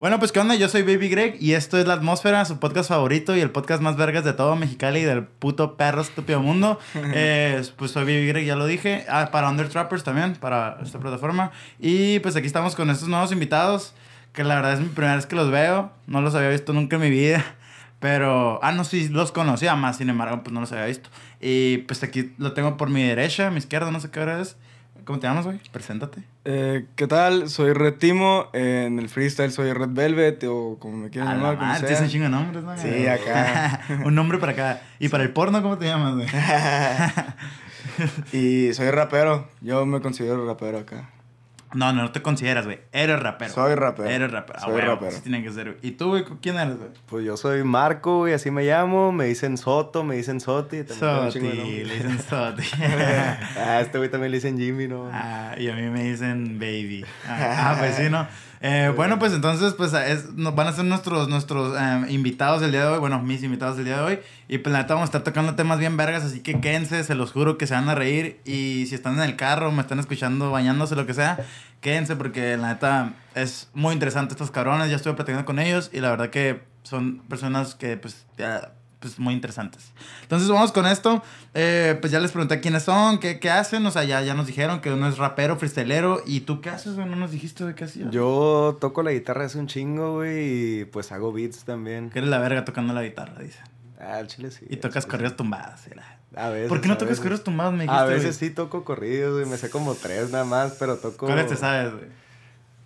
Bueno, pues qué onda, yo soy Baby Greg y esto es La Atmósfera, su podcast favorito y el podcast más vergas de todo Mexicali y del puto perro estúpido mundo. Eh, pues soy Baby Greg, ya lo dije. Ah, para Under Trappers también, para esta plataforma. Y pues aquí estamos con estos nuevos invitados, que la verdad es mi primera vez que los veo. No los había visto nunca en mi vida. Pero, ah, no, sí, los conocía más, sin embargo, pues no los había visto. Y pues aquí lo tengo por mi derecha, mi izquierda, no sé qué hora es. ¿Cómo te llamas, güey? Preséntate. Eh, ¿Qué tal? Soy Red Timo. en el freestyle soy Red Velvet o como me quieran llamar. Ah, tienes un chingo de nombres, ¿no? Sí, acá. un nombre para acá. ¿Y para el porno cómo te llamas, güey? y soy rapero. Yo me considero rapero acá. No, no, no te consideras, güey. Eres rapero. Soy rapero. Eres rapero. Soy rapero. Así tiene que ser, ¿Y tú, güey? ¿Quién eres, güey? Pues yo soy Marco, güey, así me llamo. Me dicen Soto, me dicen Soti. Soti, le dicen Soti. ah, este güey también le dicen Jimmy, ¿no? Ah, y a mí me dicen Baby. Ah, ah pues sí, ¿no? Eh, bueno, pues entonces, pues es, van a ser nuestros, nuestros eh, invitados del día de hoy. Bueno, mis invitados del día de hoy. Y pues la neta vamos a estar tocando temas bien vergas, así que quédense, se los juro que se van a reír. Y si están en el carro, me están escuchando, bañándose, lo que sea, quédense porque la neta es muy interesante estos cabrones. Ya estuve platicando con ellos y la verdad que son personas que pues ya pues, muy interesantes. Entonces vamos con esto. Eh, pues ya les pregunté quiénes son, qué, qué hacen. O sea, ya, ya nos dijeron que uno es rapero, freestylero. ¿Y tú qué haces, güey? ¿No nos dijiste de qué hacías? Yo toco la guitarra hace un chingo, güey. Y pues hago beats también. Que eres la verga tocando la guitarra, dice. Ah, chile sí. Y tocas corridos tumbados, A veces. ¿Por qué no tocas corridos tumbados, me dijiste, A veces sí toco corridos, güey. Me sé como tres nada más, pero toco... ¿Cuáles te sabes, güey?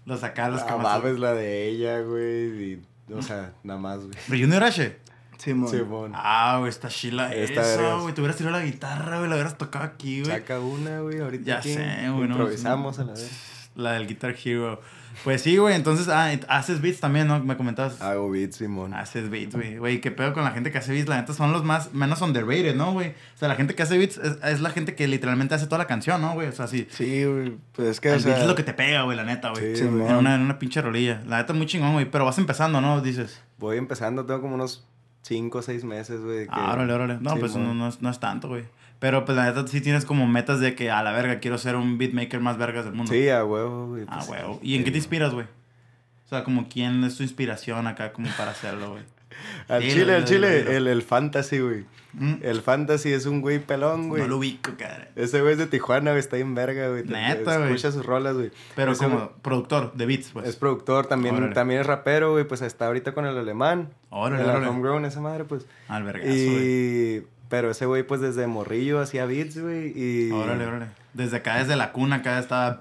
Los acá, los que más... la de ella, güey. O sea, nada más, güey. ¿Pero H? Simón. Simón. Ah, güey, está chila esa, güey. Te hubieras tirado la guitarra, güey. La hubieras tocado aquí, güey. Saca una, güey. Ahorita Ya sé, güey. Improvisamos a la vez. La del Guitar Hero. Pues sí, güey. Entonces, ah, haces beats también, ¿no? Me comentabas. Hago beats, Simón. Haces beats, güey. Güey, qué pedo con la gente que hace beats. La neta son los más, menos underrated, ¿no, güey? O sea, la gente que hace beats es, la gente que literalmente hace toda la canción, ¿no, güey? O sea, sí. Sí, güey. Pues es que, El o beat es lo que te pega, güey, la neta, güey. Sí, en, una, en una pinche rolilla. La neta es muy chingón, güey. Pero vas empezando, ¿no? Dices. Voy empezando, tengo como unos cinco o seis meses, güey. Ah, órale, órale. No, pues no, no, es, no es tanto, güey. Pero pues la neta sí tienes como metas de que a la verga quiero ser un beatmaker más vergas del mundo. Sí, a huevo, güey. a pues, huevo. ¿Y en qué te inspiras, güey? O sea, como quién es tu inspiración acá como para hacerlo, güey. Al chile, al chile, el, el fantasy, güey. ¿Mm? El fantasy es un güey pelón, güey. No lo ubico, cara. Ese güey es de Tijuana, güey, está en verga, güey. Neta, güey. Escucha sus rolas, güey. Pero como productor de beats, pues. Es productor, también, también es rapero, güey, pues está ahorita con el alemán. Órale, el homegrown, esa madre, pues. Al vergazo, Y... Pero ese güey, pues desde morrillo hacía beats, güey. Y... Órale, órale. Desde acá, desde la cuna, acá estaba.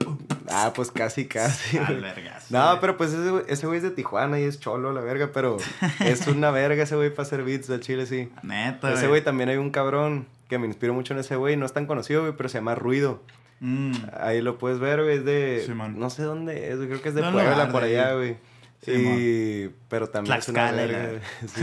Ah, pues casi, casi. Al vergas. No, pero pues ese, ese güey es de Tijuana y es cholo, la verga. Pero es una verga ese güey para hacer beats del Chile, sí. Neta, Ese güey también hay un cabrón que me inspiró mucho en ese güey. No es tan conocido, güey, pero se llama Ruido. Mm. Ahí lo puedes ver, güey. Es de. no sé dónde es, güey. Creo que es de Puebla, por allá, güey. Sí, pero también es una verga. Sí,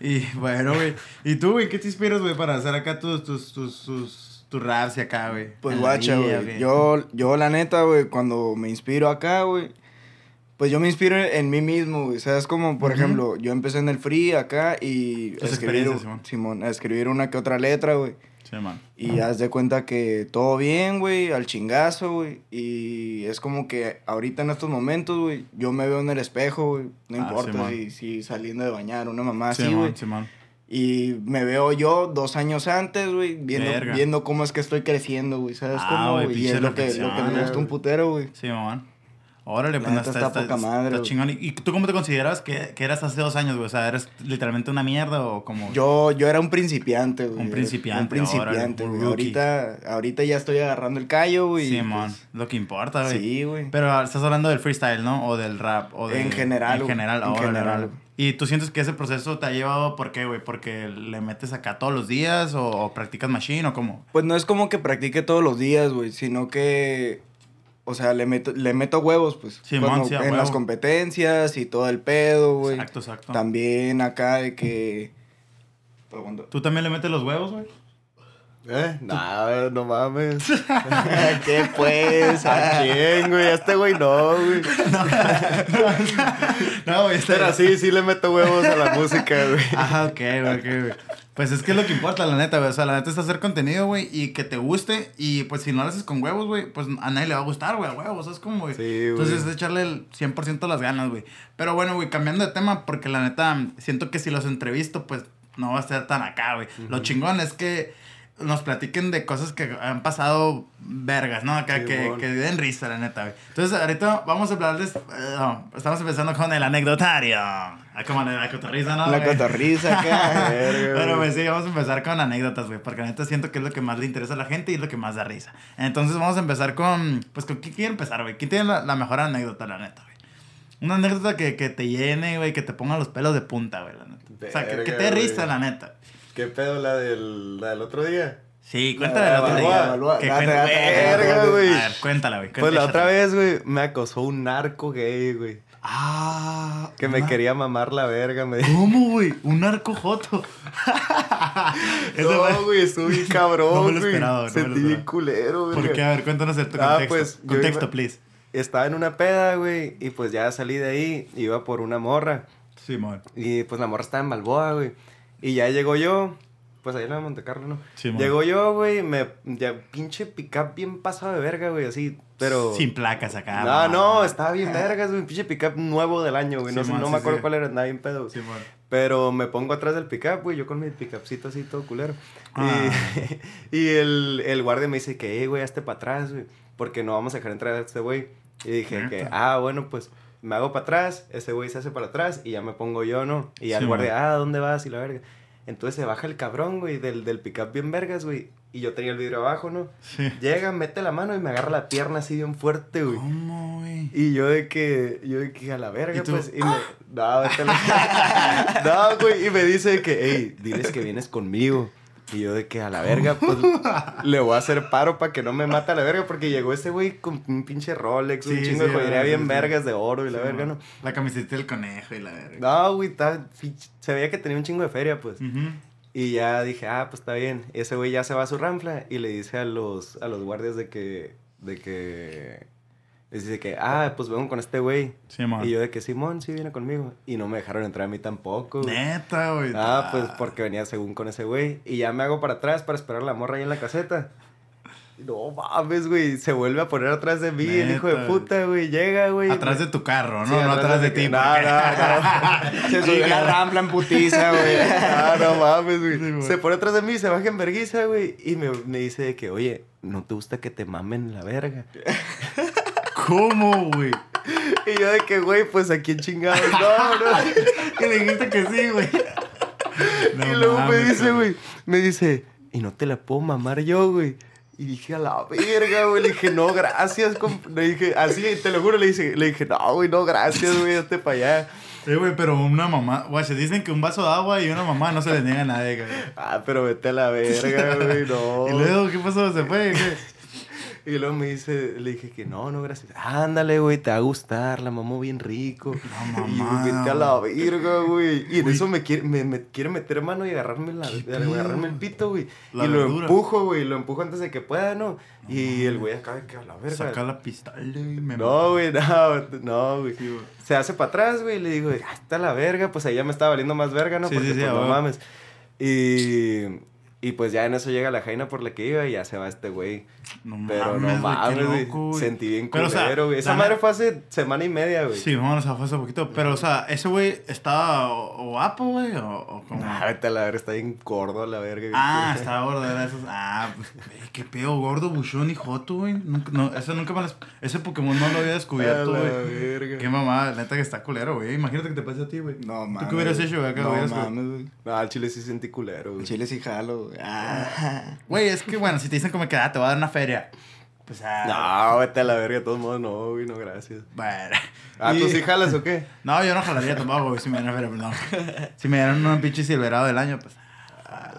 y bueno, güey. ¿Y tú, güey? ¿Qué te inspiras, güey, para hacer acá tus, tus, tus, tus, tus raps y acá, güey? Pues guacha, güey. Yo, yo, la neta, güey, cuando me inspiro acá, güey, pues yo me inspiro en mí mismo, güey. O sea, es como, por ejemplo, yo empecé en el free acá y... escribir, Simón. Simón, a escribir una que otra letra, güey. Y haz de cuenta que todo bien, güey, al chingazo, güey. Y es como que ahorita en estos momentos, güey, yo me veo en el espejo, güey. No ah, importa si, saliendo de bañar, una mamá así, güey. Y me veo yo dos años antes, güey, viendo, viendo cómo es que estoy creciendo, güey. ¿Sabes ah, cómo, güey? Y es lo que, lo que me gusta un putero, güey. Sí, mamá. Órale, pues está, está, poca madre. Está chingón. ¿Y tú cómo te consideras que, que, eras hace dos años, güey? O sea, ¿eres literalmente una mierda o como...? Yo, yo era un principiante, güey. Un principiante, Un principiante, güey. Ahorita, ahorita ya estoy agarrando el callo, güey. Sí, man. Pues lo que importa, güey. Sí, güey. Pero estás hablando del freestyle, ¿no? O del rap. O en general, En general, En general. ¿Y tú sientes que ese proceso te ha llevado, por qué, güey? ¿Porque le metes acá todos los días o, o practicas machine o cómo? Pues no es como que practique todos los días, güey, sino que o sea, le meto, le meto huevos, pues. Sí, man, en las competencias y todo el pedo, güey. Exacto, exacto. También acá de que. ¿Tú también le metes los huevos, güey? ¿Eh? No, no mames. ¿Qué pues? ¿A quién, güey? A este güey no, güey. No, güey. Pero sí, sí le meto huevos a la música, güey. Ah, ok, güey, ok, güey. Pues es que es lo que importa, la neta, güey. O sea, la neta es hacer contenido, güey, y que te guste. Y pues si no lo haces con huevos, güey, pues a nadie le va a gustar, güey, a huevos. Es como, güey. Sí, Entonces es echarle el 100% las ganas, güey. Pero bueno, güey, cambiando de tema, porque la neta, siento que si los entrevisto, pues no va a ser tan acá, güey. Lo chingón es que nos platiquen de cosas que han pasado vergas, ¿no? Acá que, que den risa, la neta, güey. Entonces, ahorita vamos a hablarles. Eh, estamos empezando con el anecdotario. Ah, como la cotorriza, ¿no? La cotorriza, acá. Pero pues sí, vamos a empezar con anécdotas, güey. Porque la neta siento que es lo que más le interesa a la gente y es lo que más da risa. Entonces, vamos a empezar con. Pues, ¿con quién quiere empezar, güey? ¿Quién tiene la, mejor anécdota, la neta, güey? Una anécdota que, que te llene, güey, que te ponga los pelos de punta, güey, la neta. o sea, que, que te dé risa, la neta. ¿Qué pedo la del, la del otro día? Sí, cuéntala del otro día. Que verga, güey. A ver, cuéntala, güey. Pues la otra vez, güey, me acosó un narco gay, güey. Ah. Que me quería mamar la verga, me ¿Cómo, güey? Un narco joto. no, güey, estuve bien cabrón, No me lo esperaba, no Sentí bien culero, güey. ¿Por qué? A ver, cuéntanos el tu ah, contexto. Pues, contexto, please. Estaba en una peda, güey, y pues ya salí de ahí, iba por una morra. Sí, man. Y pues la morra estaba en Balboa, güey. Y ya llegó yo, pues ahí en la Montecarlo, ¿no? Sí, Llegó yo, güey, me, ya pinche pick-up bien pasado de verga, güey, así, pero... Sin placas acá. No, no, estaba bien vergas, güey, pinche pick-up nuevo del año, güey, no, no me acuerdo cuál era, nada bien pedo. Sí, Pero me pongo atrás del pick-up, güey, yo con mi pick-upcito así todo culero. Ah. Y, y el, el, guardia me dice que, eh, güey, hazte para atrás, güey, porque no vamos a dejar entrar a este güey. Y dije que, ah, bueno, pues me hago para atrás, ese güey se hace para atrás y ya me pongo yo, ¿no? Y al guardia, ah, ¿dónde vas? Y la verga. Entonces se baja el cabrón, güey, del, del pick-up bien vergas, güey. Y yo tenía el vidrio abajo, ¿no? Sí. Llega, mete la mano y me agarra la pierna así bien fuerte, güey. ¿Cómo, güey? Y yo de que, yo de que a la verga, pues. Y me, no, vete la... no, güey. Y me dice que, hey, diles que vienes conmigo. Y yo de que a la verga, pues le voy a hacer paro para que no me mate a la verga, porque llegó ese güey con un pinche Rolex, un chingo de joyería bien vergas de oro y la verga, ¿no? La camiseta del conejo y la verga. No, güey, se veía que tenía un chingo de feria, pues. Y ya dije, ah, pues está bien. Ese güey ya se va a su ranfla y le dice a los, a los guardias de que, de que les dice que, ah, pues vengo con este güey. Y yo de que Simón sí viene conmigo. Y no me dejaron entrar a mí tampoco. Neta, güey. Ah, pues porque venía según con ese güey. Y ya me hago para atrás para esperar a la morra ahí en la caseta. No mames, güey. Se vuelve a poner atrás de mí, el hijo de puta, güey. Llega, güey. Atrás de tu carro, ¿no? no atrás de, ti. No, no, no. se sube la rampla en putiza, güey. Ah, no mames, güey. se pone atrás de mí, se baja en verguiza, güey. Y me, me dice que, oye, ¿no te gusta que te mamen la verga? ¿Cómo, güey? Y yo de que, güey, pues aquí en chingados. No, no. que le dijiste que sí, güey. y luego me dice, güey, me dice, y no te la puedo mamar yo, güey. Y dije, a la verga, güey. Le dije, no, gracias. Le dije, así, te lo juro, le dije, le dije no, güey, no, gracias, güey, date para allá. Sí, güey, pero una mamá, güey, se dicen que un vaso de agua y una mamá no se le niega a nadie, güey. Ah, pero vete a la verga, güey, no. ¿Y luego qué pasó? ¿Se fue? ¿Qué? Y luego me dice, le dije que no, no, gracias. Ándale, güey, te va a gustar, la mamó bien rico. No, mamá. Y vete a la virga, güey. Y en eso me quiere, me, quiere meter mano y agarrarme, la, agarrarme el pito, güey. Y lo empujo, güey, lo empujo antes de que pueda, ¿no? y el güey acaba de que a la verga. Saca la pistola y me No, güey, no, no, güey. Se hace para atrás, güey, y le digo, está la verga. Pues ahí ya me estaba valiendo más verga, ¿no? Porque pues, no mames. Y y pues ya en eso llega la jaina por la que iba y ya se va este güey. No Pero no mames, güey. Sentí bien culero, güey. Esa madre fue hace semana y media, güey. Sí, bueno, o sea, fue hace poquito. Pero, o sea, ese güey estaba guapo, güey, o, o como. Ah, vete a la verga, está bien gordo la verga. Ah, estaba gordo, era esos. Ah, pues, qué pedo, gordo, buchón y joto, güey. Nunca, no, eso nunca me Ese Pokémon no lo había descubierto, güey. Qué mamá, neta que está culero, güey. Imagínate que te pase a ti, güey. No, mames. ¿Tú qué hubieras hecho, güey? No, mames, güey. No, al chile sí sentí culero, güey. Chile sí jalo, güey. Ah. Güey, es que, bueno, si te dicen como que, ah, te voy a dar una feria. Pues, ah. No, vete a la verga, de todos modos, no, güey, no, gracias. Bueno. ¿Ah, tú sí jalas o qué? No, yo no jalaría tampoco, güey, si me dieran feria, perdón. Si me dieran un pinche silverado del año, pues. Ah,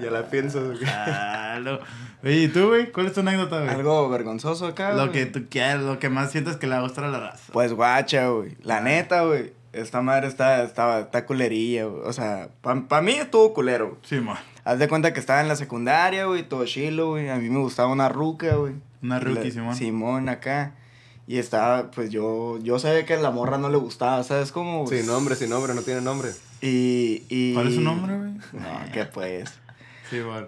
ya la pienso. Oye, ¿y tú, güey? ¿Cuál es tu anécdota, güey? Algo vergonzoso acá, Lo que tú quieras, lo que más sientes que le va a gustar a la raza. Pues guacha, güey. La neta, güey. Esta madre está, está, está culerilla, güey. O sea, para pa mí estuvo culero. Sí, man. Haz de cuenta que estaba en la secundaria, güey, todo chilo, güey. A mí me gustaba una ruca, güey. Una ruca, Simón. Simón acá. Y estaba, pues yo, yo sabía que a la morra no le gustaba, ¿sabes cómo? Sin nombre, sin nombre, no tiene nombre. Y, y... ¿Cuál es su nombre, güey? No, que pues. Sí, bueno.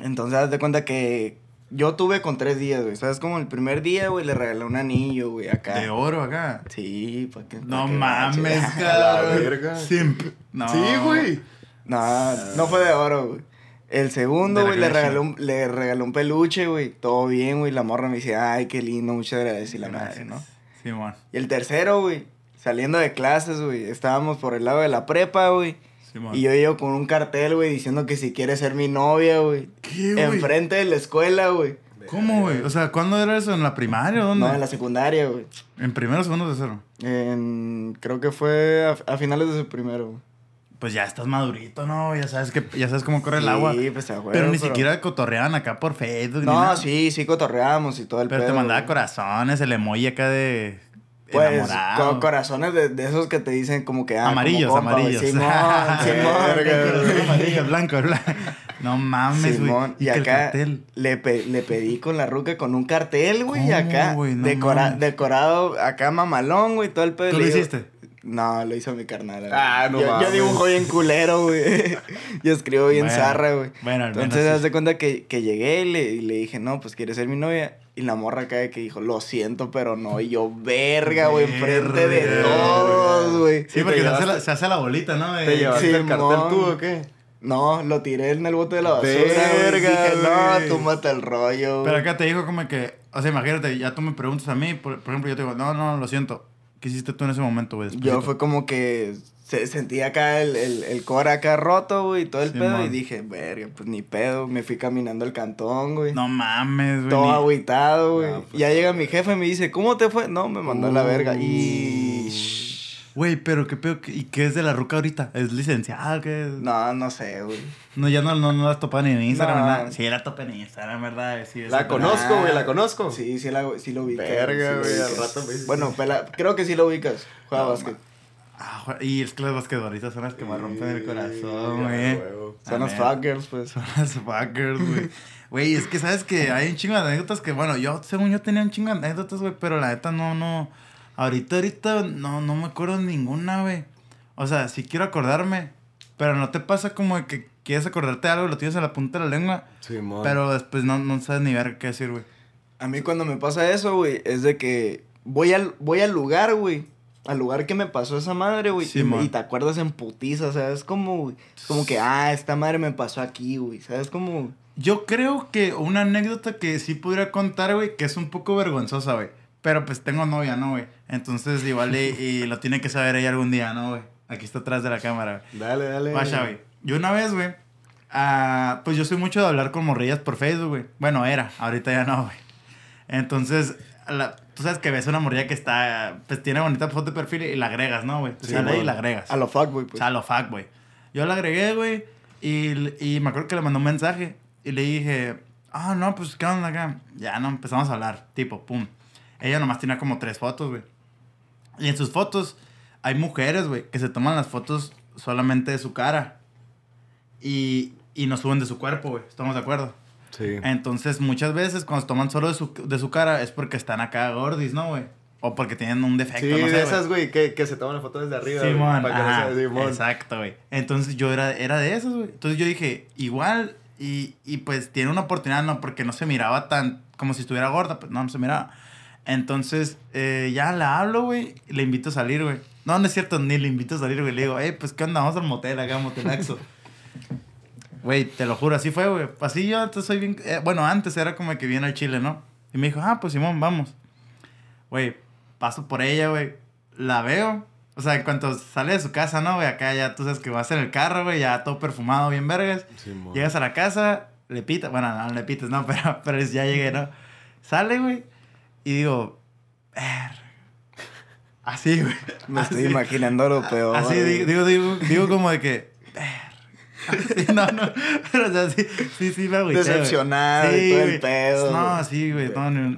Entonces, haz de cuenta que yo tuve con tres días, güey. ¿Sabes? Como el primer día, güey, le regalé un anillo, güey, acá. ¿De oro acá? Sí, para que. No mames, cabrón. Simp. No. Sí, güey. No, no fue de oro, güey. El segundo, güey, le regaló, un, le regaló un peluche, güey. Todo bien, güey. La morra me dice, ay, qué lindo, muchas gracias. Y la madre, ¿no? Sí, man. Y el tercero, güey, saliendo de clases, güey. Estábamos por el lado de la prepa, güey. Sí, y yo llego con un cartel, güey, diciendo que si quiere ser mi novia, güey. ¿Qué, güey? Enfrente de la escuela, güey. ¿Cómo, güey? O sea, ¿cuándo era eso? ¿En la primaria o dónde? No, en la secundaria, güey. ¿En primero segundo de cero? En... Creo que fue a, a finales de su primero, güey pues ya estás madurito, ¿no? Ya sabes que ya sabes cómo corre el agua. Pues acuerdo, Pero ni siquiera cotorreaban acá por Facebook. No, sí, sí cotorreamos y todo el Pero te mandaba corazones, el emoji acá de. Pues, enamorado. corazones de, de, esos que te dicen como que. Ah, amarillos, amarillos. Simón, Simón. amarillos, blanco, blanco. No mames, güey. Y, acá le, le pedí con la ruca con un cartel, güey. Acá. decora, decorado, acá mamalón, güey. Todo el pedo. ¿Tú lo hiciste? No, lo hizo mi carnal. Ah, no yo, yo dibujo bien culero, güey. yo escribo bien zarra, güey. Bueno, Entonces, sí. haz de cuenta que, que llegué y le, y le, dije, no, pues quieres ser mi novia. Y la morra cae que dijo, lo siento, pero no. Y yo, verga, güey, enfrente de todos, güey. Sí, porque se hace, la, se hace, la, bolita, ¿no? ¿Te llevaste el cartel tú o qué? No, lo tiré en el bote de la basura. Verga, dije, no, tú mata el rollo. Pero acá te dijo como que, o sea, imagínate, ya tú me preguntas a mí, por, por ejemplo, yo te digo, no, no, lo siento ¿Qué hiciste tú en ese momento, güey? Yo fue como que se sentía acá el, el, el core acá roto, güey, y todo el pedo. Y dije, verga, pues ni pedo. Me fui caminando al cantón, güey. No mames, güey. Todo agüitado, güey. pues... Ya llega mi jefe y me dice, ¿cómo te fue? No, me mandó a la verga. Y... Güey, pero qué pedo, ¿y qué es de la ruca ahorita? ¿Es licenciada? ¿Qué No, no sé, güey. No, ya no, no, no la topan en Instagram, no. ¿verdad? Sí, la topa en Instagram, ¿verdad? Sí, la conozco, güey, la conozco. Sí, sí, la, sí lo ubicas. Verga, güey, al rato me Bueno, pela, creo que sí lo ubicas. Juega no, básquet. Ah, y es que las basquetbolistas son las que me rompen el corazón, güey. Son las fuckers, pues. Son las fuckers, güey. Güey, es que sabes que hay un chingo de anécdotas que, bueno, yo, según yo tenía un chingo de anécdotas, güey, pero la neta no, no Ahorita, ahorita, no, no me acuerdo ninguna, güey. O sea, sí quiero acordarme. Pero no te pasa como que quieres acordarte de algo, lo tienes en la punta de la lengua. Sí, man. Pero después no, no sabes ni ver qué decir, güey. A mí cuando me pasa eso, güey, es de que voy al, voy al lugar, güey. Al lugar que me pasó esa madre, güey. Sí, y, y, te acuerdas en putiza, ¿sabes? Como, como que, ah, esta madre me pasó aquí, güey. ¿Sabes? Como... Yo creo que una anécdota que sí pudiera contar, güey, que es un poco vergonzosa, güey. Pero pues tengo novia, ¿no, güey? Entonces igual y, lo tiene que saber ella algún día, ¿no, güey? Aquí está atrás de la cámara. Dale, dale. Vaya, güey. Yo una vez, güey, uh, pues yo soy mucho de hablar con morrillas por Facebook, güey. Bueno, era, ahorita ya no, güey. Entonces, la, tú sabes que ves una morrilla que está, pues tiene bonita foto de perfil y la agregas, ¿no, güey? Sí, sale y la agregas. A lo fuck, güey, pues. a lo fuck, güey. Yo la agregué, güey, y, y me acuerdo que le mandó un mensaje y le dije, ah, no, pues, ¿qué onda acá? Ya, no, empezamos a hablar, tipo, pum. Ella nomás tenía como tres fotos, güey. Y en sus fotos hay mujeres, güey, que se toman las fotos solamente de su cara. Y, y no suben de su cuerpo, güey. ¿Estamos de acuerdo? Sí. Entonces, muchas veces cuando se toman solo de su, de su cara es porque están acá gordis, ¿no, güey? O porque tienen un defecto, sí, no sé, de esas, güey, que, que, se toman la foto desde arriba. Simón, Simón. Exacto, güey. Entonces, yo era, era de esos, güey. Entonces, yo dije, igual, y, y pues tiene una oportunidad, no, porque no se miraba tan como si estuviera gorda, pues no, no se miraba. Entonces, eh, ya la hablo, güey, le invito a salir, güey. No, no es cierto, ni le invito a salir, güey. Le digo, eh, pues, ¿qué onda? Vamos al motel, acá, motelaxo. Güey, te lo juro, así fue, güey. Así yo antes soy bien... Eh, bueno, antes era como que viene al Chile, ¿no? Y me dijo, ah, pues, Simón, vamos. Güey, paso por ella, güey. La veo. O sea, en cuanto sale de su casa, ¿no, güey? Acá ya tú sabes que vas en el carro, güey, ya todo perfumado, bien vergas. Llegas a la casa, le pitas. Bueno, no, le pitas, no, pero, pero ya llegué, ¿no? Sale, güey y digo, así, güey. Me estoy imaginando lo peor. Así, digo, digo, digo, como de que, así, no, no, pero o sea, sí, sí, sí me agüité, Decepcionado sí, y todo el pedo. No, sí, güey, no,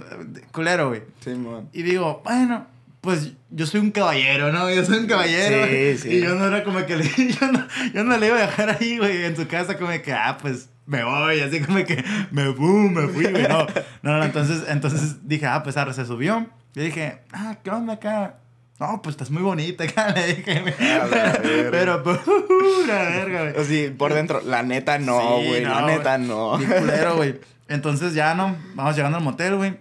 culero, güey. Sí, man. Y digo, bueno, pues yo soy un caballero, ¿no? Yo soy un caballero. Sí, sí. Y yo no era como que le, yo no, yo no le iba a dejar ahí, güey, en su casa como que, ah, pues me voy, así como que me, boom, me fui, güey. No, no, no, entonces, entonces dije, ah, pues ahora se subió. Yo dije, ah, ¿qué onda acá? No, pues estás muy bonita, acá, le dije, Pero, pura verga, güey. O sea, por dentro, la neta no, güey, la neta no. Mi culero, güey. Entonces ya no, vamos llegando al motel, güey.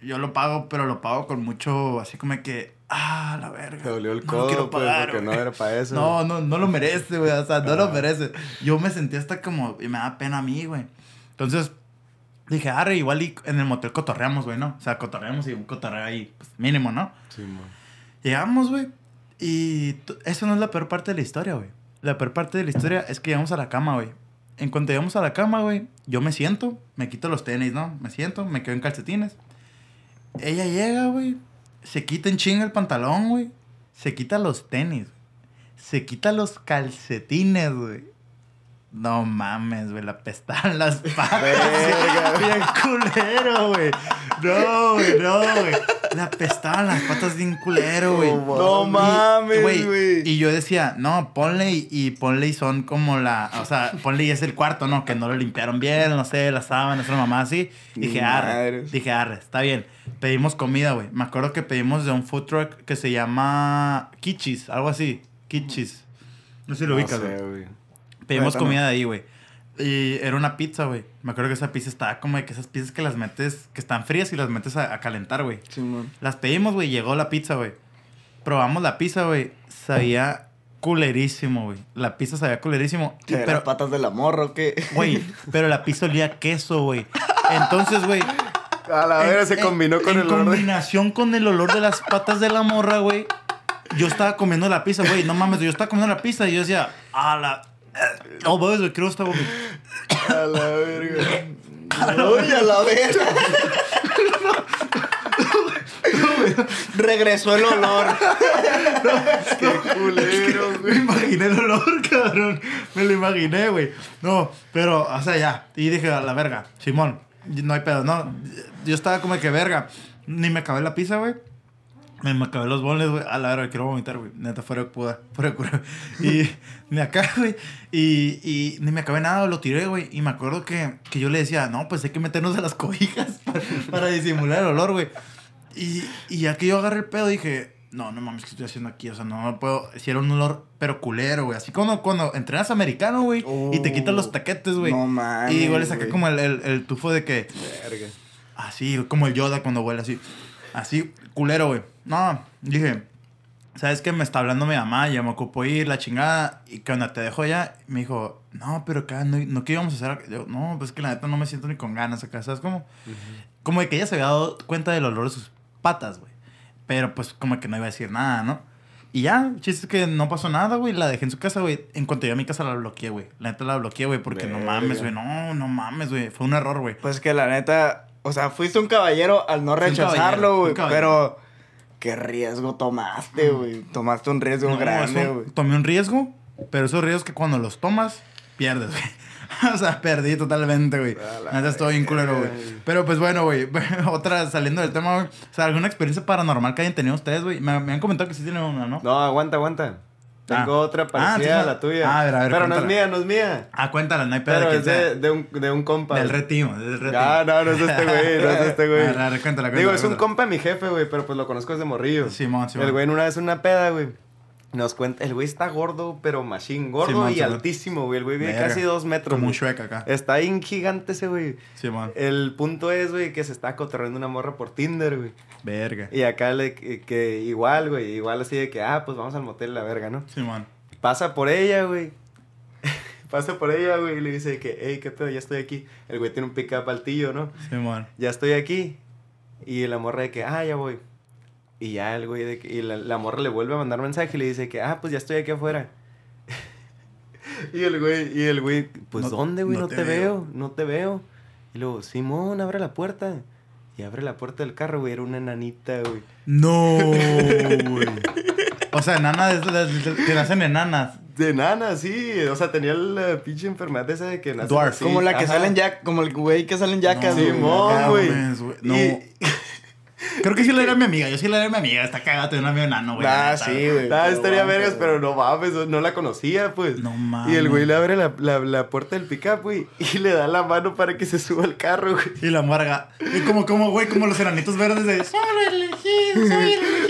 Yo lo pago, pero lo pago con mucho, así como que, ah, la verga. Te dolió el codo, pues, porque no era para eso. No, no, no lo merece, güey, o sea, no lo ah. merece. Yo me sentí hasta como, y me da pena a mí, güey. Entonces, dije, arre, igual y en el motel cotorreamos, güey, ¿no? O sea, cotorreamos y un cotorreo ahí, pues, mínimo, ¿no? Sí, man. Llegamos, güey, y eso no es la peor parte de la historia, güey. La peor parte de la historia es que llegamos a la cama, güey en cuanto llegamos a la cama, güey, yo me siento, me quito los tenis, ¿no? Me siento, me quedo en calcetines. Ella llega, güey, se quita en chinga el pantalón, güey. Se quita los tenis, se quita los calcetines, güey. No mames, güey, la pestaban las patas. bien culero, güey. No, güey, no, güey. La pestaban las patas bien culero, güey. No, mames, güey. Y yo decía, no, ponle y, ponle y son como la. O sea, ponle y es el cuarto, ¿no? Que no lo limpiaron bien, no sé, las sábanas, una mamá así. Dije, arre. Dije, arre, está bien. Pedimos comida, güey. Me acuerdo que pedimos de un food truck que se llama Kichis, algo así. Kichis. No sé si lo ubicas, güey. Pedimos comida de ahí, güey. Y era una pizza, güey. Me acuerdo que esa pizza estaba como de que esas pizzas que las metes, que están frías y las metes a, calentar, güey. Sí, las pedimos, güey. Llegó la pizza, güey. Probamos la pizza, güey. Sabía culerísimo, güey. La pizza sabía culerísimo. ¿Qué pero patas de la morra o qué? Güey, pero la pizza olía a queso, güey. Entonces, güey. A la vez se combinó con el olor. En combinación con el olor de las patas de la morra, güey. Yo estaba comiendo la pizza, güey. No mames, yo estaba comiendo la pizza y yo decía, a la no, pues, güey, creo que estaba. A la verga. Uy, a la verga. Regresó el olor. Qué culero, güey. Me imaginé el olor, cabrón. Me lo imaginé, güey. No, pero, o sea, ya. Y dije, a la verga, Simón, no hay pedo, no. Yo estaba como que verga. Ni me acabé la pizza, güey. Me, me acabé los boles, güey. A la hora, quiero vomitar, güey. Neta, fuera de puda. Fuera de cura. Y me acá, güey. Y, y ni me acabé nada, lo tiré, güey. Y me acuerdo que, que yo le decía, no, pues hay que meternos a las cobijas para, disimular el olor, güey. Y, y ya que yo agarré el pedo, dije, no, no mames, ¿qué estoy haciendo aquí? O sea, no, puedo. Si era un olor, pero culero, güey. Así como cuando entrenas americano, güey. y te quitas los taquetes, güey. No mames. Y igual le saqué como el, el, el, tufo de que. Verga. Así, como el Yoda cuando huele así. Así, culero, güey. No, dije, ¿sabes qué? Me está hablando mi mamá, ya me ocupo ir, la chingada. Y que onda, te dejo ya. Me dijo, no, pero acá, no, no ¿qué íbamos a hacer? Yo, no, pues que la neta no me siento ni con ganas acá, ¿sabes cómo? Como de que ella se había dado cuenta del olor de sus patas, güey. Pero pues como que no iba a decir nada, ¿no? Y ya, chiste es que no pasó nada, güey. La dejé en su casa, güey. En cuanto llegué a mi casa la bloqueé, güey. La neta la bloqueé, güey, porque no mames, güey. No, no mames, güey. Fue un error, güey. Pues que la neta, o sea, fuiste un caballero al no rechazarlo, güey. Pero, ¿qué riesgo tomaste, güey? Tomaste un riesgo grande, güey. Tomé un riesgo, pero esos riesgos que cuando los tomas, pierdes, güey. o sea, perdí totalmente, güey. Neta, estoy bien culero, güey. Pero pues bueno, güey. Otra, saliendo del tema, güey. O sea, ¿alguna experiencia paranormal que hayan tenido ustedes, güey? Me, me, han comentado que sí tienen una, ¿no? No, aguanta, aguanta. Tengo ah. otra ah, parecida a la tuya. Ah, a ver, a ver, Pero no es mía, no es mía. Ah, cuéntala, no hay pedo. Pero es de, de, un, de un compa. Del retimo, del retimo. Ah, no, no es este güey, no es este güey. A ver, a ver, cuéntala, cuéntala. Digo, es un compa mi jefe, güey, pero pues lo conozco desde morrillo. Simón, Simón. El güey en una vez una peda, güey. Nos cuenta, el güey está gordo, pero machine, gordo y altísimo, güey. El güey vive casi dos metros. Como un Shrek acá. Está bien gigante ese güey. Sí, man. El punto es, güey, que se está cotorreando una morra por Tinder, güey. Verga. Y acá le, que, igual, güey, igual así de que, ah, pues vamos al motel, la verga, ¿no? Sí, man. Pasa por ella, güey. Pasa por ella, güey, y le dice que, hey, qué pedo, ya estoy aquí. El güey tiene un pick-up altillo, ¿no? Sí, man. Ya estoy aquí. Y la morra de que, ah, ya voy. Y ya el güey de que, y la, morra le vuelve a mandar mensaje y le dice que, ah, pues ya estoy aquí afuera. y el güey, y el güey, pues ¿dónde, güey? No, te, veo. no te veo. Y luego, Simón, abre la puerta. Y abre la puerta del carro, güey, era una enanita, güey. No, güey. O sea, enanas, que nacen enanas. De enanas, sí. O sea, tenía la pinche enfermedad esa de que nace Dwarf. Como la que salen ya, como el güey que salen ya no, Simón, güey. No. Creo que sí le era mi amiga. Yo sí le era mi amiga. Está cagada tener un amigo enano, güey. Ah, sí, güey. Ah, estaría vergas, pero no mames, no la conocía, pues. No mames. Y el güey le abre la, la, la puerta del pickup, güey, y le da la mano para que se suba al carro, güey. Y la morga. Y como, como, güey, como los enanitos verdes de. Soy el elegido, soy el elegido.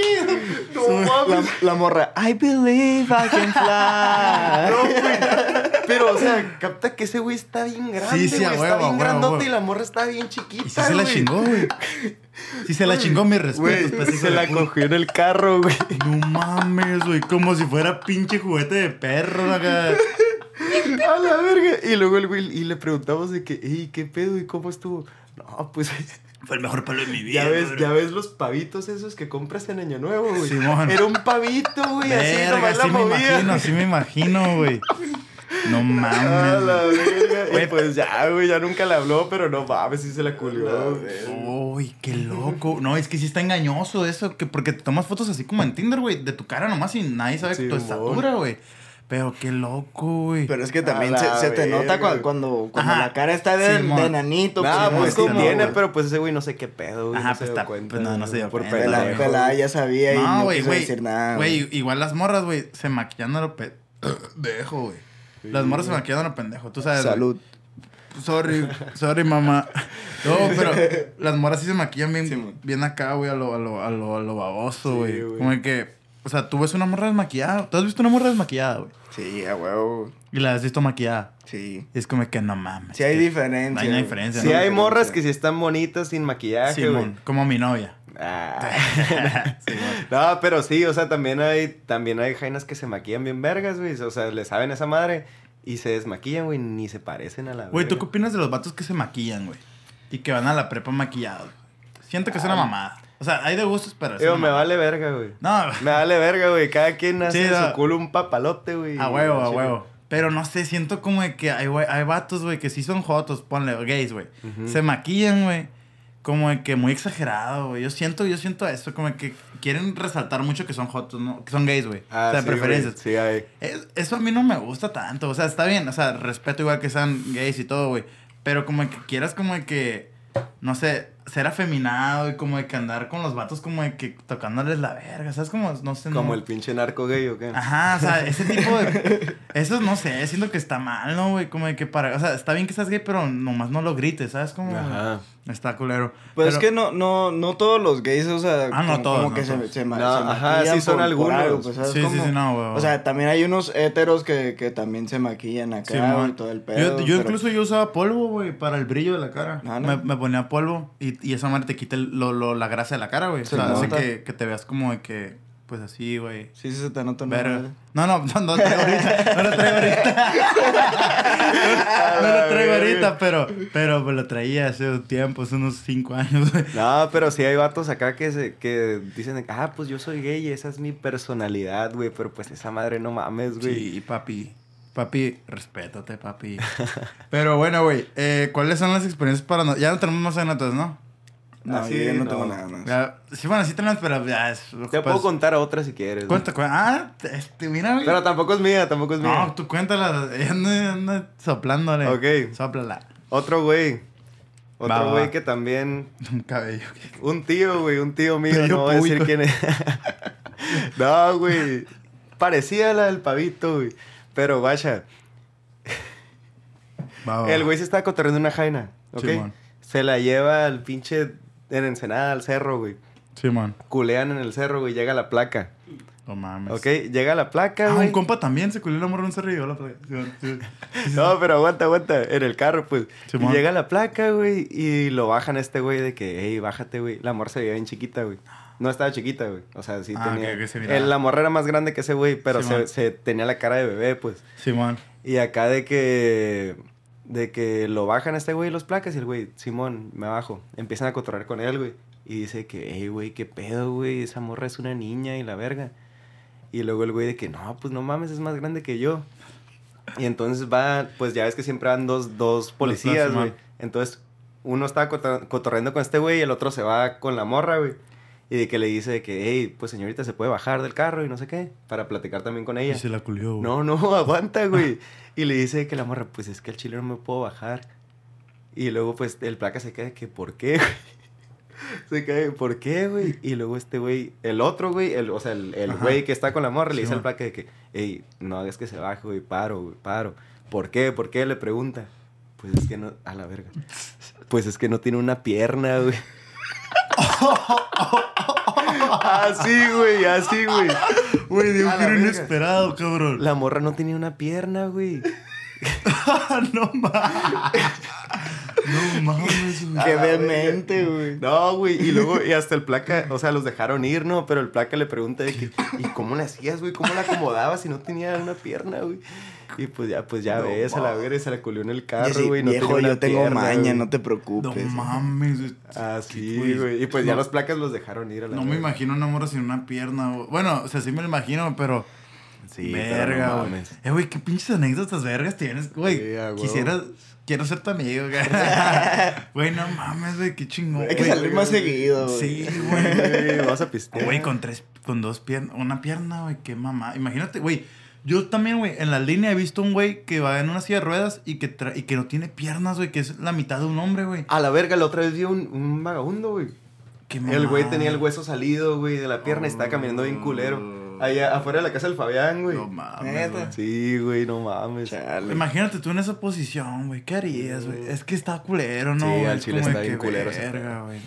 No mames. La, morra. I believe I can fly. no, güey. Pero, o sea, capta que ese güey está bien grande, sí, sí, güey. Está bien grandote y la morra está bien chiquita, Y sí se la chingó, güey. Si se la chingó, mi respeto. Pues, sí se la cogió en el carro, güey. No mames, güey. Como si fuera pinche juguete de perro acá. A la verga. Y luego el güey, y le preguntamos de que, ey, ¿qué pedo? ¿Y cómo estuvo? No, pues. Fue el mejor palo de mi vida. Ya ves, ya ves los pavitos esos que compras en Año Nuevo, güey. Simón. Era un pavito, güey. Así nomás la me imagino, así me imagino, güey. No mames. A la verga. Y pues ya, güey, ya nunca le habló, pero no mames, sí se la culió. Uy, qué loco. No, es que sí está engañoso eso, que porque te tomas fotos así como en Tinder, güey, de tu cara nomás y nadie sabe tu estatura, güey. Pero qué loco, güey. Pero es que también se, te nota cuando, cuando, la cara está de, de nanito. Ah, pues, sí tiene, pero pues ese güey no sé qué pedo, güey. Ajá, no pues, está, cuenta, pues no, no se dio por pedo. La ya sabía y no, quiso decir nada. Güey, igual las morras, güey, se maquillan a lo dejo, güey. Las morras se maquillan a lo pendejo, tú sabes. Salud. Sorry, sorry, mamá. No, pero las morras sí se maquillan bien, bien acá, güey, a lo, a lo, a lo, a lo baboso, güey. Como que, o sea, tú ves una morra desmaquillada. ¿Tú has visto una morra desmaquillada, güey? Sí, a huevo. Y la has visto maquillada. Sí. Y es como que no mames. Sí hay diferencia. Hay una diferencia. Sí hay morras que sí están bonitas sin maquillaje, güey. como mi novia. Ah. no, pero sí, o sea, también hay, también hay jainas que se maquillan bien vergas, güey. O sea, le saben esa madre y se desmaquillan, güey, ni se parecen a la Güey, ¿tú qué opinas de los vatos que se maquillan, güey? Y que van a la prepa maquillados. Siento que es una mamada. O sea, hay de gustos, pero... Digo, me vale verga, güey. No. Me vale verga, güey. Cada quien hace su culo un papalote, güey. A huevo, a huevo. Pero no sé, siento como que hay, hay vatos, güey, que sí son jotos, ponle, gays, güey. Se maquillan, güey. Como que muy exagerado, güey. Yo siento, yo siento eso, como que quieren resaltar mucho que son jotos, ¿no? Que son gays, güey. Ah, o sea, sí, preferencias. Sí, hay. eso a mí no me gusta tanto. O sea, está bien, o sea, respeto igual que sean gays y todo, güey. Pero como que quieras como que, no sé, ser afeminado y como de que andar con los vatos como de que tocándoles la verga, ¿sabes? Como, no sé. Como el pinche narco gay o qué. Ajá, o sea, ese tipo de... Eso no sé, siento que está mal, ¿no, güey? Como de que para... O sea, está bien que seas gay, pero nomás no lo grites, ¿sabes? Como... Ajá. Está culero. Pues es que no, no, no todos los gays, o sea, ah, no, como, todos, que se, se, no, Ajá, sí son algunos. Pues, sí, sí, sí, no, güey. O sea, también hay unos héteros que, que también se maquillan acá y todo el pedo. Yo, yo incluso yo usaba polvo, güey, para el brillo de la cara. Ah, me, me, ponía polvo y, y esa madre te quita lo, lo, la grasa de la cara, güey. O sea, hace que, que te veas como de que pues así, güey. Sí, sí se te nota. Pero... No, no, no, no lo traigo ahorita. No lo traigo ahorita. no, lo traigo ahorita, pero, pero me lo traía hace un tiempo, hace unos cinco años, güey. No, pero sí hay vatos acá que, se, que dicen, ah, pues yo soy gay y esa es mi personalidad, güey. Pero pues esa madre no mames, güey. Sí, papi. Papi, respétate, papi. pero bueno, güey, eh, ¿cuáles son las experiencias para... No... Ya no tenemos más anécdotas, ¿no? No, sí, yo no, tengo nada más. sí, bueno, sí tenemos, pero ya es. Te puedo contar otra si quieres. Cuenta, cuenta. Ah, este, mira, güey. Pero tampoco es mía, tampoco es mía. No, tú cuéntala. Anda, anda soplándole. Ok. Sóplala. Otro güey. Otro güey que también. Un cabello. Un tío, güey, un tío mío. no voy a decir quién es. no, güey. Parecía la del pavito, güey. Pero vaya. El güey se estaba cotorreando una jaina. ¿Ok? se la lleva al pinche en Ensenada al cerro, güey. Sí, man. Culean en el cerro, güey. Llega la placa. No mames. Ok, llega la placa, güey. Ah, un compa también se culió la morra en un cerro y llegó la placa. no, pero aguanta, aguanta. En el carro, pues. y llega la placa, güey. Y lo bajan este güey de que, hey, bájate, güey. La morra se veía bien chiquita, güey. No estaba chiquita, güey. O sea, sí ah, tenía. el, la morra era más grande que ese güey, pero se, se, tenía la cara de bebé, pues. Simón. Y acá de que de que lo bajan a este güey los placas y el güey, Simón, me bajo. Empiezan a cotorrear con él, güey. Y dice que, hey, güey, qué pedo, güey, esa morra es una niña y la verga. Y luego el güey de que, no, pues no mames, es más grande que yo. Y entonces va, pues ya ves que siempre van dos, dos policías, güey. Entonces uno está cotorreando con este güey y el otro se va con la morra, güey. Y de que le dice que, hey, pues señorita, se puede bajar del carro y no sé qué, para platicar también con ella. Y se la culió, güey. No, no, aguanta, güey. Y le dice que la morra, pues es que el chile no me puedo bajar. Y luego, pues, el placa se queda que, ¿por qué, güey? Se cae, ¿por qué, güey? Y luego este güey, el otro güey, el, o sea, el güey que está con la morra, le dice al placa de que, ey, no hagas que se baje, güey, paro, güey, paro. ¿Por qué? ¿Por qué? Le pregunta. Pues es que no, a la verga. Pues es que no tiene una pierna, güey. Así, güey, así, güey. Güey, de un giro inesperado, cabrón. La morra no tenía una pierna, güey. no mames. No mames, güey. Qué demente, güey. No, güey. Y luego, y hasta el placa, o sea, los dejaron ir, ¿no? Pero el placa le pregunta de que, ¿y cómo le hacías, güey? ¿Cómo la acomodabas si no tenía una pierna, güey? Y pues ya, pues ya ves, a la verga y se la culió en el carro, güey. No viejo, yo tengo maña, no te preocupes. No mames. Ah, sí, güey. Y pues ya los placas los dejaron ir a la No me imagino una morra sin una pierna, güey. Bueno, o sea, sí me lo imagino, pero... Sí, verga, güey. eh, güey, qué pinches anécdotas vergas tienes, güey. Sí, Quisiera... Quiero ser tu amigo, güey. Güey, no mames, güey, qué chingón. Hay que salir más seguido, güey. Sí, güey. Vas a pistear. Güey, con tres, con dos piernas, una pierna, güey, qué mamá. Imagínate, güey, yo también, güey, en la línea he visto un güey que va en una silla de ruedas y que, y que no tiene piernas, güey, que es la mitad de un hombre, güey. A la verga, la otra vez vi un, un vagabundo, güey. El güey tenía el hueso salido, güey, de la pierna y estaba caminando bien culero. Allá afuera de la casa del Fabián, güey. No mames. Sí, güey, no mames. Imagínate tú en esa posición, güey. ¿Qué harías, güey? Es que está culero, ¿no? Sí, al chile está bien culero. Verga, güey.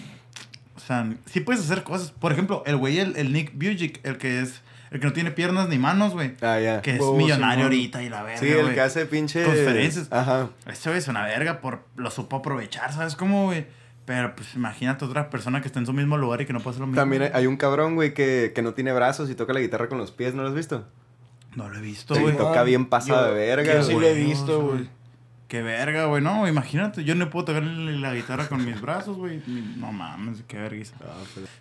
O sea, sí puedes hacer cosas. Por ejemplo, el güey, el, el Nick Bujic, el que es el que no tiene piernas ni manos, güey. Ah, ya. Que es oh, millonario ahorita y la verga. Sí, el que hace pinche. Conferencias. Ajá. Ese güey es una verga por. Lo supo aprovechar, ¿sabes cómo, güey? Pero pues imagínate otra persona que está en su mismo lugar y que no puede hacer lo mismo. También hay, un cabrón, güey, que, que no tiene brazos y toca la guitarra con los pies, ¿no lo has visto? No lo he visto, güey. toca bien pasado de verga, Yo sí lo he visto, güey. Qué verga, güey. No, imagínate, yo no puedo tocar la guitarra con mis brazos, güey. No mames, qué vergüenza. Ah.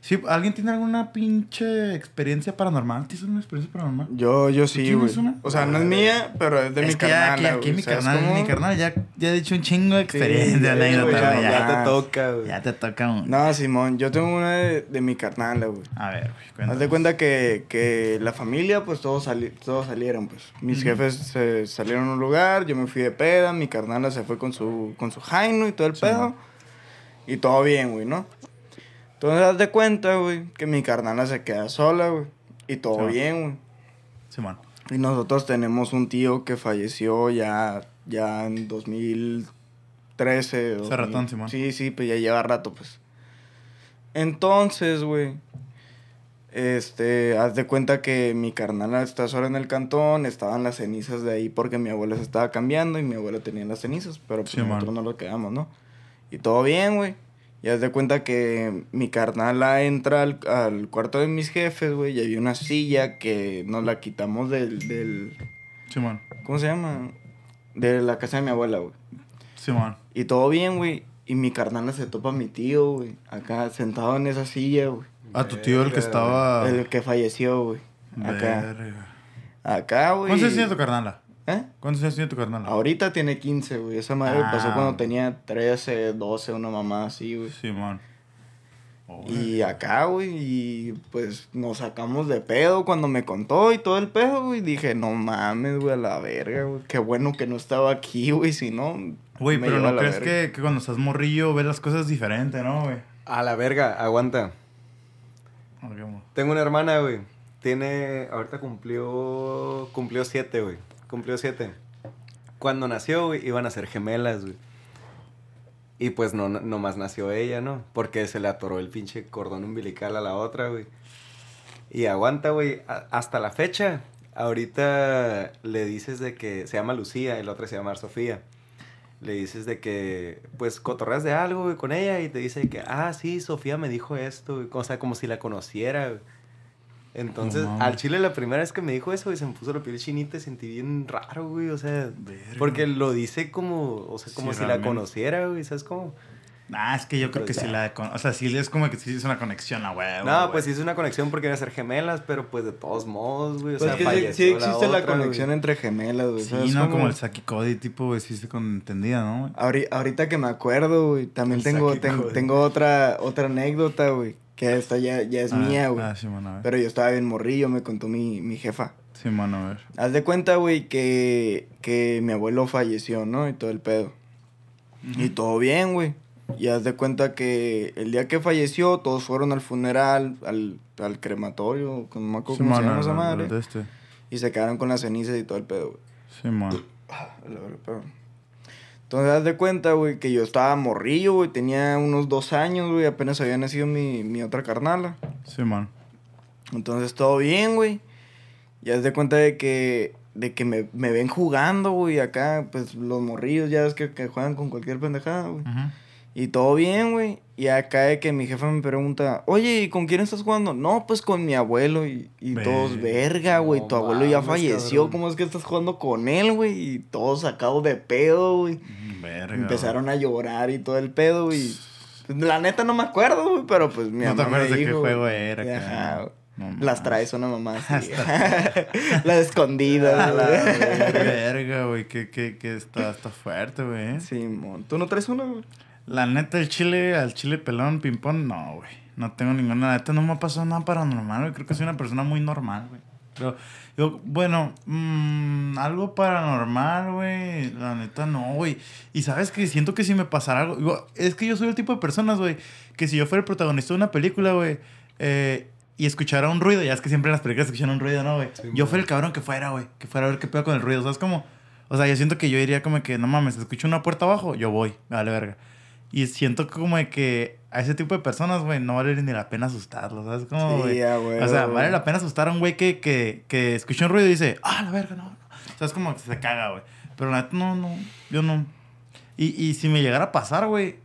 Sí, ¿alguien tiene alguna pinche experiencia paranormal? ¿Tienes una experiencia paranormal? Yo, yo sí, güey. O sea, no es mía, pero es de mi carnal. Aquí, aquí mi carnal, mi carnal ya, ya he dicho un chingo de experiencia, ya, ya, te toca, güey. Ya te toca, güey. No, Simón, yo tengo una de, de mi carnal, güey. A ver, güey. Haz de cuenta que, que la familia, pues todos, sali todos salieron, pues. Mis jefes se salieron a un lugar, yo me fui de peda, mi carnal se fue con su, con su Jaino y todo el pedo. Y todo bien, güey, ¿no? Entonces, haz de cuenta, güey, que mi carnala se queda sola, güey. Y todo bien, güey. Sí, man. Y nosotros tenemos un tío que falleció ya, ya en 2013. Hace ratón, Simón. Sí, sí, pues ya lleva rato, pues. Entonces, güey, este, haz de cuenta que mi carnal está sola en el cantón, estaban las cenizas de ahí porque mi abuela se estaba cambiando y mi abuela tenía las cenizas, pero pues nosotros no lo quedamos, ¿no? Y todo bien, güey. Y haz de cuenta que mi carnal entra al, cuarto de mis jefes, güey, y había una silla que nos la quitamos del... del Simón. ¿Cómo se llama? De la casa de mi abuela, güey. Simón. Y todo bien, güey. Y mi carnal se topa a mi tío, güey. Acá sentado en esa silla, güey. A tu tío, el que estaba. El que falleció, güey. Acá. Acá, güey. ¿Cuántos años tiene tu carnala? ¿Eh? ¿Cuántos años tiene tu carnala? Ahorita tiene 15, güey. Esa madre pasó ah. cuando tenía 13, 12, una mamá así, güey. Sí, man. y acá, güey, y pues nos sacamos de pedo cuando me contó y todo el pedo, güey. Dije, no mames, güey, a la verga, güey. Qué bueno que no estaba aquí, güey, si no. Güey, pero ¿no crees que, que, cuando estás morrillo ves las cosas diferente, no, güey? A la verga, aguanta. Tengo una hermana, güey. Tiene. Ahorita cumplió. Cumplió siete, güey. Cumplió siete. Cuando nació, güey, iban a ser gemelas, güey. Y pues no, nomás nació ella, ¿no? Porque se le atoró el pinche cordón umbilical a la otra, güey. Y aguanta, güey. Hasta la fecha, ahorita le dices de que se llama Lucía y la otra se llama Sofía le dices de que, pues, cotorreas de algo, con ella y te dice que, ah, sí, Sofía me dijo esto, o sea, como si la conociera, Entonces, al chile la primera vez que me dijo eso, y se me puso la piel chinita y sentí bien raro, güey, o sea, porque lo dice como, o sea, como si la conociera, güey, ¿sabes cómo? Ah, es que yo creo que sí la... O sea, sí es como que sí es una conexión, la güey. No, pues sí es una conexión porque iban a ser gemelas, pero pues de todos modos, güey. O pues sea, sí, sí existe la, conexión entre gemelas, güey. Sí, no, como, el Saki Cody, tipo, güey, sí se entendía, ¿no? Ahorita, que me acuerdo, güey, también tengo, tengo, otra, otra anécdota, güey. Que esta ya, ya es ah, mía, güey. Ah, sí, mano, a ver. Pero yo estaba bien morrillo, me contó mi, mi jefa. Sí, mano, a ver. Haz de cuenta, güey, que, que mi abuelo falleció, ¿no? Y todo el pedo. Y todo bien, güey. Y haz de cuenta que el día que falleció, todos fueron al funeral, al, al crematorio, no me acuerdo cómo se madre. Este. Y se quedaron con las cenizas y todo el pedo, güey. Sí, man. Entonces, haz de cuenta, güey, que yo estaba morrillo, güey. Tenía unos dos años, güey. Apenas había nacido mi, mi otra carnala. Sí, man. Entonces, todo bien, güey. Y haz de cuenta de que de que me, me ven jugando, güey, acá, pues los morrillos ya es que, que juegan con cualquier pendejada, güey. Y todo bien, güey. Y acá de que mi jefa me pregunta, oye, ¿y con quién estás jugando? No, pues con mi abuelo. Y, y todos, verga, güey, tu abuelo ya falleció. ¿Cómo es que estás jugando con él, güey? Y todos sacados de pedo, güey. Mm, verga. Empezaron a llorar y todo el pedo, güey. La neta no me acuerdo, güey, pero pues mi no mamá me dijo, de qué juego era, Ajá, las traes una mamá así. Las escondidas, güey. Verga, güey. Que, que, que está, está fuerte, güey. Sí, ¿Tú no traes una, güey? La neta, el chile, al chile pelón, ping-pong, no, güey. No tengo ninguna. La neta, no me ha pasado nada paranormal, güey. Creo que soy una persona muy normal, güey. Pero, yo, bueno, mmm, algo paranormal, güey. La neta, no, güey. Y sabes que siento que si me pasara algo. es que yo soy el tipo de personas, güey, que si yo fuera el protagonista de una película, güey, eh, y escuchara un ruido, ya es que siempre en las películas escuchan un ruido, ¿no, güey? yo fui el cabrón que fuera, güey, que fuera a ver qué pedo con el ruido, ¿sabes cómo? O sea, yo siento que yo diría como que, no mames, escucho una puerta abajo, yo voy, vale verga. Y siento como que a ese tipo de personas, güey, no vale ni la pena asustarlos, ¿sabes? Como, güey. o sea, vale la pena asustar a un güey que, que, que escucha un ruido y dice, ah, la verga, no, no. O sea, es como que se caga, güey. Pero la no, no, yo no. Y, y si me llegara a pasar, güey,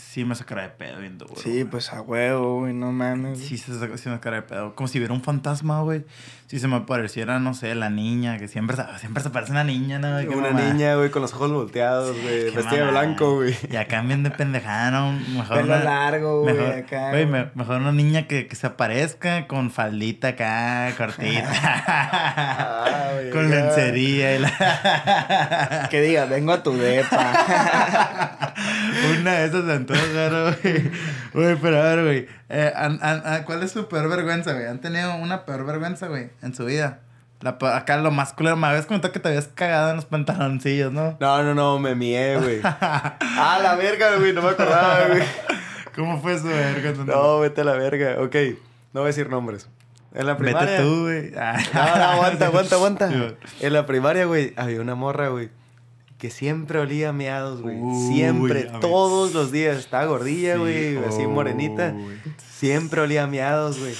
sí me sacará de pedo viendo, güey. Sí, pues a huevo, güey, no mames. Sí, se saca, sí me sacará de pedo. Como si viera un fantasma, güey. Si se me apareciera, no sé, la niña, que siempre, siempre se aparece una niña, ¿no? una niña, güey, con los ojos volteados, güey, vestida de blanco, güey. Y cambian de pendejada, ¿no? Mejor Pelo largo, güey, acá. Güey, mejor una niña que, que se aparezca con faldita acá, cortita. ah, con lencería y la... que diga, vengo a tu depa. una de esas antoja, güey. Güey, pero a ver, güey. Eh, ¿Cuál es su peor vergüenza, güey? ¿Han tenido una peor vergüenza, güey, en su vida? La, acá lo más culero, me habías comentado que te habías cagado en los pantaloncillos, ¿no? No, no, no, me mié, güey. ah, la verga, güey, no me acordaba, güey. ¿Cómo fue su verga? No, vete a la verga. Ok, no voy a decir nombres. En la primaria. Vete tú, güey. no, no, aguanta, aguanta, aguanta. en la primaria, güey, había una morra, güey que siempre olía meados, güey. siempre, todos los días. Estaba gordilla, güey, así morenita. Siempre olía meados, güey.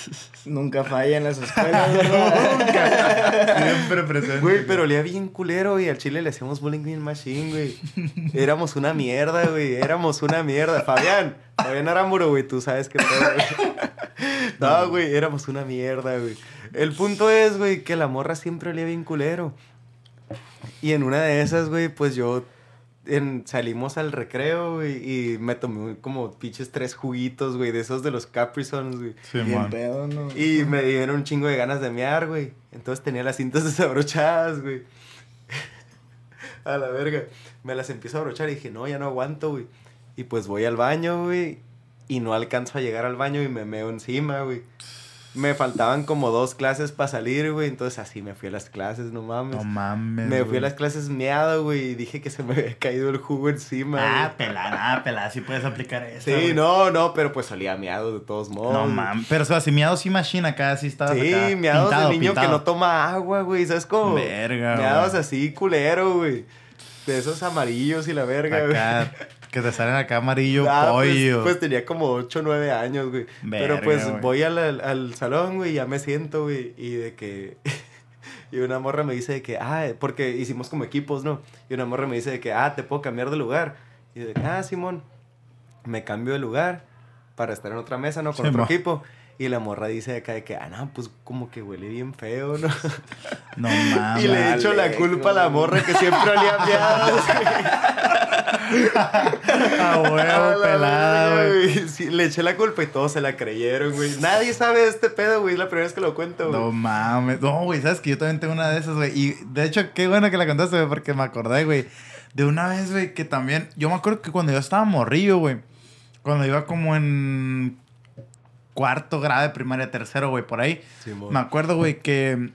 Nunca falla en las escuelas, Nunca. Siempre presente. Güey, pero olía bien culero, y Al chile le hacíamos bullying bien machine, güey. Éramos una mierda, güey. Éramos una mierda. Fabián, Fabián Aramburo, güey, tú sabes que todo, güey. No, güey, éramos una mierda, güey. El punto es, güey, que la morra siempre olía bien culero. Y en una de esas, güey, pues yo en, salimos al recreo, güey, y me tomé como pinches tres juguitos, güey, de esos de los Capri güey. Sí, pedo, ¿no? Y me dieron un chingo de ganas de mear, güey. Entonces tenía las cintas desabrochadas, güey. a la verga. Me las empiezo a abrochar y dije, no, ya no aguanto, güey. Y pues voy al baño, güey. Y no alcanzo a llegar al baño y me meo encima, güey. Me faltaban como dos clases para salir, güey. Entonces así me fui a las clases, no mames. No mames. Me fui a las clases meado, güey. Y dije que se me había caído el jugo encima. Ah, pelada, ah, pelada. Sí puedes aplicar eso. Sí, no, no, pero pues salía meado de todos modos. No mames. Pero o sea, si meado sí machine acá, sí estaba. Sí, meados de niño que no toma agua, güey. ¿Sabes cómo? Verga, Meados así culero, güey. De esos amarillos y la verga, güey. Que te salen acá amarillo ah, pues, pollo. Pues, tenía como 8 o 9 años, güey. Pero pues voy al, al, salón, güey, y ya me siento, güey. Y de que. y una morra me dice de que, ah, porque hicimos como equipos, ¿no? Y una morra me dice de que, ah, te puedo cambiar de lugar. Y de que, ah, Simón, me cambio de lugar para estar en otra mesa, ¿no? Con otro equipo. Y la morra dice acá de que, ah, no, pues como que huele bien feo, ¿no? No mames. Y le echo la culpa a la morra que siempre olía miados. A huevo, pelada, güey. Sí, le eché la culpa y todos se la creyeron, güey. Nadie sabe de este pedo, güey. Es la primera vez que lo cuento, güey. No mames. No, güey, sabes que yo también tengo una de esas, güey. Y de hecho, qué bueno que la contaste, güey, porque me acordé, güey. De una vez, güey, que también. Yo me acuerdo que cuando yo estaba morrillo, güey. Cuando iba como en cuarto grado de primaria, tercero, güey, por ahí. me acuerdo, güey, que,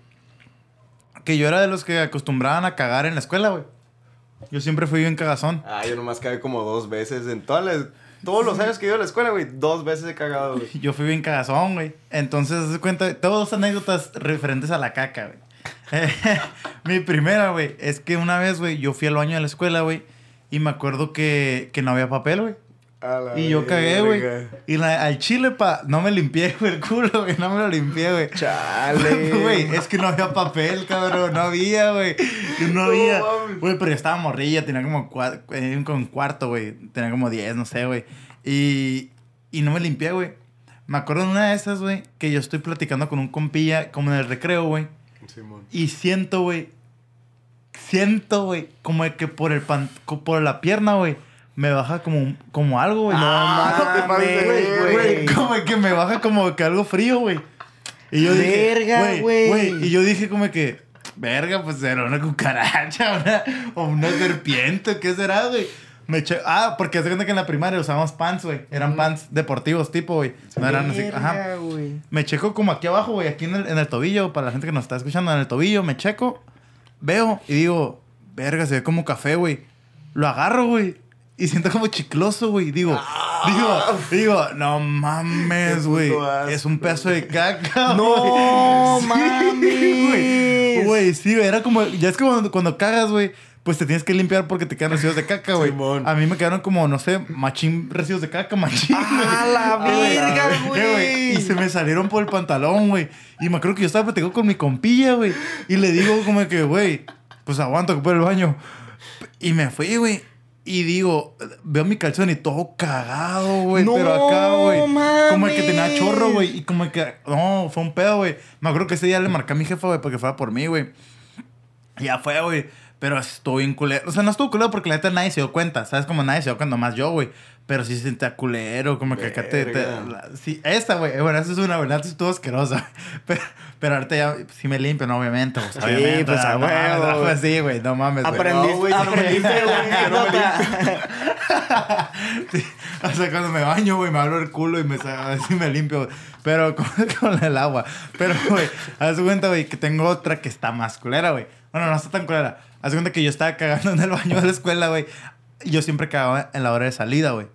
que yo era de los que acostumbraban a cagar en la escuela, güey. Yo siempre fui bien cagazón. Ah, yo nomás cagué como dos veces en todas las... Todos los años que iba a la escuela, güey, dos veces he cagado, güey. Yo fui bien cagazón, güey. Entonces, se cuenta, todas anécdotas referentes a la caca, güey. Mi primera, güey, es que una vez, güey, yo fui al baño de la escuela, güey, y me acuerdo que, que no había papel, güey. Y yo cagué, güey. Y al chile, pa, no me limpié, güey, el culo, güey. No me lo limpié, güey. Chale. Güey, es que no había papel, cabrón. No había, güey. No había. Güey, pero yo estaba morrilla. Tenía como eh, un cuarto, güey. Tenía como 10, no sé, güey. Y, y no me limpié, güey. Me acuerdo de una de esas, güey, que yo estoy platicando con un compilla, como en el recreo, güey. y siento, güey. Siento, güey, como que por el pan, por la pierna, güey me baja como, como algo, güey. Ah, no güey. Como que me baja como que algo frío, güey. Y yo dije, verga, güey. Y yo dije como que, verga, pues era una cucaracha una, o una serpiente, ¿qué será, güey? Me eché, ah, porque se cuenta que en la primaria usábamos pants, güey. Eran pants deportivos tipo, güey. No eran así, ajá. Me checo como aquí abajo, güey, aquí en el, en el tobillo, para la gente que nos está escuchando, en el tobillo, me checo, veo y digo, verga, se ve como café, güey. Lo agarro, güey y siento como chicloso, güey. Digo, digo, digo, no mames, güey. Es un pedazo de caca. No mames. Güey, sí, era como, ya es como cuando, cagas, güey pues te tienes que limpiar porque te quedan residuos de caca, güey. A mí me quedaron como, no sé, machín residuos de caca, machín. ¡A la verga, güey! Y se me salieron por el pantalón, güey. Y me acuerdo que yo estaba platicando con mi compilla, güey. Y le digo como que, güey, pues aguanto que por el baño. Y me fui, güey. Y digo, veo mi calzón y todo cagado, güey. pero acá, güey. Como el que tenía chorro, güey. Y como el que. No, fue un pedo, güey. Me acuerdo que ese día le marqué a mi jefa, güey, porque fuera por mí, güey. Ya fue, güey. Pero estuvo bien culero. O sea, no estuvo culero porque la neta nadie se dio cuenta. ¿Sabes? Como nadie se dio cuenta, más yo, güey. Pero sí se sentía culero, como que acá te. sí, esta, güey. Bueno, esa es una verdad, estuvo asquerosa. Pero, pero ahorita ya sí me limpio, ¿no? Obviamente. Pues, sí, obviamente, pues a huevo. Pues sí, güey, no mames. Aprendiste, no, güey. Aprendiste, güey. sí, o sea, cuando me baño, güey, me abro el culo y me, así me limpio. Pero con, con el agua. Pero, güey, haz cuenta, güey, que tengo otra que está más culera, güey. Bueno, no está tan culera. Haz cuenta que yo estaba cagando en el baño de la escuela, güey. Yo siempre cagaba en la hora de salida, güey.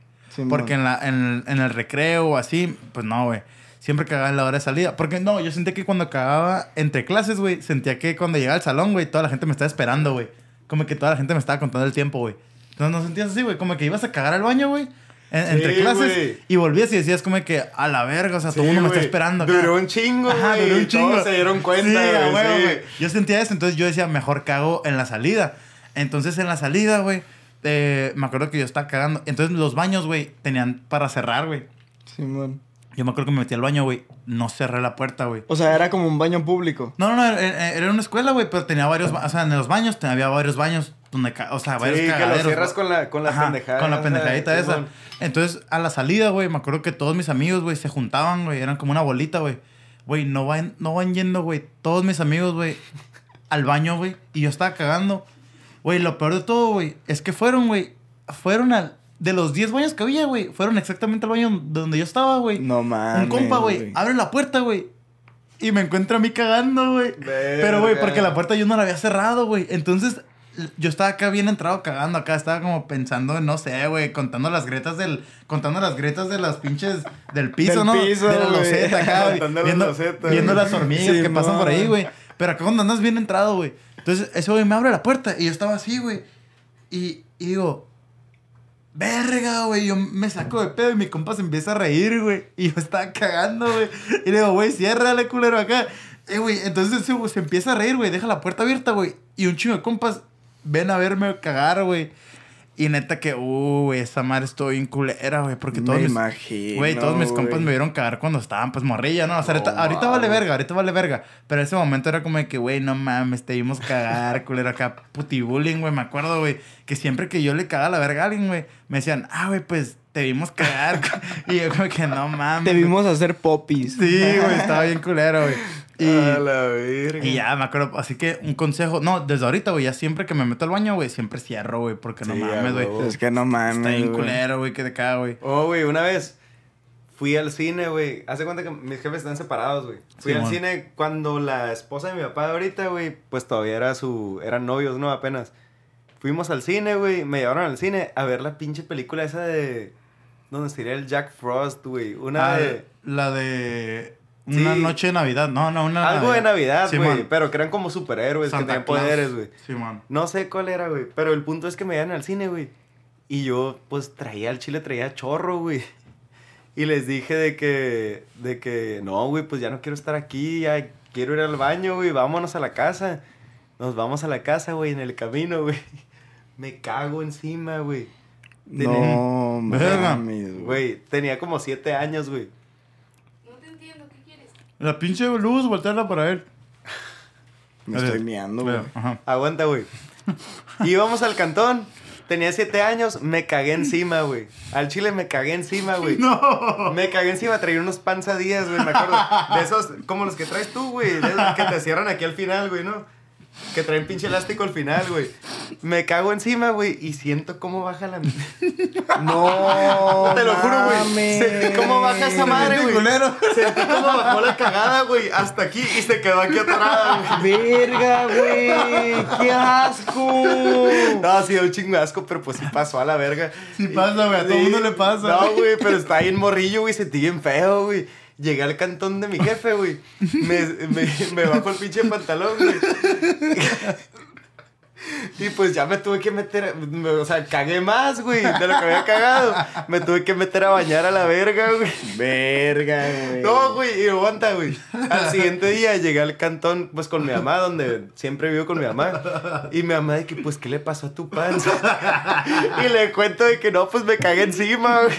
Porque en, la, en, en, el recreo o así, pues no, güey. Siempre cagaba en la hora de salida. Porque no, yo sentía que cuando cagaba entre clases, güey, sentía que cuando llegaba al salón, güey, toda la gente me estaba esperando, güey. Como que toda la gente me estaba contando el tiempo, güey. Entonces no sentías así, güey. Como que ibas a cagar al baño, güey. Entre clases y volvías y decías como que a la verga, o sea, todo el mundo me está esperando. Acá. Duró un chingo, Ajá, duró un chingo. Todos se dieron cuenta, güey. Yo sentía eso, entonces yo decía, mejor cago en la salida. Entonces en la salida, güey, eh, me acuerdo que yo estaba cagando. Entonces los baños, güey, tenían para cerrar, güey. Sí, man. Yo me acuerdo que me metí al baño, güey. No cerré la puerta, güey. O sea, era como un baño público. No, no, no. Era una escuela, güey, pero tenía varios... O sea, en los baños había varios baños donde... O sea, varios sí, que lo cierras con la, con la pendejada. Con la pendejadita esa. Entonces, a la salida, güey, me acuerdo que todos mis amigos, güey, se juntaban, güey. Eran como una bolita, güey. Güey, no van, no van yendo, güey. Todos mis amigos, güey, al baño, güey. Y yo estaba cagando. Güey, lo peor de todo, güey, es que fueron, güey, fueron al... De los 10 baños que había, güey, fueron exactamente al baño donde yo estaba, güey. No mames. Un compa, güey, abre la puerta, güey. Y me encuentra a mí cagando, güey. Pero, güey, porque la puerta yo no la había cerrado, güey. Entonces, yo estaba acá bien entrado cagando acá. Estaba como pensando, no sé, güey, contando las grietas del... Contando las grietas de las pinches... Del piso, ¿no? Piso, de la loseta acá, viendo, viendo las hormigas que pasan por ahí, güey. Pero acá cuando andas bien entrado, güey. Entonces, ese güey me abre la puerta y yo estaba así, güey. Y, y digo, verga, güey. Yo me saco de pedo y mi compa se empieza a reír, güey. Y yo estaba cagando, güey. Y le digo, güey, ciérrale, culero, acá. Eh, güey, entonces se, se empieza a reír, güey. Deja la puerta abierta, güey. Y un chingo de compas ven a verme cagar, güey. Y neta que, uh, esa madre estoy bien culera, güey. Porque todos me mis. Imagino, güey, todos mis compas me vieron cagar cuando estaban, pues morrilla, ¿no? O sea, ahorita, vale verga, ahorita vale verga. Pero ese momento era como de que, güey, no mames, te vimos cagar, culero, acá putibullying, güey. Me acuerdo, güey, que siempre que yo le cagaba la verga a alguien, güey, me decían, ah, güey, pues te vimos cagar. y yo como que no mames. Te vimos hacer popis. Sí, güey, estaba bien culero, güey. Y, a la verga. Y ya, me acuerdo. Así que un consejo. No, desde ahorita, güey, ya siempre que me meto al baño, güey, siempre cierro, güey, porque no mames, güey. Es que no mames. Está bien culero, güey, que te caga, güey. Oh, güey, una vez fui al cine, güey. Hace cuenta que mis jefes están separados, güey. Fui al cine cuando la esposa de mi papá de ahorita, güey, pues todavía era su. eran novios, ¿no? Apenas. Fuimos al cine, güey. Me llevaron al cine a ver la pinche película esa de. ¿Dónde sería el Jack Frost, güey? Una Ah, de. La de. Una Sí. noche de Navidad. No, no, una. Algo de Navidad, güey. pero que eran como superhéroes Santa que tenían Claus. poderes, güey. Sí, man. No sé cuál era, güey. Pero el punto es que me llevan al cine, güey. Y yo, pues, traía al chile, traía chorro, güey. Y les dije de que, de que, no, güey, pues ya no quiero estar aquí, ya quiero ir al baño, güey, vámonos a la casa. Nos vamos a la casa, güey, en el camino, güey. Me cago encima, güey. Tenía- No, Verga. mames, güey. Güey, tenía como siete años, güey. No te entiendo, ¿qué quieres? La pinche luz, voltearla para él. Me estoy miando, güey. Aguanta, güey. Íbamos al cantón. Tenía siete años, me cagué encima, güey. Al chile me cagué encima, güey. No. Me cagué encima, traía unos panzadillas, güey, me acuerdo. De esos, como los que traes tú, güey. De esos que te cierran aquí al final, güey, ¿no? Que traen pinche elástico al final, güey. Me cago encima, güey, y siento cómo baja la... No, Te lo juro, güey. Sentí cómo baja esa madre, güey. Sentí cómo bajó la cagada, güey, hasta aquí y se quedó aquí atorada, güey. Verga, güey. Qué asco. No, sí, un chingo de asco, pero pues sí pasó a la verga. Sí pasa, güey, a todo Sí. mundo le pasa. No, güey, pero está ahí en morrillo, güey, sentí bien feo, güey. Llegué al cantón de mi jefe, güey. Me, me, me bajo el pinche pantalón, güey. Y pues ya me tuve que meter, me- o sea, cagué más, güey, de lo que había cagado. Me tuve que meter a bañar a la verga, güey. Verga, güey. No, güey, y aguanta, güey. Al siguiente día llegué al cantón, pues con mi mamá, donde siempre vivo con mi mamá. Y mi mamá de que, pues, ¿qué le pasó a tu panza? Y le cuento de que no, pues me cagué encima, güey.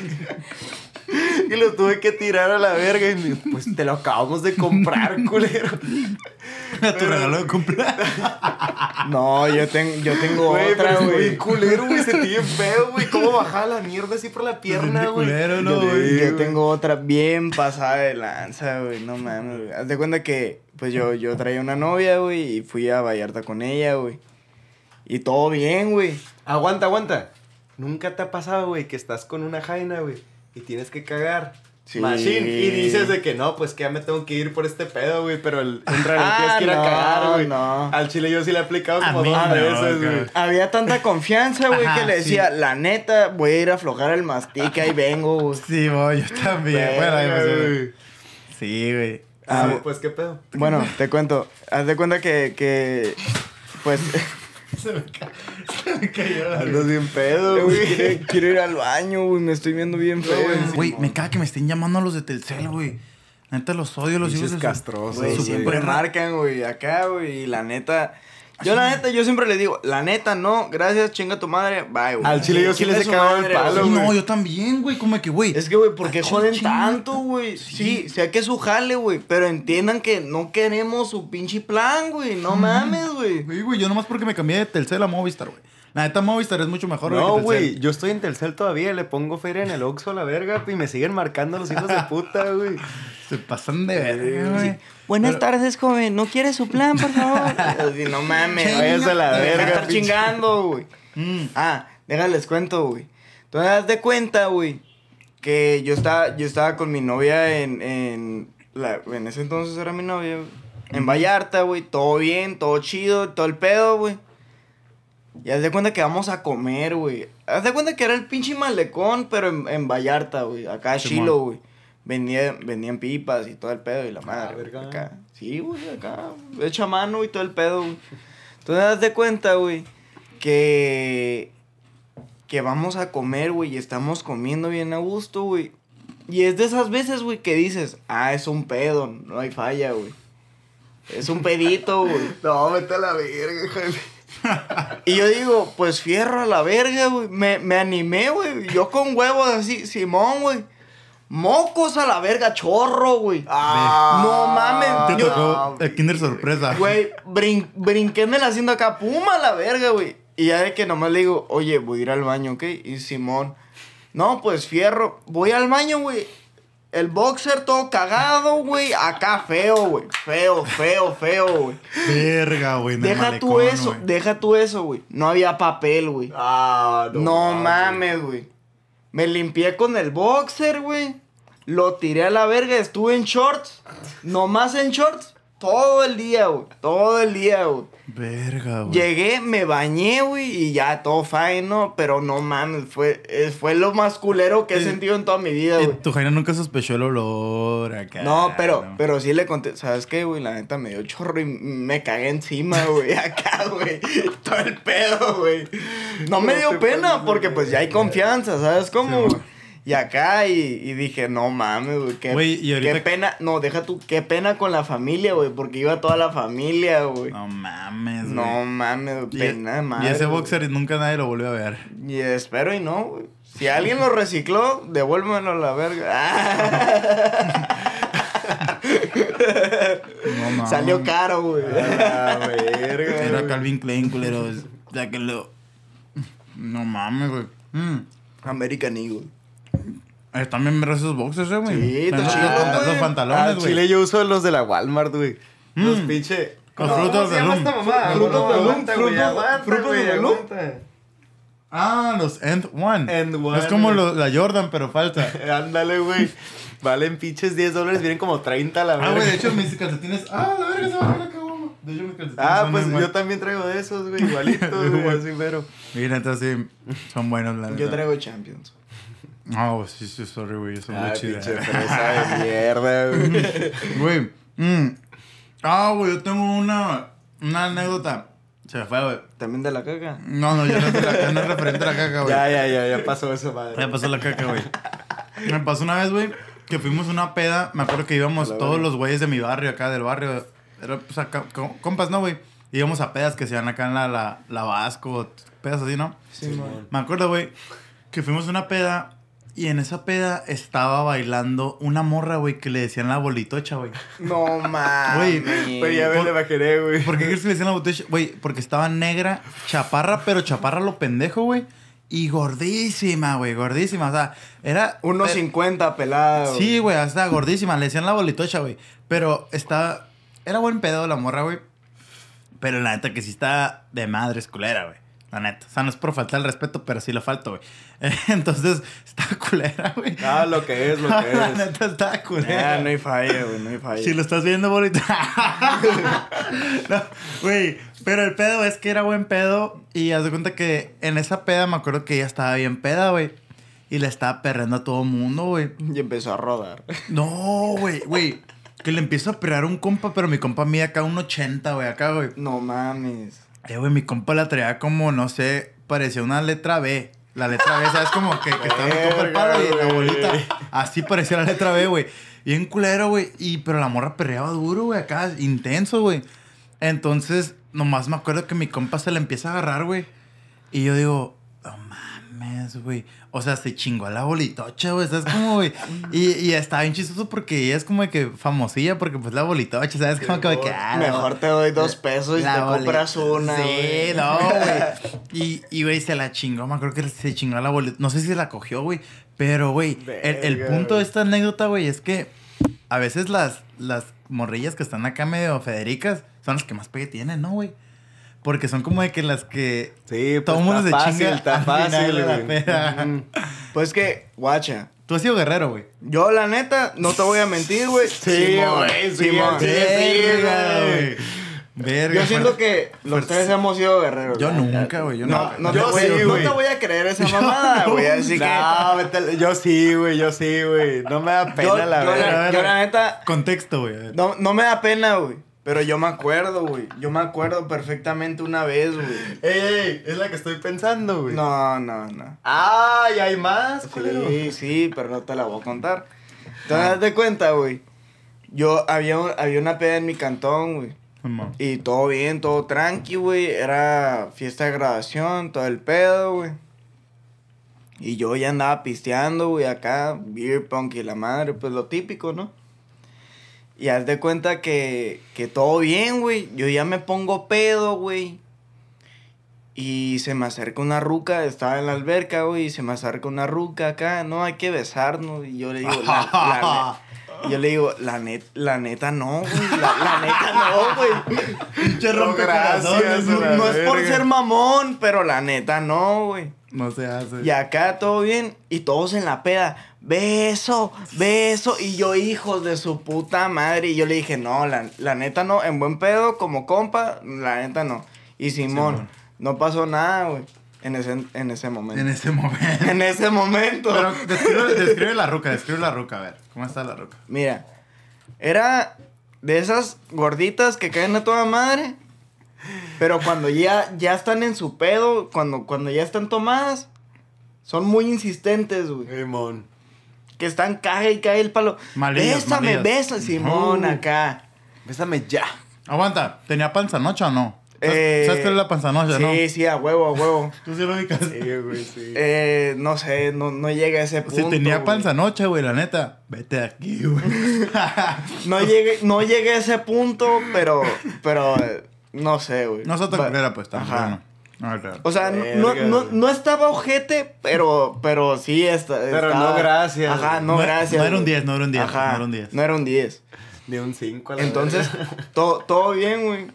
Y lo tuve que tirar a la verga. Y me dijo, pues te lo acabamos de comprar, culero. tu regalo de cumpleaños. No, yo, ten- yo tengo Güey, otra, güey. culero, güey. Sentí bien feo, güey. Cómo bajaba la mierda así por la pierna, güey. culero, Yo, no, güey. yo tengo otra bien pasada de lanza, güey. No mames, güey. Haz de cuenta que, pues yo, yo traía una novia, güey, y fui a Vallarta con ella, güey. Y todo bien, güey. Aguanta, aguanta. Nunca te ha pasado, güey, que estás con una jaina, güey, y tienes que cagar. Sí. Machine. Y dices de que no, pues que ya me tengo que ir por este pedo, güey, pero el- en realidad Ah, tienes que ir a no, cagar, güey. no. Al chile yo sí le he aplicado A como dos no, veces, güey. Había tanta confianza, güey, Ajá, que le sí. decía, la neta, voy a ir a aflojar el mastique, ahí vengo, güey. Sí, güey, yo también. Bueno, ahí güey. Sí, güey. Ah, Sí, pues qué pedo. Bueno, te cuento. Haz de cuenta que, que pues, Se me, ca- se me cayó la Andas bien pedo, güey, güey. quiero, quiero ir al baño, güey, me estoy viendo bien feo. güey, me caga que me estén llamando a los de Telcel, güey. Neta, los odio, los hijos de castrosos, Güey, siempre marcan, güey, acá, güey, y la neta... Yo la neta, yo siempre le digo, la neta, no, gracias, chinga tu madre, bye, güey. Al chile yo sí les he cagado el palo, Sí, güey. no, yo también, güey. Como que, güey. Es que, güey, ¿por qué Ah, joden chinga. tanto, güey? Sí, sé que es su jale, güey, pero entiendan que no queremos su pinche plan, güey, no mames, güey. Güey, güey, yo nomás porque me cambié de Telcel a Movistar, güey. La neta, Movistar es mucho mejor, No, güey, yo estoy en Telcel todavía, le pongo feria en el Oxxo a la verga y me siguen marcando los hijos de puta, güey. Se pasan de verga, güey. Buenas Pero- tardes, joven. ¿No quiere su plan, por favor? Así, no mames. Váyase a la verga, estar chingando, güey. Mm. Ah, déjales cuento, güey. Entonces, haz de cuenta, güey, que yo estaba, yo estaba con mi novia en, en, la, en ese entonces era mi novia, güey, en Vallarta, güey, todo bien, todo chido, todo el pedo, güey. Y haz de cuenta que vamos a comer, güey. Haz de cuenta que era el pinche malecón, pero en, en Vallarta, güey, acá. Chilo, güey. Vendía, vendían pipas y todo el pedo y la madre, güey, verga. acá. Sí, güey, acá, hecha mano y todo el pedo, güey. Entonces, haz de cuenta, güey, que que vamos a comer, güey, y estamos comiendo bien a gusto, güey. Y es de esas veces, güey, que dices, ah, es un pedo, no hay falla, güey. Es un pedito, güey. No, vete a la verga, Jaime. Y yo digo, pues fierro a la verga, güey. Me, me animé, güey. Yo con huevos así, Simón, güey. Mocos a la verga, chorro, güey. Ah, no mames. Te yo- tocó el Kinder Sorpresa. Güey, brin brinqué me la haciendo acá, puma a la verga, güey. Y ya de que nomás le digo, oye, voy a ir al baño, ¿ok? Y Simón, no, pues fierro, voy al baño, güey. El boxer todo cagado, güey. Acá feo, güey. Feo, feo, feo, güey. Verga, güey. Deja tú malecón, eso, güey. deja tú eso, güey. No había papel, güey. Ah, No, mames, güey. Me limpié con el boxer, güey. Lo tiré a la verga, estuve en shorts. Nomás en shorts. Todo el día, güey. Todo el día, güey. Verga, güey. Llegué, me bañé, güey, y ya todo fine, ¿no? Pero no mames, fue, eh, fue lo más culero que he sentido en toda mi vida, güey. Tu Jaina nunca sospechó el olor acá. No, pero, pero sí le conté, ¿sabes qué, güey? La neta me dio chorro y me cagué encima, güey, acá, güey. Todo el pedo, güey. No me dio pena porque pues ya hay confianza, ¿sabes cómo? Y acá, y, dije, no mames, güey, qué, pena, no, deja tú, qué pena con la familia, güey, porque iba toda la familia, güey. No mames, güey. No mames, pena madre. Y ese boxer nunca nadie lo volvió a ver. Y espero y no, güey. Si alguien lo recicló, devuélvemelo a la verga. no, mames. Salió caro, güey. Ah, verga. Era Calvin Klein, culero. O que lo... No mames, güey. Mm. American Eagle. Eh, también me esos boxes, eh, güey. Sí, te chido con los pantalones, güey. Chile yo uso los de la Walmart, güey. Los mm. pinche... Con frutos de loom. Frutos de loom. Frutos de loom. Ah, los End One. End One. Es como la Jordan, pero falta. Ándale, güey. Valen pinches 10 dólares, vienen como 30 la verdad. Ah, güey, de hecho mis calcetines. Ah, la verga se va a ver acá, De hecho mis calcetines. Ah, pues yo también traigo de esos, güey, igualitos, güey, así, pero. Mira, entonces sí, son buenos, la Yo traigo Champions. Oh, sí, sí, sorry, güey. Eso muy chido. de mierda, güey. Güey. Mm. Ah, güey, yo tengo una, una anécdota. Se me fue, güey. ¿También de la caca? No, no, ya no es, de la, no es referente a la caca, güey. Ya, ya, ya, ya pasó eso, madre. Ya pasó la caca, güey. Me pasó una vez, güey, que fuimos una peda. Me acuerdo que íbamos todos los güeyes de mi barrio, acá del barrio. Era, pues, acá, compas, ¿no, güey? Íbamos a pedas que se van acá en la, la, la Vasco, pedas así, ¿no? Sí, güey. Me acuerdo, güey, que fuimos una peda y en esa peda estaba bailando una morra, güey, que le decían la bolitocha, güey. No mames. Güey, ya me la imaginé, güey. ¿Por qué crees que le decían la bolitocha? Güey, porque estaba negra, chaparra, pero chaparra lo pendejo, güey. Y gordísima, güey, gordísima. O sea, era. Unos 50 pelada. Sí, güey, hasta gordísima. Le decían la bolitocha, güey. Pero estaba. Era buen pedo la morra, güey. Pero la neta que sí está de madre esculera, güey. La neta. O sea, no es por faltar el respeto, pero sí lo falto, güey. Entonces, está culera, güey. Ah, lo que es, lo que es. La neta está culera. Ah, no hay falla, güey, no hay falla. Si lo estás viendo, bonito. güey, pero el pedo es que era buen pedo. Y haz de cuenta que en esa peda me acuerdo que ella estaba bien peda, güey. Y le estaba perreando a todo mundo, güey. Y empezó a rodar. No, güey, güey. Que le empiezo a perrear a un compa, pero mi compa mide acá un 80, güey, acá, güey. No mames. Eh, güey, mi compa la traía como, no sé, parecía una letra B. La letra B, ¿sabes? Como que, que estaba mi compa el palo y la bolita. Así parecía la letra B, güey. Bien culero, güey. Y, pero la morra perreaba duro, güey, acá, intenso, güey. Entonces, nomás me acuerdo que mi compa se le empieza a agarrar, güey. Y yo digo, mames, güey. O sea, se chingó a la bolitocha, güey. ¿Sabes cómo, güey? y, y está bien chistoso porque ella es como de que famosilla, porque pues la bolitocha, ¿sabes? Como que, ah, Mejor te doy dos pesos y te compras una. Sí, no, güey. Y, y, güey, se la chingó. Me acuerdo que se chingó a la bolitocha. No sé si se la cogió, güey. Pero, güey, el, el, punto de esta anécdota, güey, es que a veces las, las morrillas que están acá medio federicas son las que más pegue tienen, ¿no, güey? Porque son como de que las que. Sí, pues todo el mundo se fácil, chinga. Está fácil, güey. Pues que, guacha. Tú has sido guerrero, güey. Yo, la neta, no te voy a mentir, güey. Sí, güey. Sí, güey. Verga, yo siento que los tres hemos sido guerreros. Yo nunca, güey. Yo no, no, yo te voy, sí, no te voy a creer esa mamada, güey. Así que. No, yo sí, güey. Yo sí, güey. No me da pena, la verdad. Yo, la neta. Contexto, güey. No, no me da pena, güey. Pero yo me acuerdo, güey. Yo me acuerdo perfectamente una vez, güey. Ey, ey, es la que estoy pensando, güey. No, no, no. ¡Ay, hay más, Sí, sí, pero no te la voy a contar. Entonces, ah. de cuenta, güey. Yo había, había una peda en mi cantón, güey. Y todo bien, todo tranqui, güey. Era fiesta de graduación, todo el pedo, güey. Y yo ya andaba pisteando, güey, acá, beer punk y la madre, pues lo típico, ¿no? Y haz de cuenta que, que todo bien, güey. Yo ya me pongo pedo, güey. Y se me acerca una ruca, estaba en la alberca, güey, y se me acerca una ruca acá, no, hay que besarnos. Y yo le digo, la, yo le digo, la, net, la neta no, güey, la, neta no, güey. Pinche no, gracias, no, no es por ser mamón, pero la neta no, güey. No se hace. Y acá todo bien y todos en la peda. Beso, beso. Y yo, hijos de su puta madre. Y yo le dije, no, la, la neta no. En buen pedo, como compa, la neta no. Y Simón, no pasó nada, güey. En ese, en ese momento. En ese momento. en ese momento. Pero describe, describe la ruca, describe la ruca, a ver. ¿Cómo está la ruca? Mira, era de esas gorditas que caen a toda madre. Pero cuando ya, ya están en su pedo, cuando, cuando ya están tomadas, son muy insistentes, güey. Simón. Que están cae y cae el palo. Malillas, Bésame, malillas. besa, Simón, Uh. acá. Bésame ya. Aguanta, ¿tenía panzanocha o no? ¿Sabes, Eh, ¿sabes qué es la panzanocha, sí, no? sí, a huevo, a huevo. Tú sí lo ubicas. Sí, güey, sí. Eh, no sé, no, no llega a ese punto. Si tenía panzanocha, güey, la neta, vete de aquí, güey. No llegué, no llegué a ese punto, pero, pero, eh, no sé, güey. no tan Va- culera, pues, tan Ajá. culera, No, claro. O sea, no, no, no, estaba ojete, pero, pero sí está, Pero estaba- no gracias, Ajá, no, No- gracias. no era un güey. 10, no era un 10, Ajá, no era un 10. No era un 10. De un 5 a la Entonces, todo bien, güey.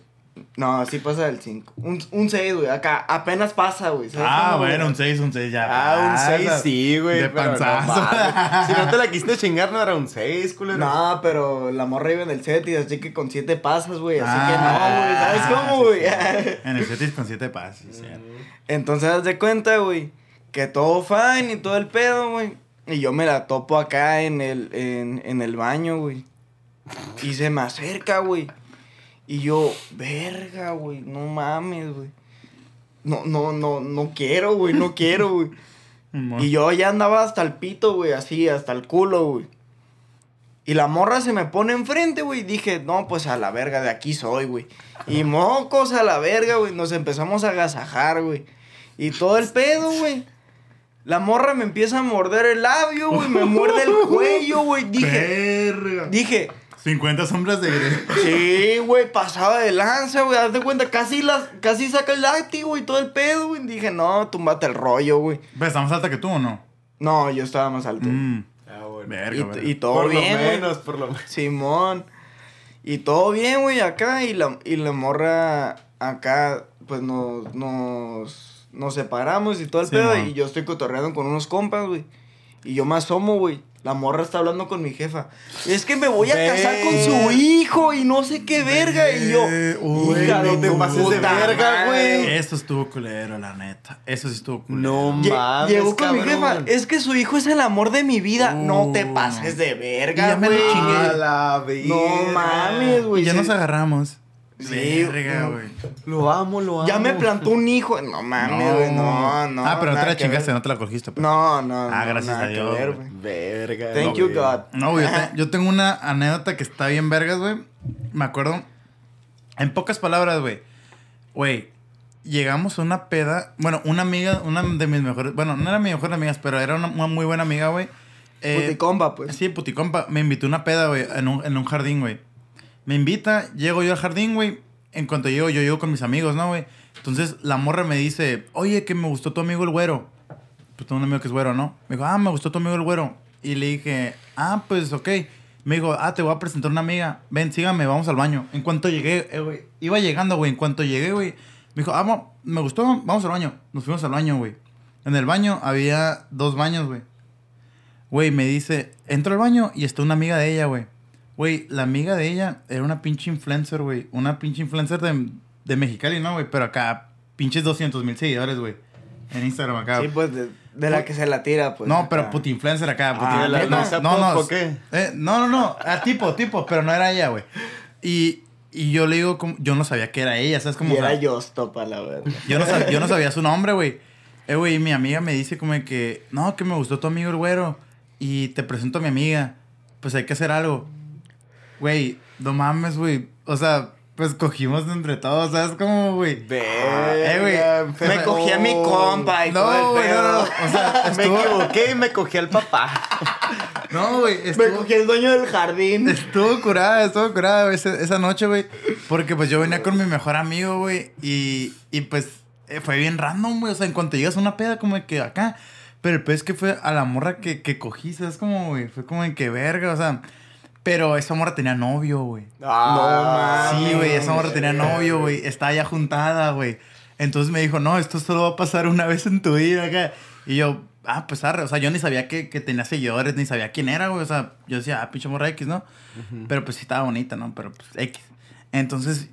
No, sí pasa del 5. Un, un 6, güey. Acá apenas pasa, güey. ¿sabes Ah, bueno, güey? un 6, un 6 ya. Ah, un pasa. 6 sí, güey. De no panzazo. mames. si no te la quisiste chingar, no era un 6, culero. No, pero la morra iba en el set y así que con 7 pasas, güey. Así Ah, que no, güey. ¿Sabes cómo, güey? En el Cetis con 7 pasos, sí. Entonces, haz de cuenta, güey, que todo fine y todo el pedo, güey. Y yo me la topo acá en el, en, en el baño, güey. Y se me acerca, güey. Y yo, verga, güey, no mames, güey. No, no, no, no quiero, güey, no quiero, güey. Y yo ya andaba hasta el pito, güey, así, hasta el culo, güey. Y la morra se me pone enfrente, güey. Dije, no, pues a la verga, de aquí soy, güey. Y mocos a la verga, güey. Nos empezamos a agasajar, güey. Y todo el pedo, güey. La morra me empieza a morder el labio, güey. Me muerde el cuello, güey. Dije, Verga. dije, 50 sombras de Grey. sí, güey, pasaba de lanza, güey. Haz de cuenta, casi, las, casi saca el látigo y todo el pedo, güey. Dije, no, túmbate el rollo, güey. ¿Ves, está más alta que tú o no? No, yo estaba más alto. Mm. Ah, bueno. Verga, Y, verga. y todo por bien, lo güey. menos, por lo menos. Simón. Y todo bien, güey, acá. Y la, y la morra acá, pues nos, nos, nos separamos y todo el pedo. Y yo estoy cotorreando con unos compas, güey. Y yo me asomo, güey. La morra está hablando con mi jefa. Es que me voy a casar con su hijo y no sé qué verga. Y yo, uy, hija de no te tu pases de puta verga, madre. güey. Eso estuvo culero, la neta. Eso sí estuvo culero. No Lle- mames, Llegó con mi cabrón. jefa. Es que su hijo es el amor de mi vida. no te Uh. pases de Y verga, ya me lo güey. chingué. A la verga. No mames, güey. Y ya nos agarramos. Sí, Verga, no. güey. Lo amo, lo amo. Ya me plantó un hijo. No mames, güey. No, no. Ah, pero no te la chingaste, ver. no te la cogiste. pues. No, no. Ah, no, gracias nada a que Dios, ver, güey. Verga. Thank no, you. God. No, güey, yo, te- yo tengo una anécdota que está bien vergas, güey. Me acuerdo. En pocas palabras, güey. Güey, llegamos a una peda. Bueno, una amiga, una de mis mejores. Bueno, no era mi mejor amigas, pero era una, una muy buena amiga, güey. Eh, Puticompa, pues. Sí, puticompa. Me invitó a una peda, güey, en un, en un jardín, güey. Me invita, llego yo al jardín, güey. En cuanto llego, yo llego con mis amigos, ¿no, güey? Entonces la morra me dice, oye, que me gustó tu amigo el güero. Pues tengo un amigo que es güero, ¿no? Me dijo, ah, me gustó tu amigo el güero. Y le dije, ah, pues ok. Me dijo, ah, te voy a presentar una amiga. Ven, sígame, vamos al baño. En cuanto llegué, eh, güey, iba llegando, güey. En cuanto llegué, güey, me dijo, ah, me gustó, vamos al baño. Nos fuimos al baño, güey. En el baño había dos baños, güey. Güey, me dice, entro al baño y está una amiga de ella, güey. Güey, la amiga de ella era una pinche influencer, güey. Una pinche influencer de, de Mexicali, ¿no, güey? Pero acá, pinches 200 mil seguidores, güey. En Instagram acá. Sí, pues de, de la que se la tira, pues. no, acá. pero puti influencer acá. puti- Ah, ¿la- no, no, no, pop o qué? eh, no, no, no. Ah, tipo, tipo, pero no era ella, güey. Y, y yo le digo, como, yo no sabía que era ella, ¿sabes? Como, Y era yo, topa, la verdad. yo, no sabía, yo no sabía su nombre, güey. Eh, güey, mi amiga me dice como que, no, que me gustó tu amigo el güero. Y te presento a mi amiga. Pues hay que hacer algo. Güey, no mames, güey. O sea, pues cogimos entre todos, ¿sabes cómo, güey? Eh, güey. Me cogí a mi compa y todo No, el güey, no, pedo. no. O sea, Me equivoqué y me cogí al papá. No, güey, Me cogí el dueño del jardín. Estuvo curada, estuvo curada güey, esa, esa noche, güey. Porque pues yo venía con mi mejor amigo, güey. Y, y pues eh, fue bien random, güey. O sea, en cuanto llegas a una peda, como de que acá. Pero el pez que fue a la morra que, que cogí, ¿sabes? Como, güey, fue como en que verga, o sea. Pero esa morra tenía novio, güey. Ah, No, Sí, güey, esa morra tenía novio, güey. Estaba ya juntada, güey. Entonces me dijo, no, esto solo va a pasar una vez en tu vida acá. Y yo, ah, pues arre. O sea, yo ni sabía que, que tenía seguidores, ni sabía quién era, güey. O sea, yo decía, ah, pinche morra X, ¿no? Pero pues sí estaba bonita, ¿no? Pero pues X. Entonces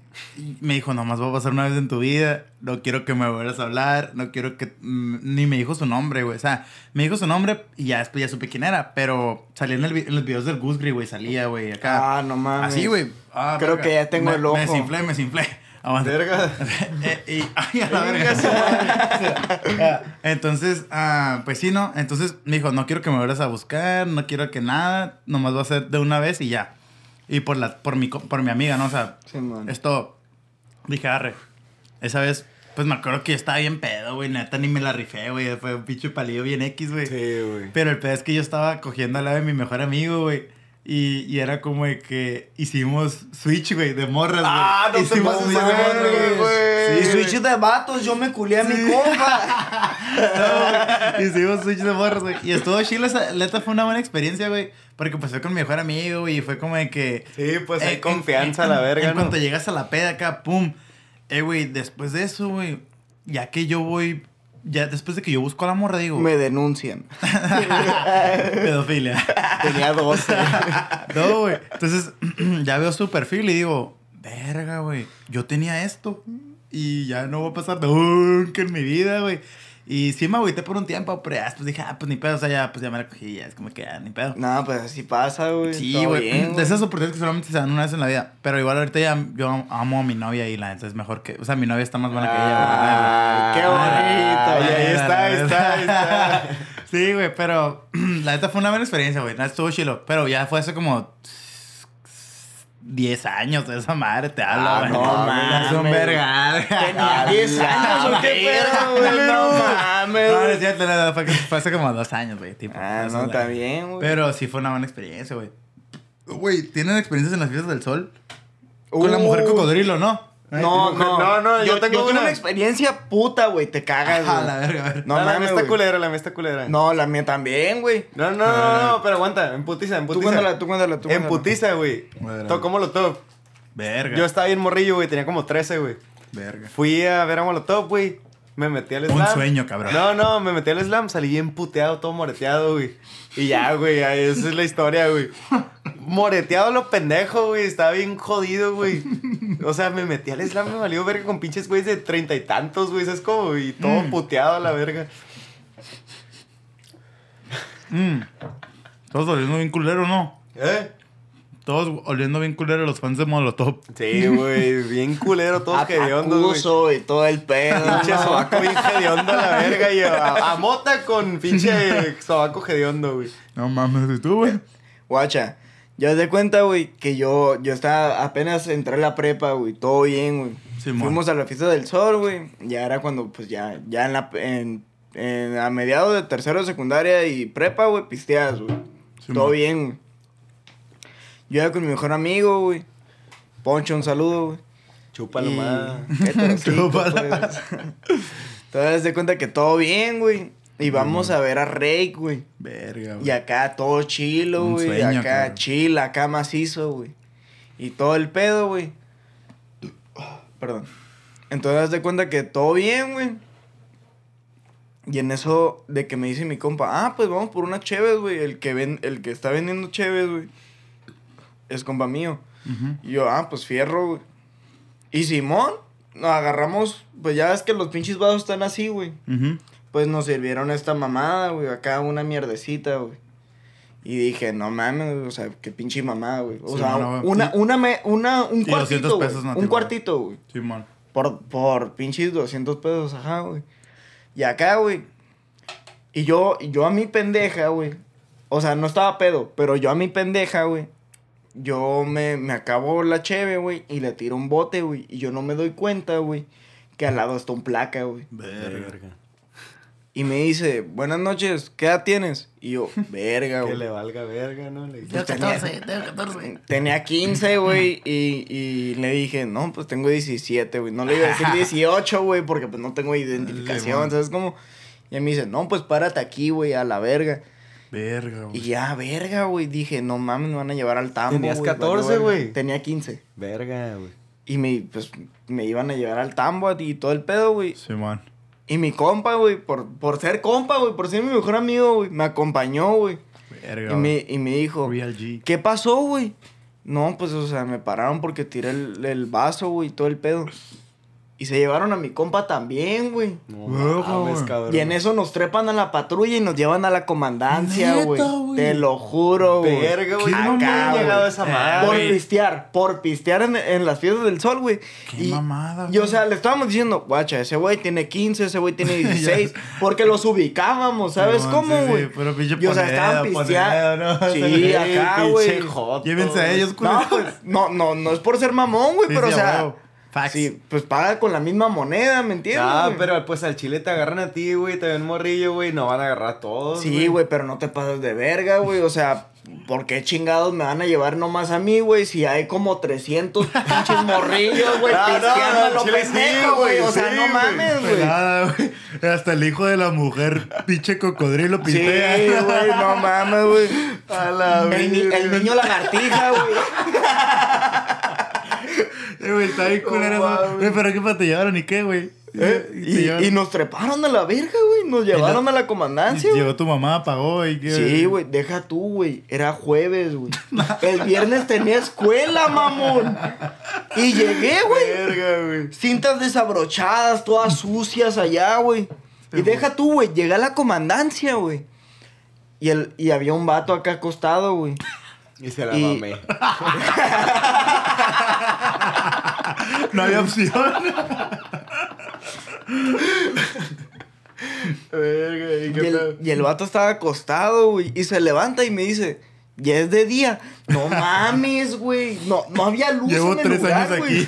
me dijo, nomás va a pasar una vez en tu vida, no quiero que me vuelvas a hablar, no quiero que... Mm, ni me dijo su nombre, güey. O sea, me dijo su nombre y ya después ya supe quién era, pero salía en, el, en los videos del Goose güey, salía, güey, acá. Ah, no mames. Así, güey. Ah, Creo que ya tengo el ojo. Me desinflé, me desinflé. Verga. Eh, y, ay, a la verga. Entonces, ah, pues sí, ¿no? Entonces me dijo, no quiero que me vuelvas a buscar, no quiero que nada, nomás va a ser de una vez y ya. Y por, la, por, mi, por mi amiga, ¿no? O sea, esto, dije, arre. Esa vez, pues me acuerdo que yo estaba bien pedo, güey. Neta, ni me la rifé, güey. Fue un pinche palillo bien X, güey. Sí, güey. Pero el pedo es que yo estaba cogiendo a la de mi mejor amigo, güey. Y, y, era como de que hicimos switch, güey, de morras, güey. Ah, no hicimos switch de morras, güey. Sí, switch de vatos, yo me culé a mi compa. no, hicimos switch de morras, güey. Y estuvo chido, esa neta fue una buena experiencia, güey. Porque pues fue con mi mejor amigo, y fue como de que... Sí, pues hay confianza a la verga, En cuanto llegas a la peda acá, pum. Eh, güey, después de eso, güey, ya que yo voy ya después de que yo busco a la morra, digo. Me denuncian. Pedofilia. Tenía 12. no, güey. Entonces, ya veo su perfil y digo, verga, güey. Yo tenía esto. Y ya no va a pasar nunca en mi vida, güey. Y sí me agüité por un tiempo, pero ya después dije, ah, pues ni pedo, o sea, ya, pues ya me la cogí, ya es como que ya, ni pedo. No, pues así pasa, güey. Sí, güey. De esas oportunidades que solamente se dan una vez en la vida. Pero igual ahorita ya yo amo a mi novia y la neta es mejor que. O sea, mi novia está más buena que ella, ah, ¡Qué bonito! ahí está, ahí está, ahí está. sí, güey, pero la neta fue una buena experiencia, güey. Estuvo chilo. Pero ya fue hace como 10 años de esa madre, te hablo, ah, No, mames. Es un verga. Tenía 10 años, ¿o qué pedo, güey? No mames. No, es cierto, fue, hace como 2 años, güey. Tipo, ah, no, está bien, güey. Pero sí fue una buena experiencia, güey. Güey, ¿tienen experiencias en las fiestas del sol? Con la mujer uh. cocodrilo, ¿no? No, no, no, no, yo, tengo una... experiencia puta, güey, te cagas, güey. la verga, a ver. No, la mía está culera, la mía está culera. No, la mía también, güey. No, no, no, no, pero aguanta, en putiza, en putiza. Tú cuéntala, tú cuéntala, tú En putiza, güey. ¿Cómo lo top? Verga. Yo estaba bien morrillo, güey, tenía como 13, güey. Verga. Fui a ver a Molotov, güey. Me metí al slam. Un sueño, cabrón. No, no, me metí al slam, salí bien puteado, todo moreteado, güey. Y ya, güey, esa es la historia, güey. Moreteado lo pendejo, güey. Estaba bien jodido, güey. O sea, me metí al slam, me valió verga con pinches güeyes de treinta y tantos, güey. Es como, y todo mm. puteado a la verga. Mmm. Todos oliendo bien culero, ¿no? ¿Eh? Todos oliendo bien culero los fans de Molotov. Sí, güey, bien culero, todos hediondos, güey. y todo el pedo. Pinche sobaco bien hediondo a la verga y a, mota con pinche sobaco hediondo, güey. No mames, ¿y tú, güey? Guacha, ya te cuenta, güey, que yo, yo estaba, apenas entré a la prepa, güey, todo bien, güey. Fuimos a la fiesta del sol, güey. Ya era cuando, pues ya, ya en la, en, en a mediados de tercero de secundaria y prepa, güey, pisteadas, güey. todo bien, güey. Yo iba con mi mejor amigo, güey. Poncho, un saludo, güey. Chúpalo y... más. Chúpalo. Pues. Entonces, de cuenta que todo bien, güey. Y vamos a ver a Rake, güey. Verga, güey. Y acá todo chilo, güey. Y acá chill, acá macizo, güey. Y todo el pedo, güey. Perdón. Entonces, de cuenta que todo bien, güey. Y en eso de que me dice mi compa, ah, pues vamos por una Cheves, güey. El que ven, el que está vendiendo Cheves, güey es compa mío. Y yo, ah, pues fierro, güey. Y Simón, nos agarramos, pues ya ves que los pinches vasos están así, güey. Pues nos sirvieron esta mamada, güey, acá una mierdecita, güey. Y dije, no mames, o sea, qué pinche mamada, güey. O sea, una, una, me, una, un cuartito, pesos un cuartito, güey. Simón. Por, por pinches 200 pesos, ajá, güey. Y acá, güey. Y yo, yo a mi pendeja, güey. O sea, no estaba pedo, pero yo a mi pendeja, güey yo me, me acabo la cheve, güey, y le tiro un bote, güey. Y yo no me doy cuenta, güey, que al lado está un placa, güey. Verga. Y me dice, buenas noches, ¿qué edad tienes? Y yo, verga, güey. Que le valga verga, ¿no? Le dije, tengo 14, tengo 14. Tenía 15, güey, y, y le dije, no, pues tengo 17, güey. No le iba a decir 18, güey, porque pues no tengo identificación. Entonces, como... Y me dice, no, pues párate aquí, güey, a la verga. Verga, güey. Y ya, verga, güey. Dije, no mames, me van a llevar al tambo. Tenías 14, güey. Tenía 15. Verga, güey. Y me, pues, me iban a llevar al tambo y todo el pedo, güey. Sí, man. Y mi compa, güey, por, por ser compa, güey, por ser mi mejor amigo, güey, me acompañó, güey. Y me, y me dijo, ¿qué pasó, güey? No, pues, o sea, me pararon porque tiré el, el vaso, güey, todo el pedo. Y se llevaron a mi compa también, güey. y en eso nos trepan a la patrulla y nos llevan a la comandancia, güey. Te lo juro, güey. Verga, güey. Acá, llegado esa madre. Por pistear, por pistear en, en las fiestas del sol, güey. Qué mamada, güey. Y o sea, le estábamos diciendo, guacha, ese güey tiene 15, ese güey tiene 16. porque los ubicábamos, ¿sabes cómo, güey? Sí, pero pinche Y o sea, estaban pisteando. ¿no? Sí, acá, güey. Llévense a ellos, güey. No, pues, no, no, no es por ser mamón, güey, pero o sea. Sí, pues paga con la misma moneda, ¿me entiendes? Ah, pero pues al chile te agarran a ti, güey, te ven morrillo, güey, no van a agarrar a todos. Sí, güey, pero no te pasas de verga, güey, o sea, ¿por qué chingados me van a llevar nomás a mí, güey? Si hay como 300 pinches morrillos, güey, no, pisteando no, no, pendejo, güey. O sea, no mames, güey. Nada, güey. Hasta el hijo de la mujer, pinche cocodrilo pistea. Sí, güey, no mames, güey. A la el, el niño lagartija, güey. Eh, güey, está bien culero. Güey, pero qué para te llevaron y qué, güey. ¿Eh? Y, nos treparon a la verga, güey. Nos llevaron a la comandancia. Llegó tu mamá, pagó y qué. Sí, güey, deja tú, güey. Era jueves, güey. El viernes tenía escuela, mamón. Y llegué, güey. Verga, güey. Cintas desabrochadas, todas sucias allá, güey. Y deja tú, güey. Llegué a la comandancia, güey. Y, el, y había un vato acá acostado, güey. Y se la mamé. no había opción. y, el, vato estaba acostado, güey. Y se levanta y me dice, ya es de día. No mames, güey. No, no había luz Llevo en el tres lugar, años aquí.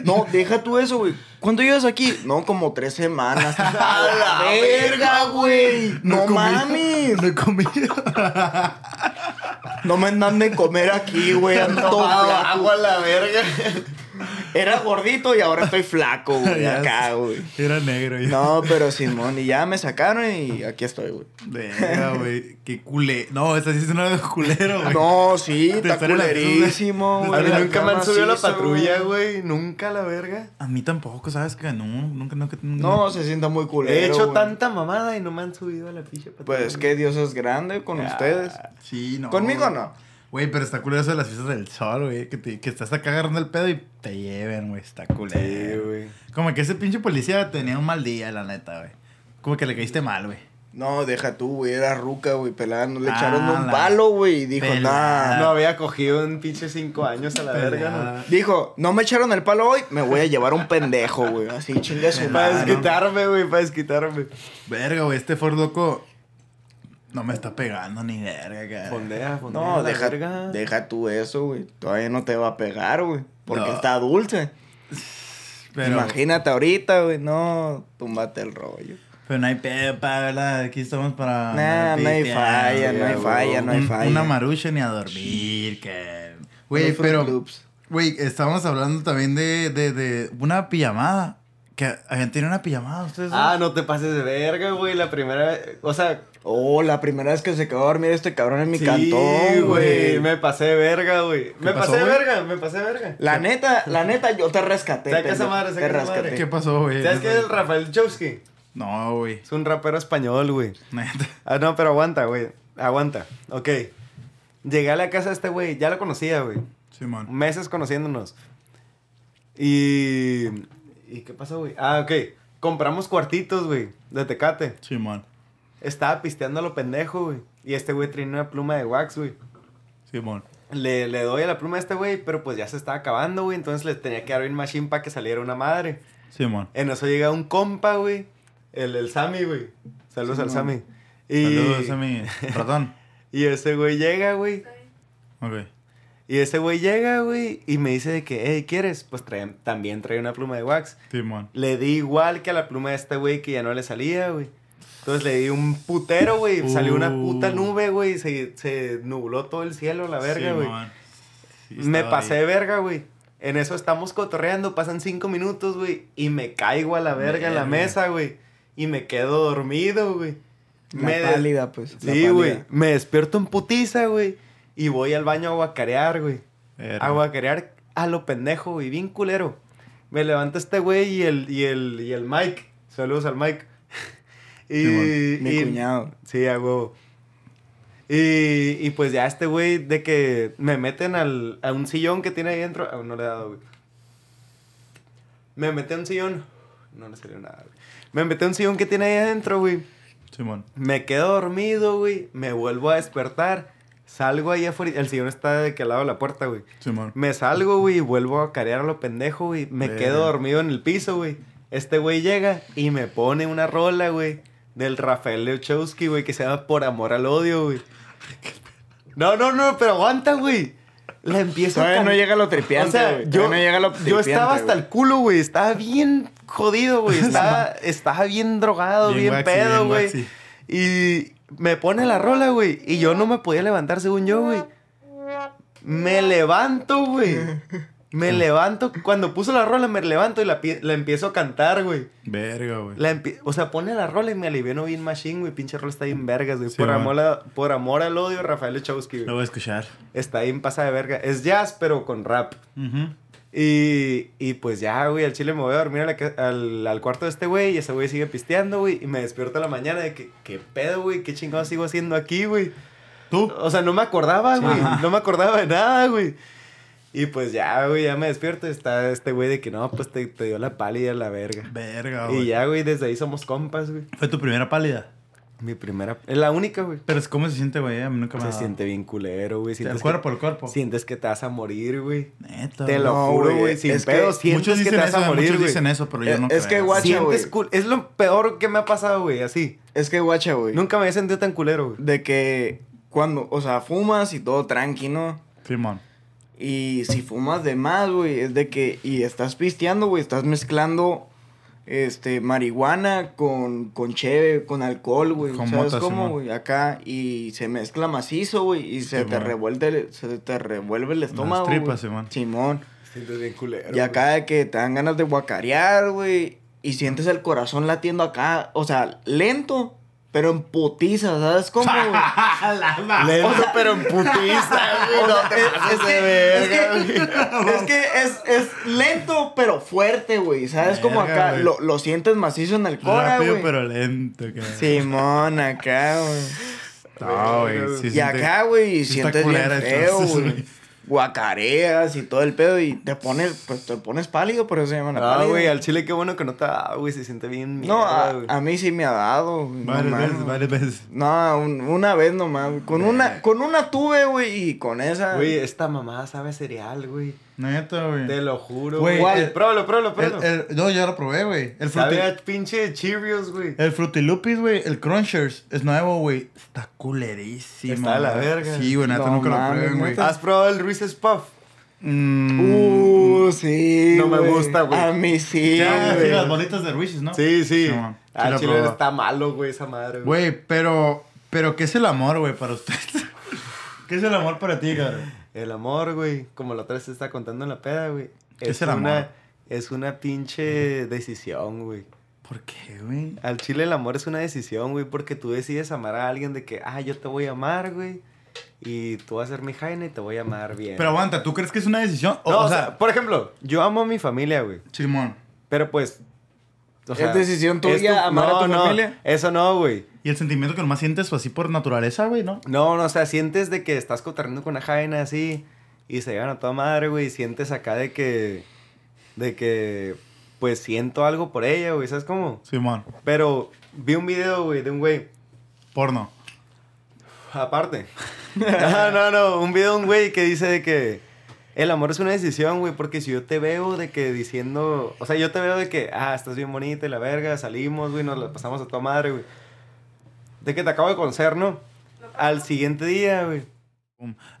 no, deja tú eso, güey. ¿Cuánto llevas aquí? No, como tres semanas. ¡A la verga, güey! No, mames. No he comido. No me andan de comer aquí, güey. Ando agua a la verga. Era gordito y ahora estoy flaco, güey. acá, güey. Era negro. Ya. No, pero Simón, y ya me sacaron y aquí estoy, güey. Venga, güey. Qué culé. No, esta sí es una culero, güey. No, sí, está culerísimo, güey. A mí nunca me han subido a la patrulla, güey. Nunca la verga. A mí tampoco, ¿sabes qué? No, nunca, nunca. No, se sienta muy culero. He hecho tanta mamada y no me han subido a la pinche patrulla. Pues que Dios es grande con ustedes. Sí, no. Conmigo no. Güey, pero está culero eso de las fiestas del sol, güey. Que, te, que estás acá agarrando el pedo y te lleven, güey. Está culero. Sí, güey. Como que ese pinche policía tenía un mal día, la neta, güey. Como que le caíste mal, güey. No, deja tú, güey. Era ruca, güey. Pelada. No le echaron un palo, güey. Y dijo, nada. No había cogido un pinche cinco años a la verga, ¿no? Dijo, no me echaron el palo hoy. Me voy a llevar un pendejo, güey. Así, chingue su Para desquitarme, güey. Para desquitarme. Verga, güey. Este Ford loco no me está pegando ni verga, Fondea, fondea. No, deja, deja tú eso, güey. Todavía no te va a pegar, güey. Porque está dulce. Pero... Imagínate ahorita, güey. No, túmbate el rollo. Pero no hay pepa, ¿verdad? Aquí estamos para. Nah, no hay falla, no hay falla, no hay falla. Una marucha ni a dormir, que. Güey, pero. Güey, estábamos hablando también de, de, de una pijamada. Que alguien tiene una pijamada, ustedes. Ah, no te pases de verga, güey. La primera vez. O sea. Oh, la primera vez que se quedó a dormir este cabrón en mi sí, cantón, güey. Me pasé de verga, güey. Me pasé de verga, me pasé de verga. La neta, la neta, yo te rescaté. ¿Sabes qué esa madre? Te rescaté. ¿Qué pasó, güey? ¿Sabes qué es el Rafael Chowski? No, güey. Es un rapero español, güey. Neta. Ah, no, pero aguanta, güey. Aguanta. Ok. Llegué a la casa de este güey. Ya lo conocía, güey. Sí, man. Meses conociéndonos. Y ¿Y qué pasó, güey? Ah, ok. Compramos cuartitos, güey, de tecate. Sí, man. Estaba pisteando a lo pendejo, güey. Y este güey traía una pluma de wax, güey. Sí, man. Le, le doy a la pluma a este güey, pero pues ya se estaba acabando, güey. Entonces le tenía que abrir machine para que saliera una madre. Sí, man. En eso llega un compa, güey. El, el Sammy, güey. Saludos al Sammy. Y... Saludos, Sammy. Perdón. y ese güey llega, güey. Ok. Y ese güey llega, güey, y me dice de que, hey, ¿quieres? Pues también trae una pluma de wax. Sí, Le di igual que a la pluma de este güey que ya no le salía, güey. Entonces le di un putero, güey. Salió una puta uh. nube, güey. Se, se nubló todo el cielo, la verga, güey. me pasé de verga, güey. En eso estamos cotorreando, pasan cinco minutos, güey. Y me caigo a la verga en la mesa, güey. Y me quedo dormido, güey. Me pálida, pues. Sí, güey. Me despierto en putiza, güey. Y voy al baño a guacarear, güey. A guacarear a lo pendejo, güey, bien culero. Me levanta este güey y el, y el, y el Mike. Saludos al Mike. Y, Mi cuñado. Sí, a huevo. Y, y pues ya este güey de que me meten al, a un sillón que tiene ahí dentro. Aún no le he dado, güey. Me metí a un sillón. No le salió nada, güey. Me metí a un sillón que tiene ahí adentro, güey. Simón. Me quedo dormido, güey. Me vuelvo a despertar. Salgo ahí afuera. El sillón está de que al lado de la puerta, güey. Simón. Me salgo, güey, y vuelvo a carear a lo pendejo, güey. Me quedo dormido en el piso, güey. Este güey llega y me pone una rola, güey, del Rafael Lechowski, güey, que se llama Por Amor al Odio, güey. No, no, no, pero aguanta, güey. La empiezo Todavía a no llega lo tripiante, O sea, güey. yo, Todavía no llega lo yo tripiante, estaba hasta güey. el culo, güey. Estaba bien jodido, güey. Estaba, estaba bien drogado, Bien bien, pedo, bien güey. Y me pone la rola, güey. Y yo no me podía levantar según yo, güey. Me levanto, güey. Me levanto. Cuando puso la rola, me levanto y la, la empiezo a cantar, güey. Verga, güey. La o sea, pone la rola y me aliviano bien machine, güey. Pinche rola está bien vergas, güey. Sí, por, amor a- por amor al odio, Rafael Lechowski, Lo güey. voy a escuchar. Está bien pasa de verga. Es jazz, pero con rap. Ujú. Y, y pues ya, güey, al chile me voy a dormir a la al, al cuarto de este güey y ese güey sigue pisteando, güey. Y me despierto a la mañana de que, ¿qué pedo, güey? ¿Qué chingados sigo haciendo aquí, güey? ¿Tú? O sea, no me acordaba, güey. No me acordaba de nada, güey. Y pues ya, güey, ya me despierto y está este güey de que no, pues te, te dio la pálida la verga. Verga, güey. Y ya, güey, desde ahí somos compas, güey. Fue tu primera pálida. Mi primera... Es la única, güey. Pero es cómo se siente, güey. A mí nunca me ha Se dado. siente bien culero, güey. El Sientes cuerpo, que, el cuerpo. Sientes que te vas a morir, güey. Neta. Te lo No, juro, güey. Sin es que pedo, sientes Muchos que dicen te vas eso, a morir, muchos dicen eso, pero yo Eh, no es creo. que guacha, Sientes güey. cul- Es lo peor que me ha pasado, güey, así. Es que, guacha, güey. Nunca me había sentido tan culero, güey. De que cuando, o sea, fumas y todo tranqui, ¿no? Simón. Y si fumas de más, güey, es de que... Y estás pisteando, güey, estás mezclando... Este, marihuana con, con cheve, con alcohol, güey. Con ¿Sabes mota, cómo, güey? Acá, y se mezcla macizo, güey, y se te revuelve, se te revuelve el estómago, tripas, güey. Simón. Simón. Sientes bien culero. Y acá de que te dan ganas de guacarear, güey. Y sientes el corazón latiendo acá. O sea, lento, pero en putiza, ¿sabes cómo, güey? Lento, pero en putiza, güey. No te es, pases es de que, verga, es, que, es que es, es lento, pero fuerte, güey. ¿Sabes cómo acá? Lo, lo sientes macizo en el cora, Rápido, güey. pero lento. que- Simón, acá, güey. No, güey. sí y siente- acá, güey, sientes bien feo, güey. Guacareas y todo el pedo y te pones, pues te pones pálido, por eso se llama la Ah, güey, al chile qué bueno que no te da, güey. Se siente bien No, mierda, a, güey. a mí sí me ha dado, no Varias mames. veces, varias veces. No, un- una vez nomás, güey. Con una, con una tuve, güey, y con esa. Güey, esta mamá sabe cereal, güey. Neta, güey. Te lo juro, Güey, güey. Pruébalo, pruébalo, El- pruébalo. el- no, ya lo probé, güey. El, Sabe fruti, a pinche Cheerios, güey. el Frutilupis, güey. El Crunchers es nuevo, güey. Está culerísimo. Está de la güey. verga. Sí, güey, neta, No nunca lo prueben, güey. ¿Has probado el Reese's Puff? Mm, Uh, sí. No me gusta, güey. A mí sí, ya, sí, las bolitas de Reese's, ¿no? Sí, sí. lo chile probé. está malo, güey, esa madre, güey. Güey, pero, pero, ¿qué es el amor, güey, para usted? ¿Qué es el amor para ti, cabrón? El amor, güey, como la otra vez te está contando en la peda, güey. ¿Qué es el amor? una, Es una pinche decisión, güey. ¿Por qué, güey? Al chile el amor es una decisión, güey, porque tú decides amar a alguien de que, ah, yo te voy a amar, güey. Y tú vas a ser mi jaina y te voy a amar bien. Pero aguanta, ¿tú crees que es una decisión? O, no, o sea, por ejemplo, yo amo a mi familia, güey. Simón. Pero pues. O ¿Es decisión tuya es amar a tu no, familia? Eso no, güey. Y el sentimiento que nomás sientes así por naturaleza, güey, ¿no? No, no, o sea, sientes de que estás cotorreando con una jaina así y se llevan a toda madre, güey. Y sientes acá de que. De que. Pues siento algo por ella, güey, ¿sabes cómo? Simón. Pero vi un video, güey, de un güey. Porno. Aparte. No, no, no. Un video de un güey que dice de que el amor es una decisión, güey. Porque si yo te veo de que diciendo. O sea, yo te veo de que, ah, estás bien bonita y la verga, salimos, güey, nos la pasamos a tu madre, güey. De que te acabo de conocer, ¿no? Al siguiente día, güey.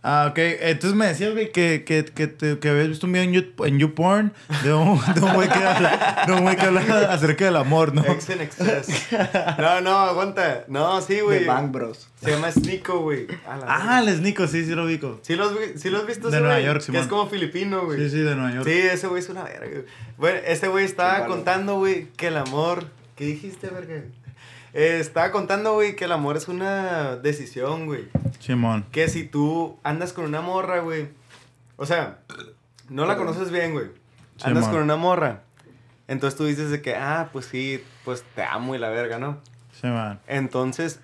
Ah, ok. Entonces me decías, güey, que, que, que, te- que habías visto un video en, You- en YouPorn de un, de un güey que habla, de un güey que habla acerca del amor, ¿no? Ex en excess. No, no, aguanta. No, sí, De güey. Bang Bros. Se llama Snico, güey. A la Ah, verga. el Nico, sí, sí lo ubico. ¿Sí los, vi- sí los has visto De ese Nueva güey? York, Que Simón. es como filipino, güey. Sí, sí, de Nueva York. Sí, ese güey es una verga. güey. Bueno, este güey estaba contando, güey, que el amor. ¿Qué dijiste, verga? Eh, estaba contando, güey, que el amor es una decisión, güey. Simón. Que si tú andas con una morra, güey. O sea, No la conoces bien, güey. Andas con una morra. Entonces tú dices de que, ah, pues sí, pues te amo y la verga, ¿no? Sí, man. Entonces,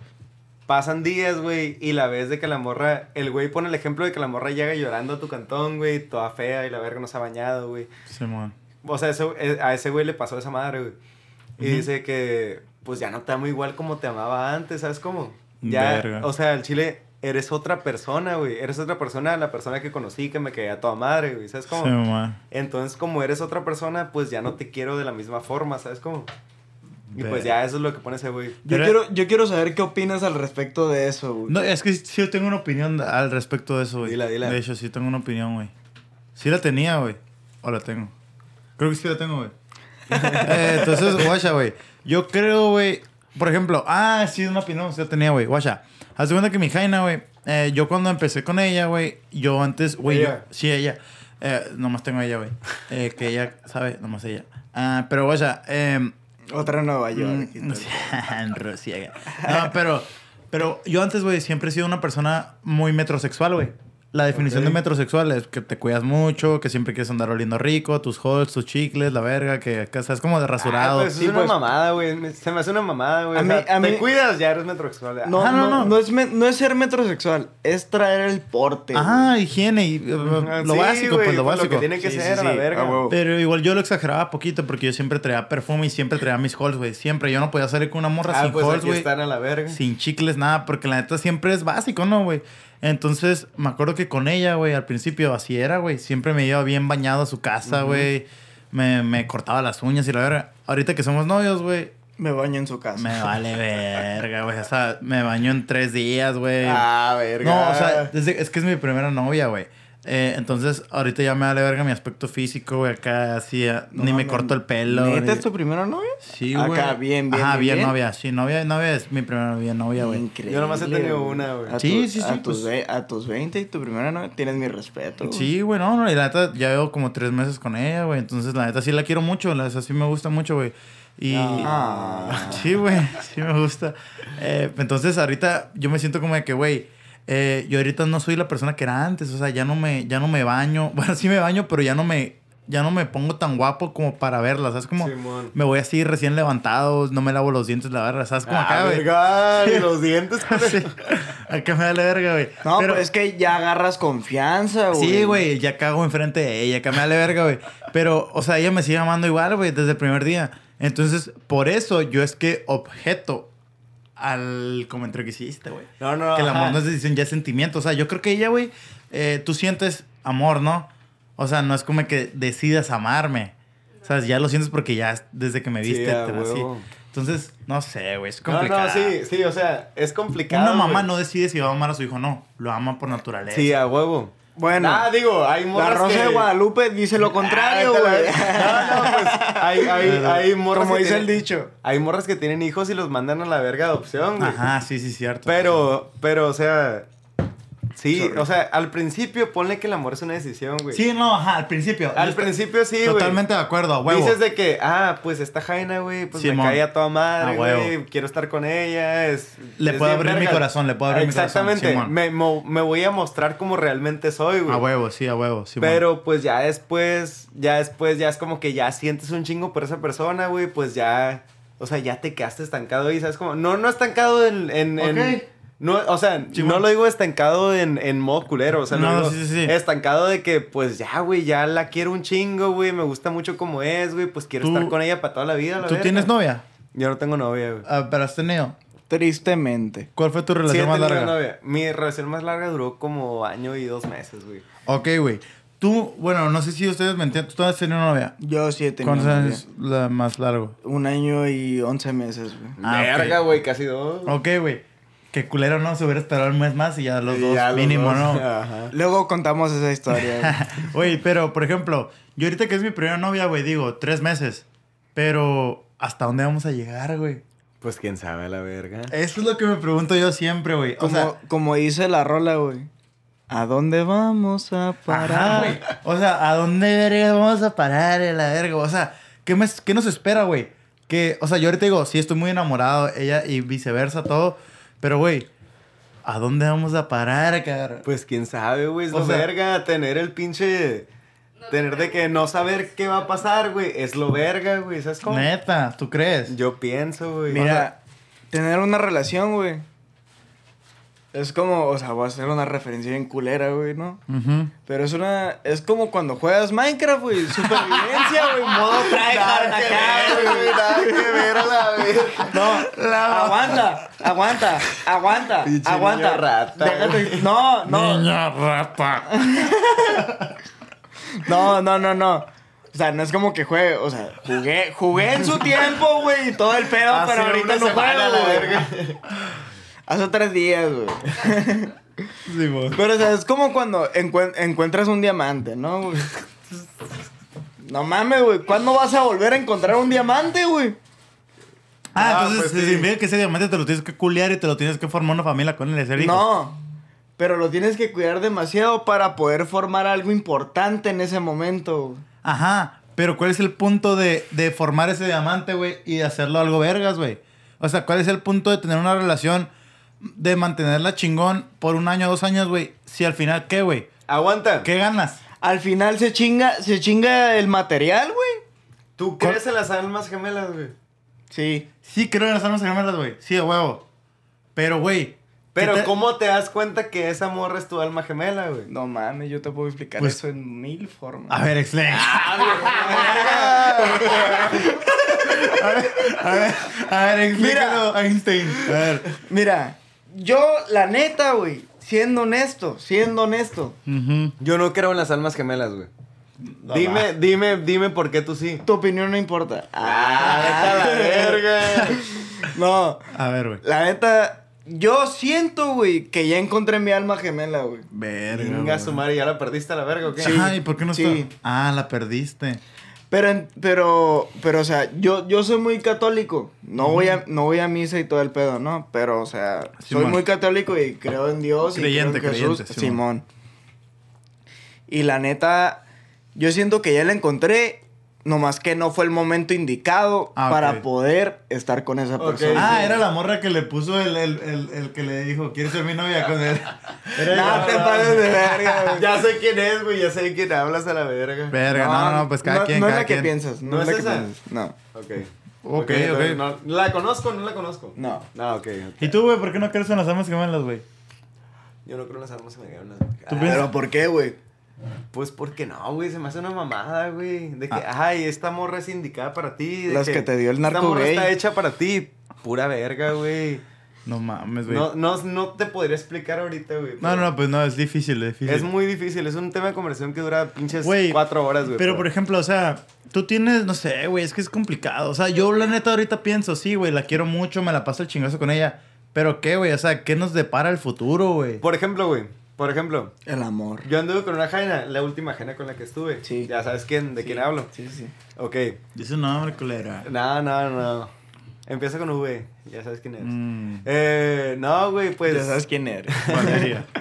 pasan días, güey, y la vez de que la morra, el güey pone el ejemplo de que la morra llega llorando a tu cantón, güey, toda fea y la verga no se ha bañado, güey. Sí, man. O sea, eso, eh, a ese güey le pasó esa madre, güey. Y dice que, pues ya no te amo igual como te amaba antes, ¿sabes cómo? Ya, o sea, el chile, eres otra persona, güey. Eres otra persona, la persona que conocí, que me quedé a toda madre, güey. ¿Sabes cómo? Sí, Entonces, como eres otra persona, pues ya no te quiero de la misma forma, ¿sabes cómo? Y pues ya eso es lo que pone ese güey. Yo quiero, yo quiero saber qué opinas al respecto de eso, güey. No, es que sí yo tengo una opinión al respecto de eso, güey. Dila, dila. De hecho, sí tengo una opinión, güey. Sí la tenía, güey. O la tengo. Creo que sí la tengo, güey. eh, entonces, guacha, güey. Yo creo, güey. Por ejemplo, ah, sí, una opinión la tenía, güey. Guacha. Haz de cuenta que mi Jaina, güey. Eh, yo cuando empecé con ella, güey. Yo antes, güey. Sí, ella. Eh, nomás tengo ella, güey. Eh, que ella sabe, nomás ella. Ah, pero, guacha. Eh, otra Nueva York. Mm, en Rusia. No, pero, pero yo antes, güey, siempre he sido una persona muy metrosexual, güey. La definición de metrosexual es que te cuidas mucho, que siempre quieres andar oliendo rico, tus holds, tus chicles, la verga, que, que es como de rasurado. Ah, pues es una pues. mamada, güey. Se me hace una mamada, güey. A te cuidas, ya eres metrosexual. No, no, no. No, es, no es ser metrosexual, es traer el porte. Ah, higiene y uh, lo básico, pues lo básico. Lo que tiene que ser, a la verga. Pero igual yo lo exageraba poquito porque yo siempre traía perfume y siempre traía mis holds, güey. Siempre. Yo no podía salir con una morra ah, sin pues holds, güey. Sin chicles, nada, porque la neta siempre es básico, ¿no, güey? Entonces, me acuerdo que con ella, güey, al principio así era, güey. Siempre me iba bien bañado a su casa, güey. me, me, cortaba las uñas y la verga. Ahorita que somos novios, güey. Me baño en su casa. Me vale verga, güey. O sea, me baño en tres días, güey. Ah, verga. No, o sea, es que es mi primera novia, güey. Eh, entonces, ahorita ya me vale verga mi aspecto físico, güey. Acá así, eh, ni me corto el pelo. ¿Neta es tu primera novia? Sí, güey. Acá, bien, bien. Ajá, bien, novia. Sí, novia, novia es mi primera novia, novia, güey. Increíble. Yo nomás he tenido una, güey. Sí, sí, sí. A, tus, pues. a tus 20 y tu primera novia tienes mi respeto. Sí, güey, no, no. Y la neta, ya llevo como tres meses con ella, güey. Entonces, la neta, sí la quiero mucho. La neta, sí me gusta mucho, güey. Y. Ah. Sí, güey. Sí me gusta. Eh, entonces, ahorita yo me siento como de que, güey eh, yo ahorita no soy la persona que era antes, o sea, ya no me, ya no me baño. Bueno, sí me baño, pero ya no me, ya no me pongo tan guapo como para verla, ¿sabes? Como me voy así recién levantado, no me lavo los dientes, la verga, ¿sabes? Como acá, ah, güey. los dientes, sí. Acá me da la verga, güey. No, pero es que ya agarras confianza, güey. Sí, güey, ya cago enfrente de ella, acá me da la verga, güey. Pero, o sea, ella me sigue amando igual, güey, desde el primer día. Entonces, por eso yo es que objeto al comentario que hiciste, güey. No, no, Que el amor no es decisión, ya es sentimiento. O sea, yo creo que ella, güey, eh, tú sientes amor, ¿no? O sea, no es como que decidas amarme. O sea, ya lo sientes porque ya desde que me viste te así. Entonces, no sé, güey, es complicado. No, no, sí, sí, o sea, es complicado. Una mamá no decide si va a amar a su hijo o no. Lo ama por naturaleza. Sí, a huevo. Bueno, ah, digo, hay morras La Rosa de Guadalupe dice lo contrario, güey. no, no, pues hay, hay, hay morras Como dice el dicho. Hay morras que tienen hijos y los mandan a la verga de adopción, güey. Ajá, sí, sí, cierto. Pero, pero, o sea, Sí, o sea, al principio ponle que el amor es una decisión, güey. Sí, no, ajá, al principio. Al principio sí, güey. Totalmente de acuerdo, güey. Dices de que, ah, pues esta Jaina, güey, pues me cae a toda madre, güey. Quiero estar con ella. Es, le puedo abrir mi corazón, le puedo abrir mi corazón. Exactamente. Me, me, voy a mostrar como realmente soy, güey. A huevo, sí, a huevo, sí. Pero pues ya después, ya después, ya es como que ya sientes un chingo por esa persona, güey, pues ya. O sea, ya te quedaste estancado y sabes como. No, no estancado en. en, en no, o sea, no lo digo estancado en, en modo culero, o sea, no, sí, sí, estancado de que, pues ya, güey, ya la quiero un chingo, güey, me gusta mucho como es, güey, pues quiero estar con ella para toda la vida. La ¿Tú tienes novia? Yo no tengo novia, güey. Ah, pero has tenido. Tristemente. ¿Cuál fue tu relación más larga? Novia. Mi relación más larga duró como año y dos meses, güey. Ok, güey. Tú, bueno, no sé si ustedes me entienden. ¿Tú has tenido novia? Yo sí he tenido ¿Cuántos años la más largo? Un año y once meses, güey. Ah, Verga, güey, casi dos. Ok, güey. Que culero no se hubiera esperado un mes más y ya los dos mínimo, ¿no? Luego contamos esa historia. Güey, pero por ejemplo, yo ahorita que es mi primera novia, güey, digo, tres meses. Pero, ¿hasta dónde vamos a llegar, güey? Pues quién sabe la verga. Eso es lo que me pregunto yo siempre, güey. O sea, como dice la rola, güey. ¿A dónde vamos a parar? o sea, ¿a dónde vamos a parar la verga? O sea, ¿qué, me, qué nos espera, güey? Que, o sea, yo ahorita digo, sí, estoy muy enamorado, ella y viceversa, todo. Pero, güey, ¿a dónde vamos a parar, cabrón? Pues quién sabe, güey. Es lo verga tener el pinche. tener de que no saber qué va a pasar, güey, es lo verga, güey, ¿sabes cómo? Neta, ¿tú crees? Yo pienso, güey. Mira, tener una relación, güey. Es como, o sea, voy a hacer una referencia bien culera, güey, ¿no? Pero es una. Es como cuando juegas Minecraft, güey. Supervivencia, güey. Modo tryhard acá, güey. Nada que ver a la verga. No, aguanta, aguanta, aguanta, aguanta. rata. Déjate. No, no. Niña rata. No, no, no, no. O sea, no es como que juegue, o sea, jugué, jugué en su tiempo, güey, y todo el pedo, Hace pero ahorita no juego, la güey. Hace tres días, güey. Sí, vos. Pero, o sea, es como cuando encuen- encuentras un diamante, ¿no, güey? No mames, güey. ¿Cuándo vas a volver a encontrar un diamante, güey? Ah, Ah, entonces pues sí. significa que ese diamante te lo tienes que culiar y te lo tienes que formar una familia con él y ser hijos. No. Pero lo tienes que cuidar demasiado para poder formar algo importante en ese momento. güey. Ajá, pero ¿cuál es el punto de, de formar ese diamante, güey, y de hacerlo algo vergas, güey? O sea, ¿cuál es el punto de tener una relación, de mantenerla chingón por un año, dos años, güey? Si al final, ¿qué, güey? Aguanta. ¿Qué ganas? Al final se chinga, se chinga el material, güey. ¿Tú crees en las almas gemelas, güey? Sí. Sí, creo en las almas gemelas, güey. Sí, de huevo. Pero, güey. Pero ¿qué te- ¿cómo te das cuenta que esa morra es tu alma gemela, güey? No mames, yo te puedo explicar Pues- eso en mil formas. A ver, explain. a ver, a ver, a ver, explícalo, Einstein. A ver. Mira, yo, la neta, güey, siendo honesto, siendo honesto. Yo no creo en las almas gemelas, güey. No dime, dime, dime por qué tú sí. tu opinión no importa. Ah, vete a la verga. No, A ver, güey. la neta, yo siento, güey, que ya encontré mi alma gemela, güey. Verga. Venga, su madre, ¿ya la perdiste a la verga o qué? Sí. Ajá, ¿y por qué no sí. está? Ah, la perdiste. Pero, pero, pero, o sea, yo, yo soy muy católico. No voy a, no voy a misa y todo el pedo, ¿no? Pero, o sea, soy Simón. muy católico y creo en Dios Creyente, y creo en Jesús. creyente, Simón. Y la neta, yo siento que ya la encontré, nomás que no fue el momento indicado Ah, para poder estar con esa persona. Ah, era la morra que le puso el, el, el, el que le dijo, ¿quieres ser mi novia con él? Era No te pases de verga, güey. Ya sé quién es, güey, ya sé quién hablas a la verga. Verga, no, no, pues cada no, quien, No es cada la que quien. piensas, no, ¿No es la es que esa? piensas. No, Ok. Ok, ok. no- ¿La conozco o no la conozco? no. No, ok. ok. ¿Y tú, güey, por qué no crees en las almas gemelas, güey? Yo no creo en las almas gemelas. ¿Tú Ah, piensas? Pero ¿por qué, güey? Pues porque no, güey, se me hace una mamada, güey. De que, Ah. ay, esta morra es indicada para ti. de Las que te dio el narco Esta morra gay. está hecha para ti. Pura verga, güey. No mames, güey. No, no, no te podría explicar ahorita, güey. No, no, pues no, es difícil, es difícil. Es muy difícil, es un tema de conversación que dura pinches Güey, cuatro horas, güey. Pero, por ejemplo, o sea, tú tienes, no sé, güey, es que es complicado. O sea, yo la neta ahorita pienso, sí, güey, la quiero mucho, me la paso el chingazo con ella. Pero, ¿qué, güey? O sea, ¿qué nos depara el futuro, güey? Por ejemplo, güey. Por ejemplo, El amor. yo anduve con una jaina, la última jaina con la que estuve. Sí. Ya sabes quién, de quién hablo. Sí, sí. Ok. Dice un nombre, culera. No, no, no. Empieza con V. Ya sabes quién es. Mm, Eh, no, güey, pues. Ya sabes quién eres. Valeria.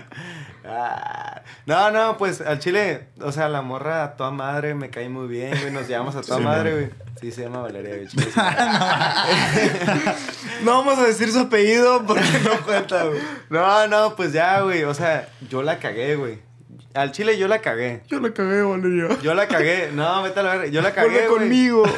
Ah, no, no, pues al chile, o sea, la morra a toda madre me cae muy bien, güey. Nos llevamos a toda Sí, madre, güey. Sí, se llama Valeria, güey. No vamos a decir su apellido porque no cuenta, güey. no, no, pues ya, güey. O sea, yo la cagué, güey. Al chile yo la cagué. Yo la cagué, Valeria. Yo la cagué. No, vete a la verga. Yo la Vuelve cagué, güey. conmigo.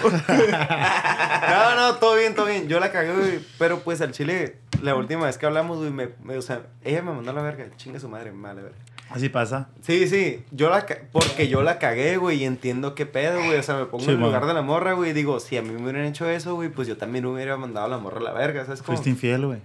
No, no, todo bien, todo bien. Yo la cagué, güey. Pero pues al chile, la última vez que hablamos, güey, me, me- o sea, ella me mandó a la verga. Chinga su madre, mala verga. Así pasa. Sí, sí, yo la porque yo la cagué, güey, y entiendo qué pedo, güey. O sea, me pongo Sí, en el lugar de la morra, güey, y digo, si a mí me hubieran hecho eso, güey, pues yo también hubiera mandado a la morra a la verga, ¿sabes cómo? Fuiste infiel, güey.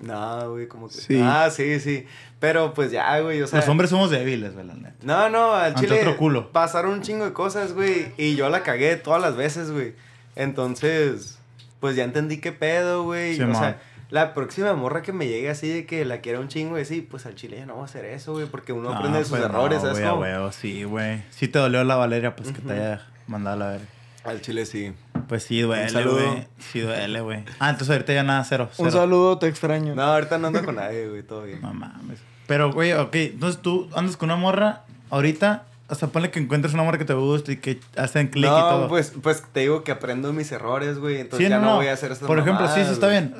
No, güey, como que. Sí. Ah, sí, sí. Pero pues ya, güey, o sea. Los hombres somos débiles, güey, la neta. No, no, al Ante chile. otro culo. Pasaron un chingo de cosas, güey, y yo la cagué todas las veces, güey. Entonces, pues ya entendí qué pedo, güey. Sí, o man. sea, la próxima morra que me llegue así de que la quiera un chingo, y sí, pues al chile ya no va a hacer eso, güey, porque uno aprende de sus pues errores, no, ¿sabes huevo, sí, güey. Sí te dolió la Valeria, pues que te haya mandado a la verga. Al chile sí. Pues sí duele, güey. Sí duele, güey. Ah, entonces ahorita ya nada, cero. Un saludo, te extraño. No, ahorita no ando con nadie, güey, todo bien. No mames. Pero, güey, ok. Entonces tú andas con una morra ahorita. Hasta ponle que encuentres una morra que te guste y que hacen clic y no, todo. pues, pues te digo que aprendo mis errores, güey, entonces sí, ya no, no, no. voy a hacer estas Por ejemplo, sí, sí está bien.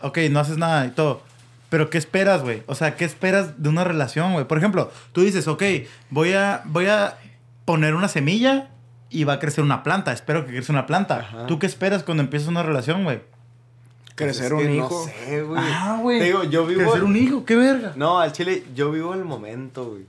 Ok, no haces nada y todo. Pero ¿qué esperas, güey? O sea, ¿qué esperas de una relación, güey? Por ejemplo, tú dices, ok, voy a, voy a poner una semilla y va a crecer una planta. Espero que crezca una planta. ¿Tú qué esperas cuando empiezas una relación, güey? Pues crecer un hijo. No sé, güey. Ah, güey. digo, yo vivo. Crecer un hijo, qué verga. No, al chile, yo vivo el momento, güey.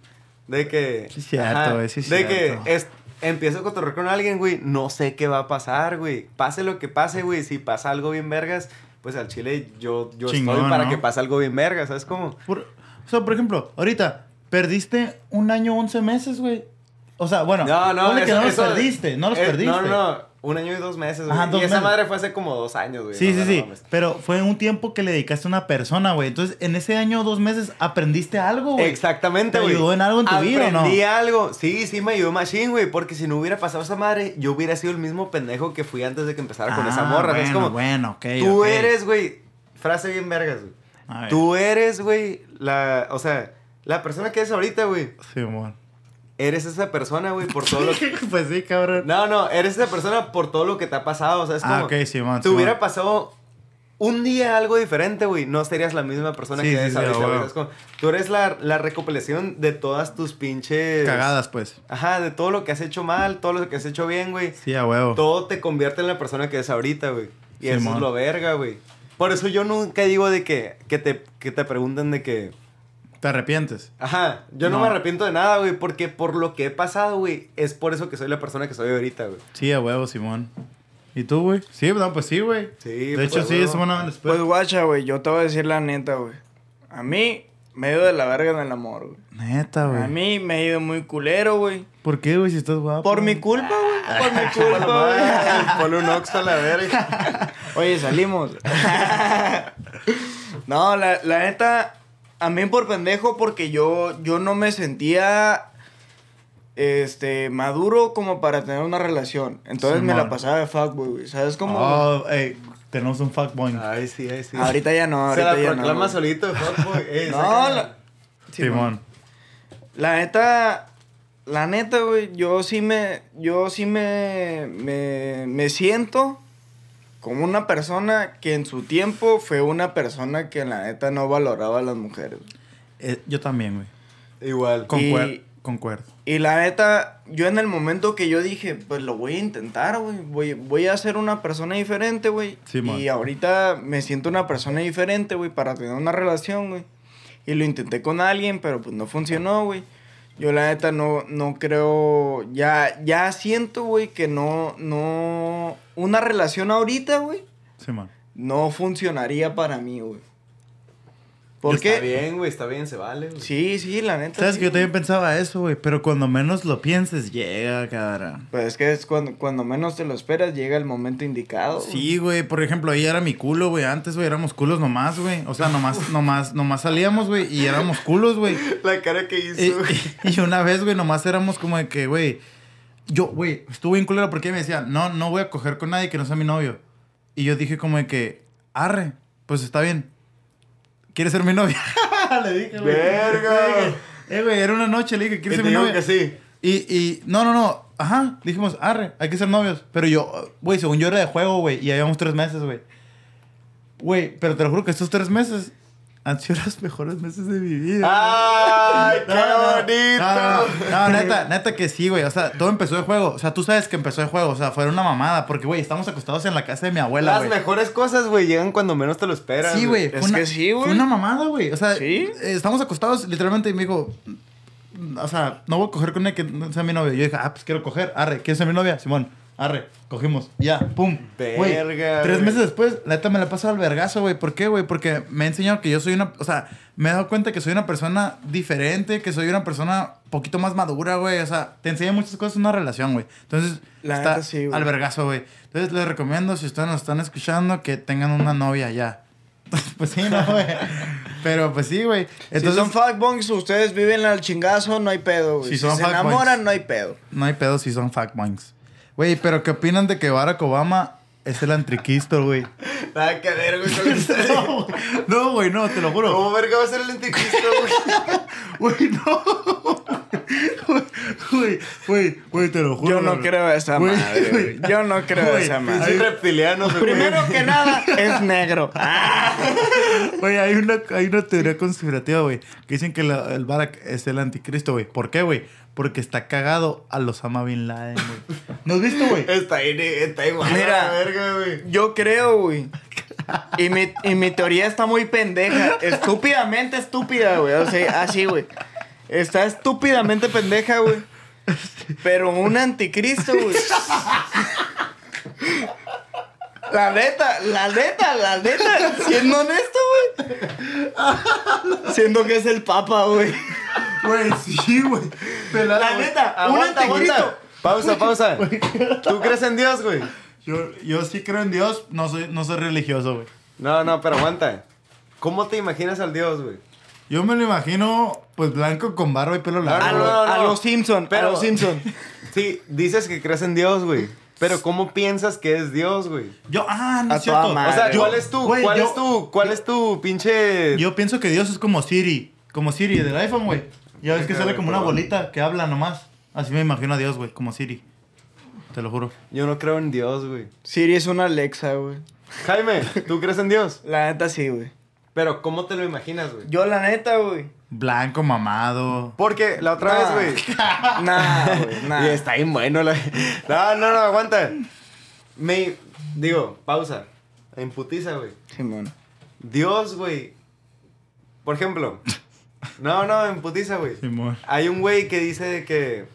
De que. Sí, cierto, güey, sí, De que es, empiezo a cotorrear con alguien, güey. No sé qué va a pasar, güey. Pase lo que pase, güey. Si pasa algo bien vergas, pues al chile yo, yo estoy para que pase algo bien vergas, ¿sabes cómo? o sea, por ejemplo, ahorita, perdiste un año, once meses, güey. O sea, bueno, no, no, eso, que no los perdiste, no los perdiste. No, no, un año y dos meses, güey. y esa madre fue hace como dos años, güey. Sí, sí, sí. Pero fue un tiempo que le dedicaste a una persona, güey. Entonces, en ese año o dos meses, ¿aprendiste algo, güey? Exactamente, güey. ¿Te ayudó en algo en tu vida no? Aprendí algo. Sí, sí me ayudó machine, güey. Porque si no hubiera pasado esa madre, yo hubiera sido el mismo pendejo que fui antes de que empezara con esa ah, morra. Bueno, es como, bueno, ok, Tú eres, güey. Frase bien vergas, güey. Tú eres, güey, la... O sea, la persona que eres ahorita, güey. Sí, bueno eres esa persona, güey, por todo lo que... pues sí, cabrón. No, no, eres esa persona por todo lo que te ha pasado, o sea, es ah, como... ok, sí, man, Te hubiera pasado un día algo diferente, güey, no serías la misma persona que eres ahorita, güey. Es como, tú eres la, la, recopilación de todas tus pinches... Cagadas, pues. Ajá, de todo lo que has hecho mal, todo lo que has hecho bien, güey. Sí, a huevo. Todo te convierte en la persona que eres ahorita, güey. Y eso es lo verga, güey. Por eso yo nunca digo de que, que, te, que te pregunten de que ¿Te arrepientes? Ajá, yo no, me arrepiento de nada, güey, porque por lo que he pasado, güey, es por eso que soy la persona que soy ahorita, güey. Sí, a huevo, Simón. ¿Y tú, güey? Sí, no, pues sí, güey. Sí, De pues, hecho, sí, van después. Pues guacha, güey, yo te voy a decir la neta, güey. A mí, me he ido de la verga en el amor, güey. Neta, güey. A mí me he ido muy culero, güey. ¿Por qué, güey, si estás guapo? Por mi culpa, güey. Por mi culpa, güey. Ponle un oxo a la verga. Oye, salimos. no, la, la neta a mí por pendejo porque yo, yo no me sentía este, maduro como para tener una relación. Entonces me la pasaba de fuckboy, güey. ¿Sabes cómo? Oh, ey, tenemos un fuckboy. Ay, sí, ay, sí. Ahorita ya no, ahorita Se la proclama solito de fuckboy. no, la... Simón. La neta, la neta, güey, yo sí me, yo sí me, me, me siento como una persona que en su tiempo fue una persona que en la neta no valoraba a las mujeres. Eh, yo también, güey. Igual. Concuerdo. concuerdo. Y la neta, yo en el momento que yo dije, pues lo voy a intentar, güey. Voy, voy a ser una persona diferente, güey. Sí, y ahorita me siento una persona diferente, güey, para tener una relación, güey. Y lo intenté con alguien, pero pues no funcionó, güey. Yo la neta no, no creo, ya, ya siento, güey, que no, no, una relación ahorita, güey. Sí, man. No funcionaría para mí, güey. ¿Por qué? Está bien, güey, está bien, se vale, güey. Sí, sí, la neta. Sabes que yo también pensaba eso, güey, pero cuando menos lo pienses, llega, cara. Pues es que es cuando, cuando menos te lo esperas, llega el momento indicado. Sí, güey, por ejemplo, ahí era mi culo, güey. Antes, güey, éramos culos nomás, güey. O sea, nomás, nomás, nomás salíamos, güey, y éramos culos, güey. La cara que hizo, y, y una vez, güey, nomás éramos como de que, güey, yo, güey, estuve en culero porque me decía, no, no voy a coger con nadie que no sea mi novio. Y yo dije como de que, arre, pues está bien. ¿Quieres ser mi novia? le dije, güey. Verga. Eh, güey, era una noche, le dije, ¿quieres ser mi novia? que sí. Y, y, no, no, no. Ajá, dijimos, arre, hay que ser novios. Pero yo, güey, según yo era de juego, güey, y habíamos tres meses, güey. Güey, pero te lo juro que estos tres meses han sido los mejores meses de mi vida. ¡Ay, qué bonito! No, neta, neta que sí, güey. O sea, todo empezó de juego. O sea, tú sabes que empezó de juego. O sea, fue una mamada. Porque, güey, estamos acostados en la casa de mi abuela, Las mejores cosas, güey, llegan cuando menos te lo esperas. Sí, güey. Es que sí, güey. Fue una mamada, güey. O sea, ¿Sí? Eh, estamos acostados literalmente y me dijo... O sea, no voy a coger con él que no sea mi novio. Yo dije, ah, pues quiero coger. Arre, ¿quieres ser mi novia? Simón. Arre, cogimos. Ya, pum. Verga. tres meses después, la neta me la pasado al vergazo, güey. ¿Por qué, güey? Porque me ha enseñado que yo soy una. O sea, me he dado cuenta que soy una persona diferente, que soy una persona poquito más madura, güey. O sea, te enseña muchas cosas en una relación, güey. Entonces, la está neta sí, al vergazo, güey. Entonces, les recomiendo, si ustedes nos están escuchando, que tengan una novia ya. pues sí, no, güey. Pero pues sí, güey. Entonces, si son fuckbongs, ustedes viven al chingazo, no hay pedo, güey. Si, si se enamoran, no hay pedo. No hay pedo si son fuckbongs. Güey, pero ¿qué opinan de que Barack Obama es el anticristo, güey? Nada que ver, güey, No, güey, no, te lo juro. ¿Cómo verga va a ser el anticristo, güey? Güey, no. Güey, güey, güey, te lo juro. Yo no creo esa madre, güey. Yo no creo esa madre. reptiliano. Primero que nada, es negro. Güey, hay una, hay una teoría conspirativa, güey, que dicen que la- el Barak es el anticristo, güey. ¿Por qué, güey? Porque está cagado a los ama Bin Laden, güey. ¿No has visto, güey? Está ahí, está igual. Mira. la verga, güey. Yo creo, güey. Y mi, y mi teoría está muy pendeja. Estúpidamente estúpida, güey. O sea, así, güey. Está estúpidamente pendeja, güey. Pero un anticristo, güey. La neta, la neta, la neta. Siendo honesto, güey. Siendo que es el papa, güey. Güey, sí, güey. Pelada, La güey. neta, un Aguanta, aguanta. Pausa, pausa. ¿Tú crees en Dios, güey? Yo, yo sí creo en Dios, no soy, no soy religioso, güey. No, no, pero aguanta. ¿Cómo te imaginas al Dios, güey? Yo me lo imagino, pues, blanco con barba y pelo largo. A, no, lo- no, no. a los Simpson, Pero- a los Simpson. Sí, dices que crees en Dios, güey. Pero ¿cómo piensas que es Dios, güey? Yo, ah, no es cierto. madre. O sea, Yo- ¿cuál es tu, güey, cuál yo- es tu, cuál es tu pinche... Yo pienso que Dios es como Siri. Como Siri del iPhone, güey. Ya ves que sale como una bolita que habla nomás. Así me imagino a Dios, güey, como Siri. Te lo juro. Yo no creo en Dios, güey. Siri es una Alexa, güey. Jaime, ¿tú crees en Dios? La neta sí, güey. Pero ¿cómo te lo imaginas, güey? Yo la neta, güey. Blanco, mamado. Porque la otra Nah. vez, güey. Nah, güey, nah. Y está bien bueno la... No, no, no, aguanta. Me... Digo, pausa. En putiza, güey. Simón. Dios, güey. Por ejemplo. No, no, en putiza, güey. Simón. Hay un güey que dice de que...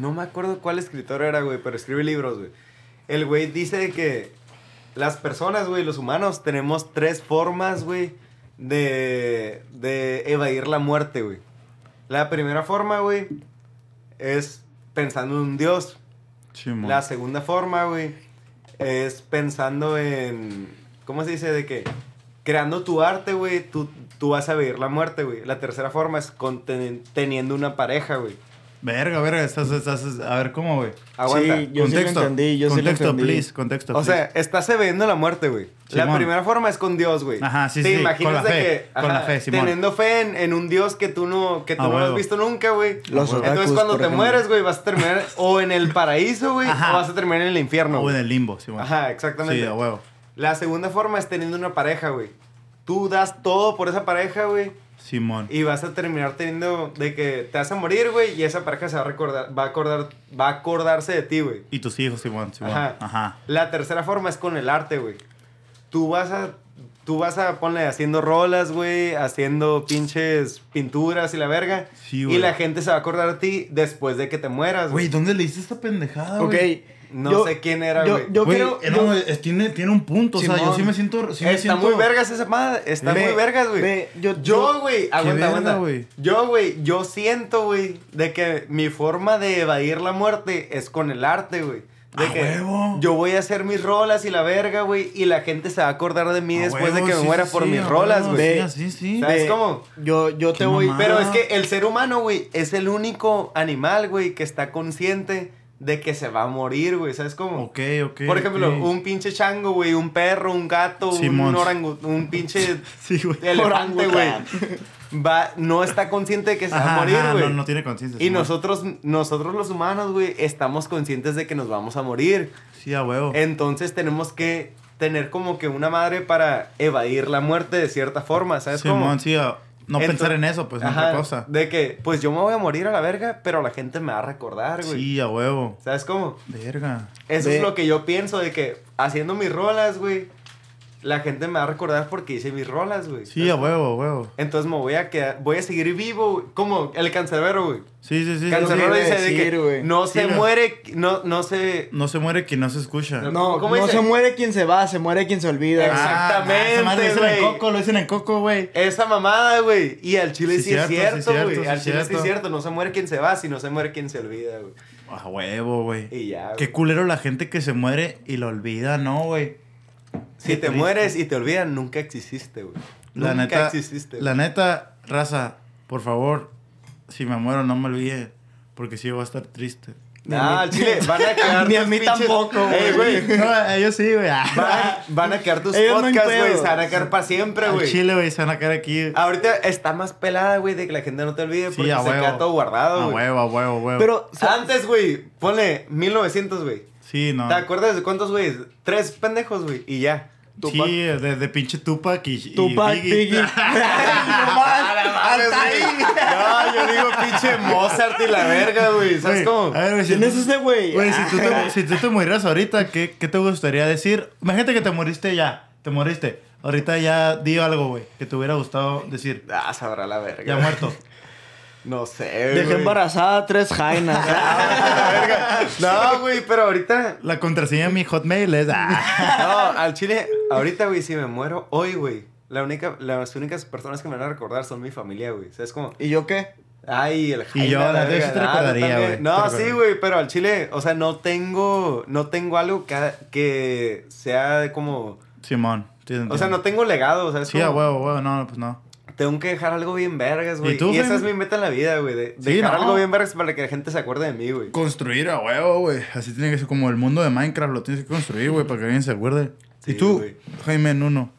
No me acuerdo cuál escritor era, güey, pero escribe libros, güey. El güey dice de que las personas, güey, los humanos, tenemos tres formas, güey, de, de evadir la muerte, güey. La primera forma, güey, es pensando en un dios. Simón. La segunda forma, güey, es pensando en. ¿Cómo se dice? De que creando tu arte, güey, tú, tú vas a vivir la muerte, güey. La tercera forma es con- ten- teniendo una pareja, güey. Verga, verga. Estás, estás, a ver, ¿cómo, güey? Aguanta. Sí, yo sí lo contexto. entendí, yo sí lo contexto, entendí. please. Contexto, o please. sea, estás evadiendo la muerte, güey. La Simón. primera forma es con Dios, güey. Ajá, sí, ¿Te sí, imaginas con la de fe, que, con la fe, Simón. teniendo fe en, en un Dios que tú no, que tú Ah, no has visto nunca, güey. Los Entonces cuando te ejemplo. mueres, güey, vas a terminar o en el paraíso, güey, o vas a terminar en el infierno. o en el limbo, Simón. Ajá, exactamente. Sí, a huevo. La segunda forma es teniendo una pareja, güey. Tú das todo por esa pareja, güey. Simón. Y vas a terminar teniendo de que te vas a morir, güey. Y esa pareja se va a recordar, va a acordar, va a acordarse de ti, güey. Y tus hijos, Simón. Simón. Ajá. Ajá. La tercera forma es con el arte, güey. Tú vas a, tú vas a ponle haciendo rolas, güey, haciendo pinches pinturas y la verga. Sí, y güey. la gente se va a acordar de ti después de que te mueras, Güey, güey. ¿dónde le hiciste esta pendejada, Ok. No yo- sé quién era, yo- güey. Yo creo. eh, yo- no, tiene, tiene un punto. O sea, yo sí me siento. Sí me Está siento... muy vergas esa madre. Está Ve, muy vergas, güey. yo- güey, aguanta, verga, aguanta. güey. Yo, güey, yo siento, güey, de que mi forma de evadir la muerte es con el arte, güey. De ¡A que huevo! yo voy a hacer mis rolas y la verga, güey, y la gente se va a acordar de mí A después de que me sí, muera sí, por sí, mis rolas, güey. Sí, sí. ¿Sabes cómo? Yo, yo te voy. mamada. Pero es que el ser humano, güey, es el único animal, güey, que está consciente de que se va a morir, güey. ¿Sabes cómo? Ok, ok. Por ejemplo, un pinche chango, güey, un perro, un gato, un orangu, un pinche Sí, güey. elefante, güey. Va, no está consciente de que se va a morir, güey. no, no tiene conciencia. y nosotros, nosotros los humanos, güey, estamos conscientes de que nos vamos a morir. Sí, a huevo. Entonces tenemos que tener como que una madre para evadir la muerte de cierta forma, ¿sabes cómo? Simón, sí, a- no pensar en eso, pues, en Ajá, otra cosa. De que, pues yo me voy a morir a la verga, pero la gente me va a recordar, güey. Sí, a huevo. ¿Sabes cómo? Verga. Eso es lo que yo pienso de que haciendo mis rolas, güey, la gente me va a recordar porque hice mis rolas, güey. Sí, a huevo, a huevo. Entonces me voy a quedar, voy a seguir vivo, güey. Como el cancerbero, güey. Sí, sí, sí. sí. Cancerbero dice de que güey. no Sí, se güey. muere, no, no se... No se muere quien no se escucha. No. ¿Cómo no dice? se muere quien se va, se muere quien se olvida. Exacto. Exactamente, esa madre Lo dicen en güey. Coco, lo dicen en Coco, güey. Esa mamada, güey. Y al chile Sí, sí, es cierto, sí, cierto, güey. cierto, al sí, chile sí es cierto. No se muere quien se va, sino se muere quien se olvida, güey. A huevo, güey. Y ya, Qué güey. culero la gente que se muere y lo olvida, ¿no, güey? Si te mueres y te olvidan, nunca exististe, güey. La nunca neta, exististe. la güey. neta, raza, por favor, si me muero no me olvide, porque sí voy a estar triste. Ah, al chile, van a quedar Ni a mí tampoco, Ey, güey. No, ellos sí, güey. Van, van a quedar tus Ellos no podcasts, güey. pedo. se van a quedar para siempre, güey. chile, güey, se van a quedar aquí. Ahorita está más pelada, güey, de que la gente no te olvide Sí, porque a se huevo. queda todo guardado, A güey. huevo, a huevo, a huevo. Pero, Antes, güey, ponle 1900, güey. Sí, no. ¿Te acuerdas de cuántos, güey? Tres pendejos, güey, y ya. Tupac. Sí, de, de pinche Tupac y, y Tupac, Biggie. Hasta ahí. No, yo digo pinche Mozart y la verga, güey. ¿Sabes Güey, cómo? A ver, güey, si, ¿Quién es ese güey? güey, si, tú te, si tú te murieras ahorita, ¿qué, ¿qué te gustaría decir? Imagínate que te moriste ya. Te moriste. Ahorita ya di algo, güey, que te hubiera gustado decir. Ah, sabrá la verga. Ya muerto. No sé, Dejé güey. embarazada a tres jainas. Verga. No, güey, pero ahorita. La contraseña de mi hotmail es. ah. No, al chile, ahorita, güey, si me muero hoy, güey. La única, las únicas personas que me van a recordar son mi familia, güey. ¿Sabes cómo? ¿Y yo qué? Ay, el Y yo, Jaime, la sí te. Ah, recordaría, güey. No, sí, güey, pero al chile, o sea, no tengo, no tengo algo que, que sea de como, Simón. sí, o sea, no tengo legado, o sea, es Sí, a como- huevo, huevo. No, pues no. Tengo que dejar algo bien vergas, güey. ¿Y tú, esa Jaime? es mi meta en la vida, güey, de Sí, dejar no. algo bien vergas para que la gente se acuerde de mí, güey. Construir a huevo, güey. Así tiene que ser como el mundo de Minecraft. Lo tienes que construir, güey, para que alguien se acuerde. Sí, ¿Y tú, güey. Jaime Nuno?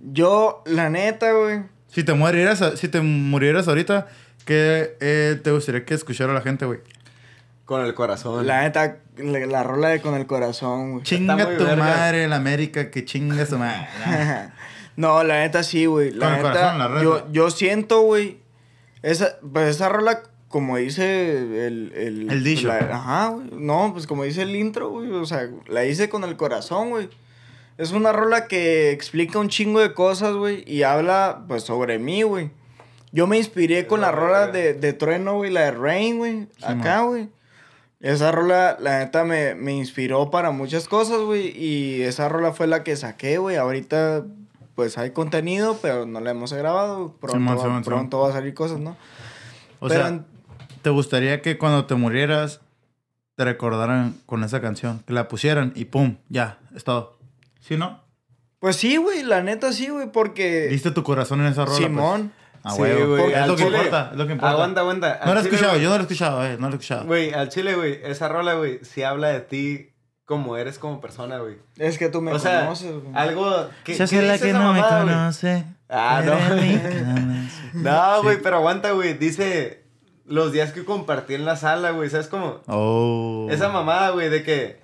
Yo, la neta, güey. Si te murieras, si te murieras ahorita, ¿qué eh, te gustaría que escuchara la gente, güey? Con el corazón. La neta, la, la rola de con el corazón, güey. Chinga tu verga. madre, la América, que chinga su madre. no, la neta sí, güey. La Con el neta, corazón, la yo, yo siento, güey. Esa, pues esa rola, como dice el... El, El dicho. la- ajá, güey. No, pues como dice el intro, güey. O sea, la hice con el corazón, güey. Es una rola que explica un chingo de cosas, güey. Y habla, pues, sobre mí, güey. Yo me inspiré con la rola de, de Trueno, güey. La de Rain, güey. Acá, güey. Esa rola, la neta, me, me inspiró para muchas cosas, güey. Y esa rola fue la que saqué, güey. Ahorita, pues hay contenido, pero no la hemos grabado. Pronto, Simón, va, Simón, Simón. pronto va a salir cosas, ¿no? O Pero sea, ¿te gustaría que cuando te murieras te recordaran con esa canción? Que la pusieran y pum, ya, es todo. ¿Sí, no? Pues sí, güey, la neta sí, güey, porque... Diste tu corazón en esa rola. pues. Simón. A Sí, huevo. güey, Es al lo que chile- importa, es lo que importa. Aguanta, aguanta. No lo he escuchado, güey, yo no lo he escuchado, eh, no lo he escuchado. Güey, al chile, güey, esa rola, güey, sí habla de ti como eres como persona, güey. Es que tú me O sea, conoces, güey. algo que hace la que no me conoce. Ah, no. No, güey, Sí. pero aguanta, güey. Dice los días que compartí en la sala, güey. ¿Sabes cómo? Oh. Esa mamada, güey, de que.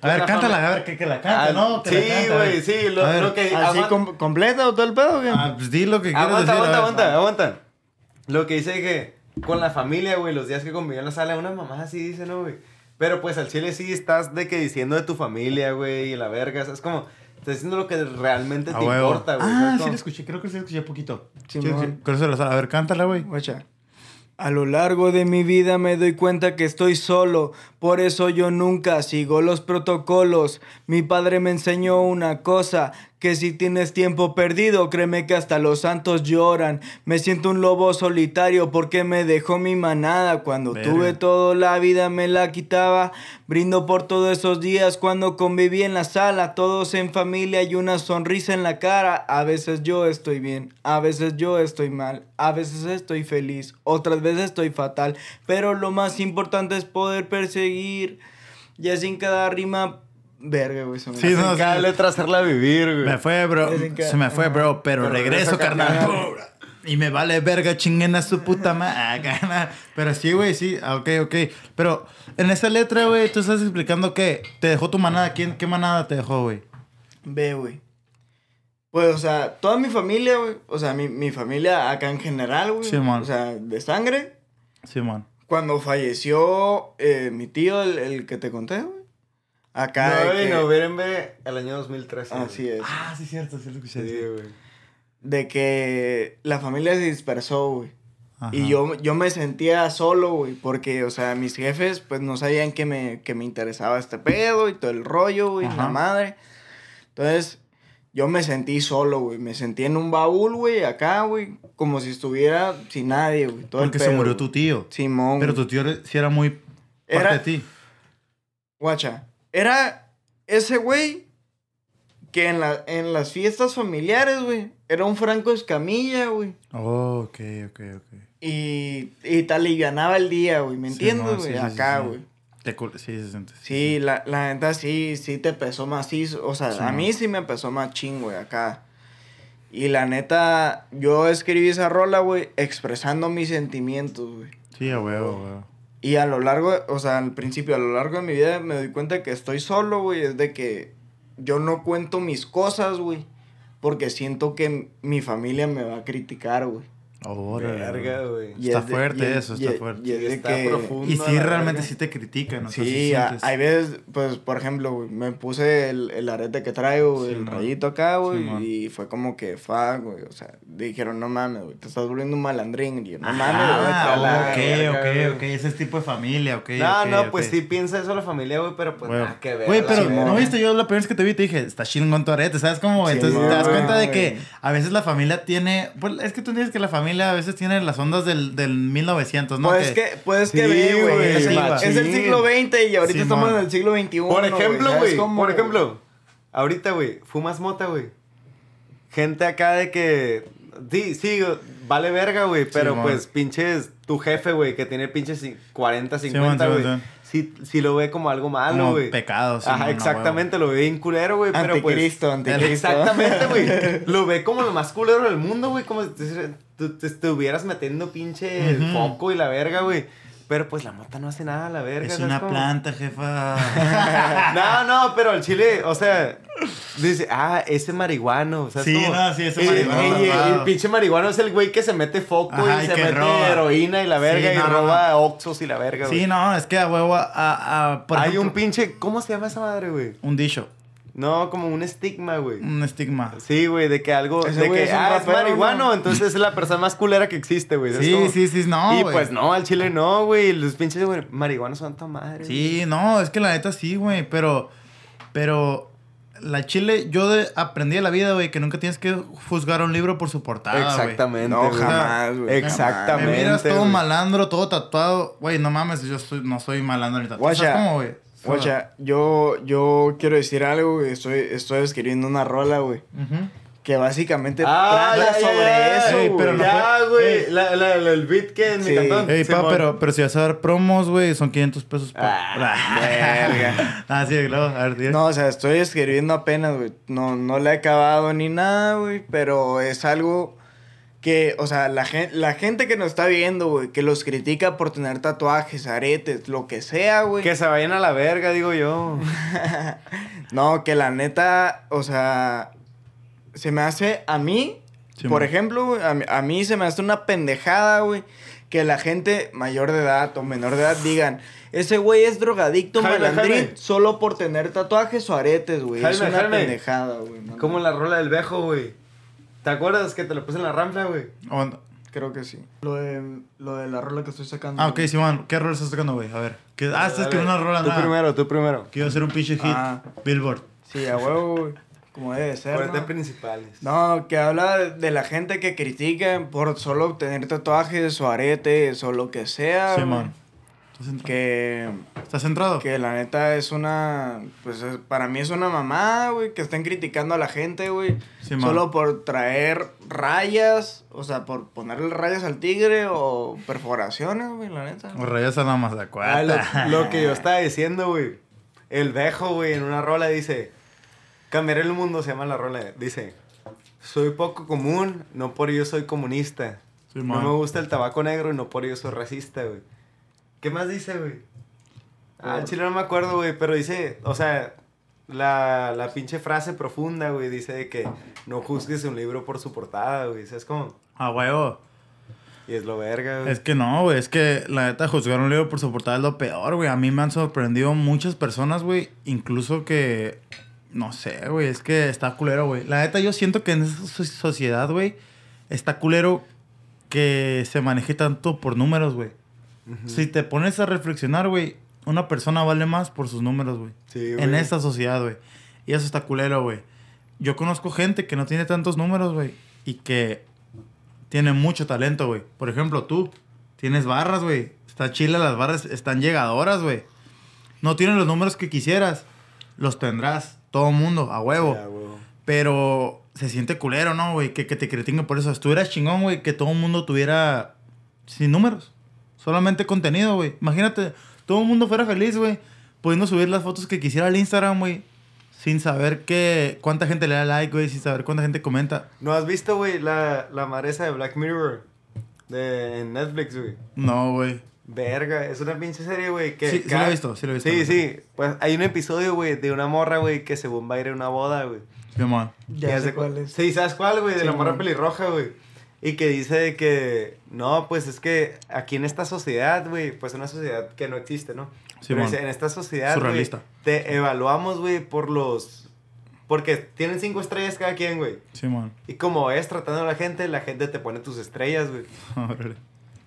A ver, la cántala, a ver, que, que la cante, Ah, ¿no? Que sí, güey, sí. Lo, ver. lo que. ¿Así com- completa o todo el pedo, güey? Ah, pues di lo que quieras aguanta, decir. aguanta, ver. aguanta, aguanta. Lo que dice que con la familia, güey, los días que conviví en la sala, una mamá así dice, ¿no, güey? Pero pues al chile sí estás de que diciendo de tu familia, güey, y la verga. Es como, estás diciendo lo que realmente A te huevo. importa, güey. Ah, ¿sabes sí la escuché, creo que sí la escuché poquito. Sí, sí, sabe. A ver, cántala, güey. Guacha. A lo largo de mi vida me doy cuenta que estoy solo, por eso yo nunca sigo los protocolos. Mi padre me enseñó una cosa, que si tienes tiempo perdido, créeme que hasta los santos lloran. Me siento un lobo solitario porque me dejó mi manada. Cuando Verga. tuve todo la vida me la quitaba. Brindo por todos esos días cuando conviví en la sala, todos en familia y una sonrisa en la cara. A veces yo estoy bien, a veces yo estoy mal, a veces estoy feliz, otras veces estoy fatal. Pero lo más importante es poder perseguir. Y así en cada rima. Verga, güey. se me- Sí, no, cada sí. letra hacerla vivir, güey. Me fue, bro. Se me fue, bro, pero, Pero regreso, carnal. carnal. Y me vale verga, chinguen a su puta madre. Pero sí, güey, sí. Ah, Ok, ok. Pero en esa letra, güey, tú estás explicando que te dejó tu manada. ¿Quién, ¿Qué manada te dejó, güey? Ve, güey. Pues, o sea, toda mi familia, güey. O sea, mi, mi familia acá en general, güey. Sí, man. O sea, de sangre. Simón. Cuando falleció eh, mi tío, el, el que te conté, güey. Acá. de 9 de que- noviembre el año 2013. güey. Así es. Ah, sí, cierto, sí lo escuché. Sí, güey. De que la familia se dispersó, güey. Ajá. Y yo, yo me sentía solo, güey. Porque, o sea, mis jefes, pues no sabían que me, que me interesaba este pedo y todo el rollo, güey. Ajá. La madre. Entonces, yo me sentí solo, güey. Me sentí en un baúl, güey, acá, güey. Como si estuviera sin nadie, güey. todo el Porque se pedo, murió güey. tu tío. Simón. Pero güey. tu tío era- sí era muy parte Era- de ti. Guacha. Era ese güey que en, la, en las fiestas familiares, güey, era un Franco Escamilla, güey. Oh, ok, ok, ok. Y, y te alivianaba el día, güey, ¿me entiendes, güey? Acá, güey. Sí, se siente. Sí, la, la neta sí, sí te pesó macizo. O sea, a mí sí me pesó más ching, güey, acá. Y la neta, yo escribí esa rola, güey, expresando mis sentimientos, güey. Sí, a huevo, güey. Y a lo largo, o sea, al principio, a lo largo de mi vida me doy cuenta que estoy solo, güey. Es de que yo no cuento mis cosas, güey. Porque siento que mi familia me va a criticar, güey. Verga, güey. Está fuerte eso, está fuerte. Y, está profundo. Y sí, realmente sí te critican, ¿no? Sí, hay veces, pues, por ejemplo, güey, me puse el, el arete que traigo, el rayito acá, güey, y fue como que, fuck, güey, o sea, dijeron, no mames, güey, te estás volviendo un malandrín, y yo, no mames, güey. Ah, ok, ok, ok, ese es tipo de familia, ok. No, no, pues sí piensa eso la familia, güey, pero pues nada que ver. Güey, pero, ¿no viste? Yo la primera vez que te vi te dije, está chingón tu arete, ¿sabes cómo? Entonces te das cuenta de que a veces la familia tiene, pues, es que tú dices que la familia a veces tiene las ondas del, del 1900, ¿no? Pues que, pues que ve, güey. Es, el siglo XX y ahorita estamos en el siglo XXI. Por ejemplo, güey. Por ejemplo, ahorita, güey, fumas mota, güey. Gente acá de que. Sí, sí, vale verga, güey. Pero pues pinches. Tu jefe, güey, que tiene pinches 40, 50, güey. Sí, sí, lo ve como algo malo, güey. Pecado, sí. Ajá, exactamente, lo ve bien culero, güey. Pero pues. Anticristo, Exactamente, güey. lo ve como lo más culero del mundo, güey. Como tú te estuvieras metiendo pinche el foco y la verga, güey. Pero pues la mota no hace nada a la verga. Es una planta, jefa. no, no, pero el chile, o sea, dice, ah, ese marihuano. O sea, sí, no, sí, ese marihuano. Y, el pinche marihuano es el güey que se mete foco y, se mete heroína y la verga y roba oxos y la verga, güey. Sí, no, es que a huevo, a, a, Hay un pinche, ¿cómo se llama esa madre, güey? Un dicho. No, como un estigma, güey. Un estigma. Sí, güey, de que algo. de que, ah, es marihuano, entonces es la persona más culera que existe, güey. Sí, sí, sí, no. Y pues no, al chile no, güey. Los pinches, güey, marihuanos son tan madre. Sí, no, es que la neta sí, güey. Pero. Pero. La chile, yo de, aprendí de la vida, güey, que nunca tienes que juzgar un libro por su portada, Exactamente. No, jamás, güey. Exactamente. Me miras todo malandro, todo tatuado. Güey, no mames, yo no soy malandro ni tatuado. ¿Sabes cómo, güey? Oye, yo, yo quiero decir algo, güey. Estoy, estoy escribiendo una rola, güey. Que básicamente ah, trata sobre eso, pero no Ya, güey. La, la, el beat que en mi cantón. Ey, pa, pero, pero si vas a dar promos, güey, son 500 pesos. por... Ah, verga. ah, sí, claro. A ver, No, o sea, estoy escribiendo apenas, güey. No, no le he acabado ni nada, güey. Pero es algo que, o sea, la, gente, la gente que nos está viendo, güey, que los critica por tener tatuajes, aretes, lo que sea, güey. Que se vayan a la verga, digo yo. no, que la neta, o sea, se me hace a mí, por ejemplo, a, mí se me hace una pendejada, güey, que la gente mayor de edad o menor de edad digan, ese güey es drogadicto, malandrín, solo por tener tatuajes o aretes, güey. Es una pendejada, güey. Como la rola del vejo, güey. ¿Te acuerdas que te lo puse en la rampla, güey? Creo que sí. Lo de, lo de la rola que estoy sacando. Ah, ok, Simón. ¿Qué rola estás sacando, güey? A ver. ¿Qué, ah, estás escribiendo una rola Tú primero, tú primero. Quiero hacer un pinche hit. Ah. Billboard. Sí, a huevo, güey. Como debe ser. ¿no? principales. No, que habla de la gente que critica por solo obtener tatuajes o aretes o lo que sea. Simón. ¿Estás que... ¿Estás centrado? Que la neta es una... Pues para mí es una mamá, güey, que estén criticando a la gente, güey. solo por traer rayas, o sea, por ponerle rayas al tigre o perforaciones, güey, la neta. O rayas a la mazacuata. Ah, lo, lo, que yo estaba diciendo, güey. El vejo, güey, en una rola dice... Cambiaré el mundo se llama la rola. Dice... Soy poco común, no por ello soy comunista. no me gusta el tabaco negro y no por ello soy racista, güey. ¿Qué más dice, güey? Ah, chile no me acuerdo, güey, pero dice, o sea, la, la pinche frase profunda, güey, dice de que no juzgues un libro por su portada, güey, ¿sabes cómo? Ah, huevo. Y es lo verga, güey. Es que no, güey, es que la neta juzgar un libro por su portada es lo peor, güey. A mí me han sorprendido muchas personas, güey, incluso que, no sé, güey, es que está culero, güey. La neta yo siento que en esa sociedad, güey, está culero que se maneje tanto por números, güey. Si te pones a reflexionar, güey, una persona vale más por sus números, güey. Sí, en esta sociedad, güey. Y eso está culero, güey. Yo conozco gente que no tiene tantos números, güey. Y que tiene mucho talento, güey. Por ejemplo, tú tienes barras, güey. Está chila, las barras están llegadoras, güey. No tienen los números que quisieras. Los tendrás. Todo mundo, a huevo. Pero se siente culero, ¿no, güey? Que, que te critiquen por eso. Estuvieras chingón, güey, que todo el mundo tuviera sin números. Solamente contenido, güey. Imagínate, todo el mundo fuera feliz, güey. Pudiendo subir las fotos que quisiera al Instagram, güey. Sin saber qué, cuánta gente le da like, güey. Sin saber cuánta gente comenta. ¿No has visto, güey, la, la maresa de Black Mirror? De Netflix, güey. No, güey. Verga, es una pinche serie, güey. Que sí, sí lo he visto, sí lo he visto. Sí, sí. Pues hay un episodio, güey, de una morra, güey, que según va a ir a una boda, güey. Sí, man. Ya sé cuál es. Sí, ¿sabes cuál, güey? De la morra pelirroja, güey. Y que dice que, no, pues es que aquí en esta sociedad, güey, pues una sociedad que no existe, ¿no? Sí, Pero dice, en esta sociedad, Surrealista. te evaluamos, güey, por los porque tienen cinco estrellas cada quien, güey. Sí, man. Y como es tratando a la gente, la gente te pone tus estrellas, güey.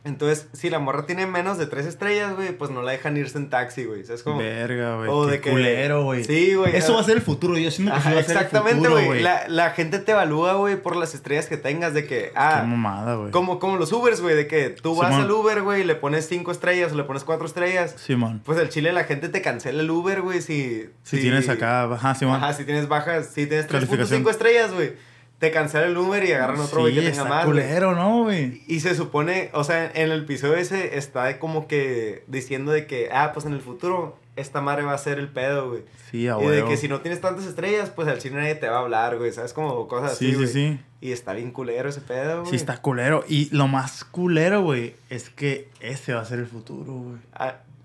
Entonces, si la morra tiene menos de tres estrellas, güey, pues no la dejan irse en taxi, güey. ¿Sabes cómo? Verga, güey. O de que... culero, güey. Sí, güey. Eso va a ser el futuro. Yo siento que Ajá, va a ser Exactamente, güey. La, la, gente te evalúa, güey, por las estrellas que tengas. De que, ah. Qué mamada, güey. Como, como los Ubers, güey. De que tú vas al Uber, güey, le pones cinco estrellas o le pones cuatro estrellas. Simón. Pues el chile la gente te cancela el Uber, güey, si, si. tienes acá, ajá, Simón. Ajá, si tienes bajas, si tienes 3.5 estrellas, güey te cancela el Uber y agarran otro güey que tenga más. culero, ¿no, güey? Y se supone, o sea, en el episodio ese está como que diciendo de que, ah, pues en el futuro esta madre va a ser el pedo, güey. Sí, a Y de que si no tienes tantas estrellas, pues al chino nadie te va a hablar, güey. ¿Sabes? Como cosas así, Sí, sí, sí. Y está bien culero ese pedo, güey. Sí, está culero. Y lo más culero, güey, es que ese va a ser el futuro, güey.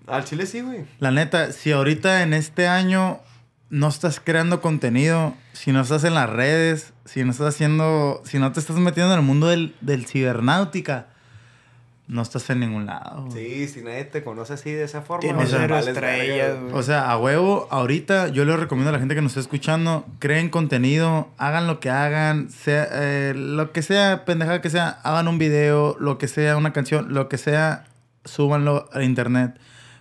Al chile sí, güey. La neta, si ahorita en este año no estás creando contenido, si no estás en las redes, si no estás haciendo, si no te estás metiendo en el mundo del, del cibernáutica, no estás en ningún lado. Sí, si nadie te conoce así de esa forma. O sea, o sea, a huevo, ahorita yo le recomiendo a la gente que nos está escuchando, creen contenido, hagan lo que hagan, sea, eh, lo que sea, pendejada que sea, hagan un video, lo que sea, una canción, lo que sea, súbanlo a internet.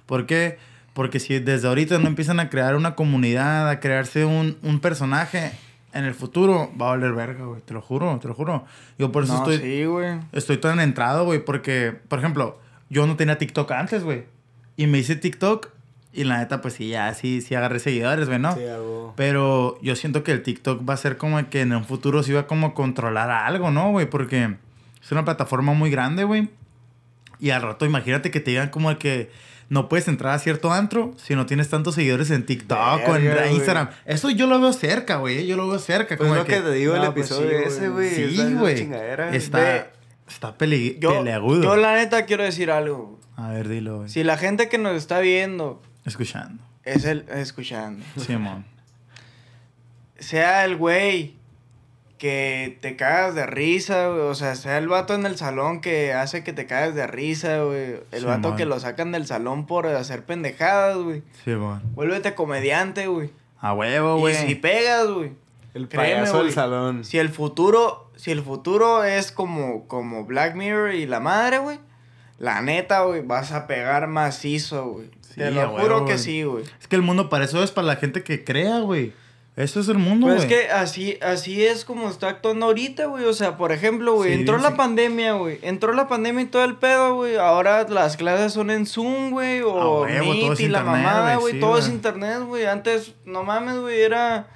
¿Por qué? Porque si desde ahorita no empiezan a crear una comunidad, a crearse un, un personaje, en el futuro va a valer verga, güey. Te lo juro, te lo juro. Yo por eso estoy. Sí, güey. Estoy tan entrado, güey. Porque, por ejemplo, yo no tenía TikTok antes, güey. Y me hice TikTok. Y la neta, pues sí, ya sí, sí agarré seguidores, güey, ¿no? Sí, hago. Pero yo siento que el TikTok va a ser como que en un futuro se iba a como controlar algo, ¿no, güey? Porque es una plataforma muy grande, güey. Y al rato, imagínate que te digan como que no puedes entrar a cierto antro si no tienes tantos seguidores en TikTok o en Instagram. Eso yo lo veo cerca, güey. Yo lo veo cerca. Pues como lo que, te digo el pues episodio ese, güey. Sí, güey. Está, está peli yo, peleagudo. Yo, la neta, quiero decir algo. A ver, dilo, güey. Si la gente que nos está viendo... Escuchando. Es el... Escuchando. Simón. sea el güey que te cagas de risa, güey. O sea, sea el vato en el salón que hace que te cagas de risa, güey. El vato que lo sacan del salón por hacer pendejadas, güey. Sí, man. Vuélvete comediante, güey. A huevo, güey. Y si pegas, güey. El payaso del salón. Si el futuro, si el futuro es como, como Black Mirror y la madre, güey. La neta, güey, vas a pegar macizo, güey. Te lo juro que sí, güey. Es que el mundo para eso es para la gente que crea, güey. Eso es el mundo, pues güey. es que así, así es como está actuando ahorita, güey. O sea, por ejemplo, güey, entró la pandemia, güey. Entró la pandemia y todo el pedo, güey. Ahora las clases son en Zoom, güey. O ah, Meet y la mamada, güey. todo es internet, güey. Antes, no mames, güey, era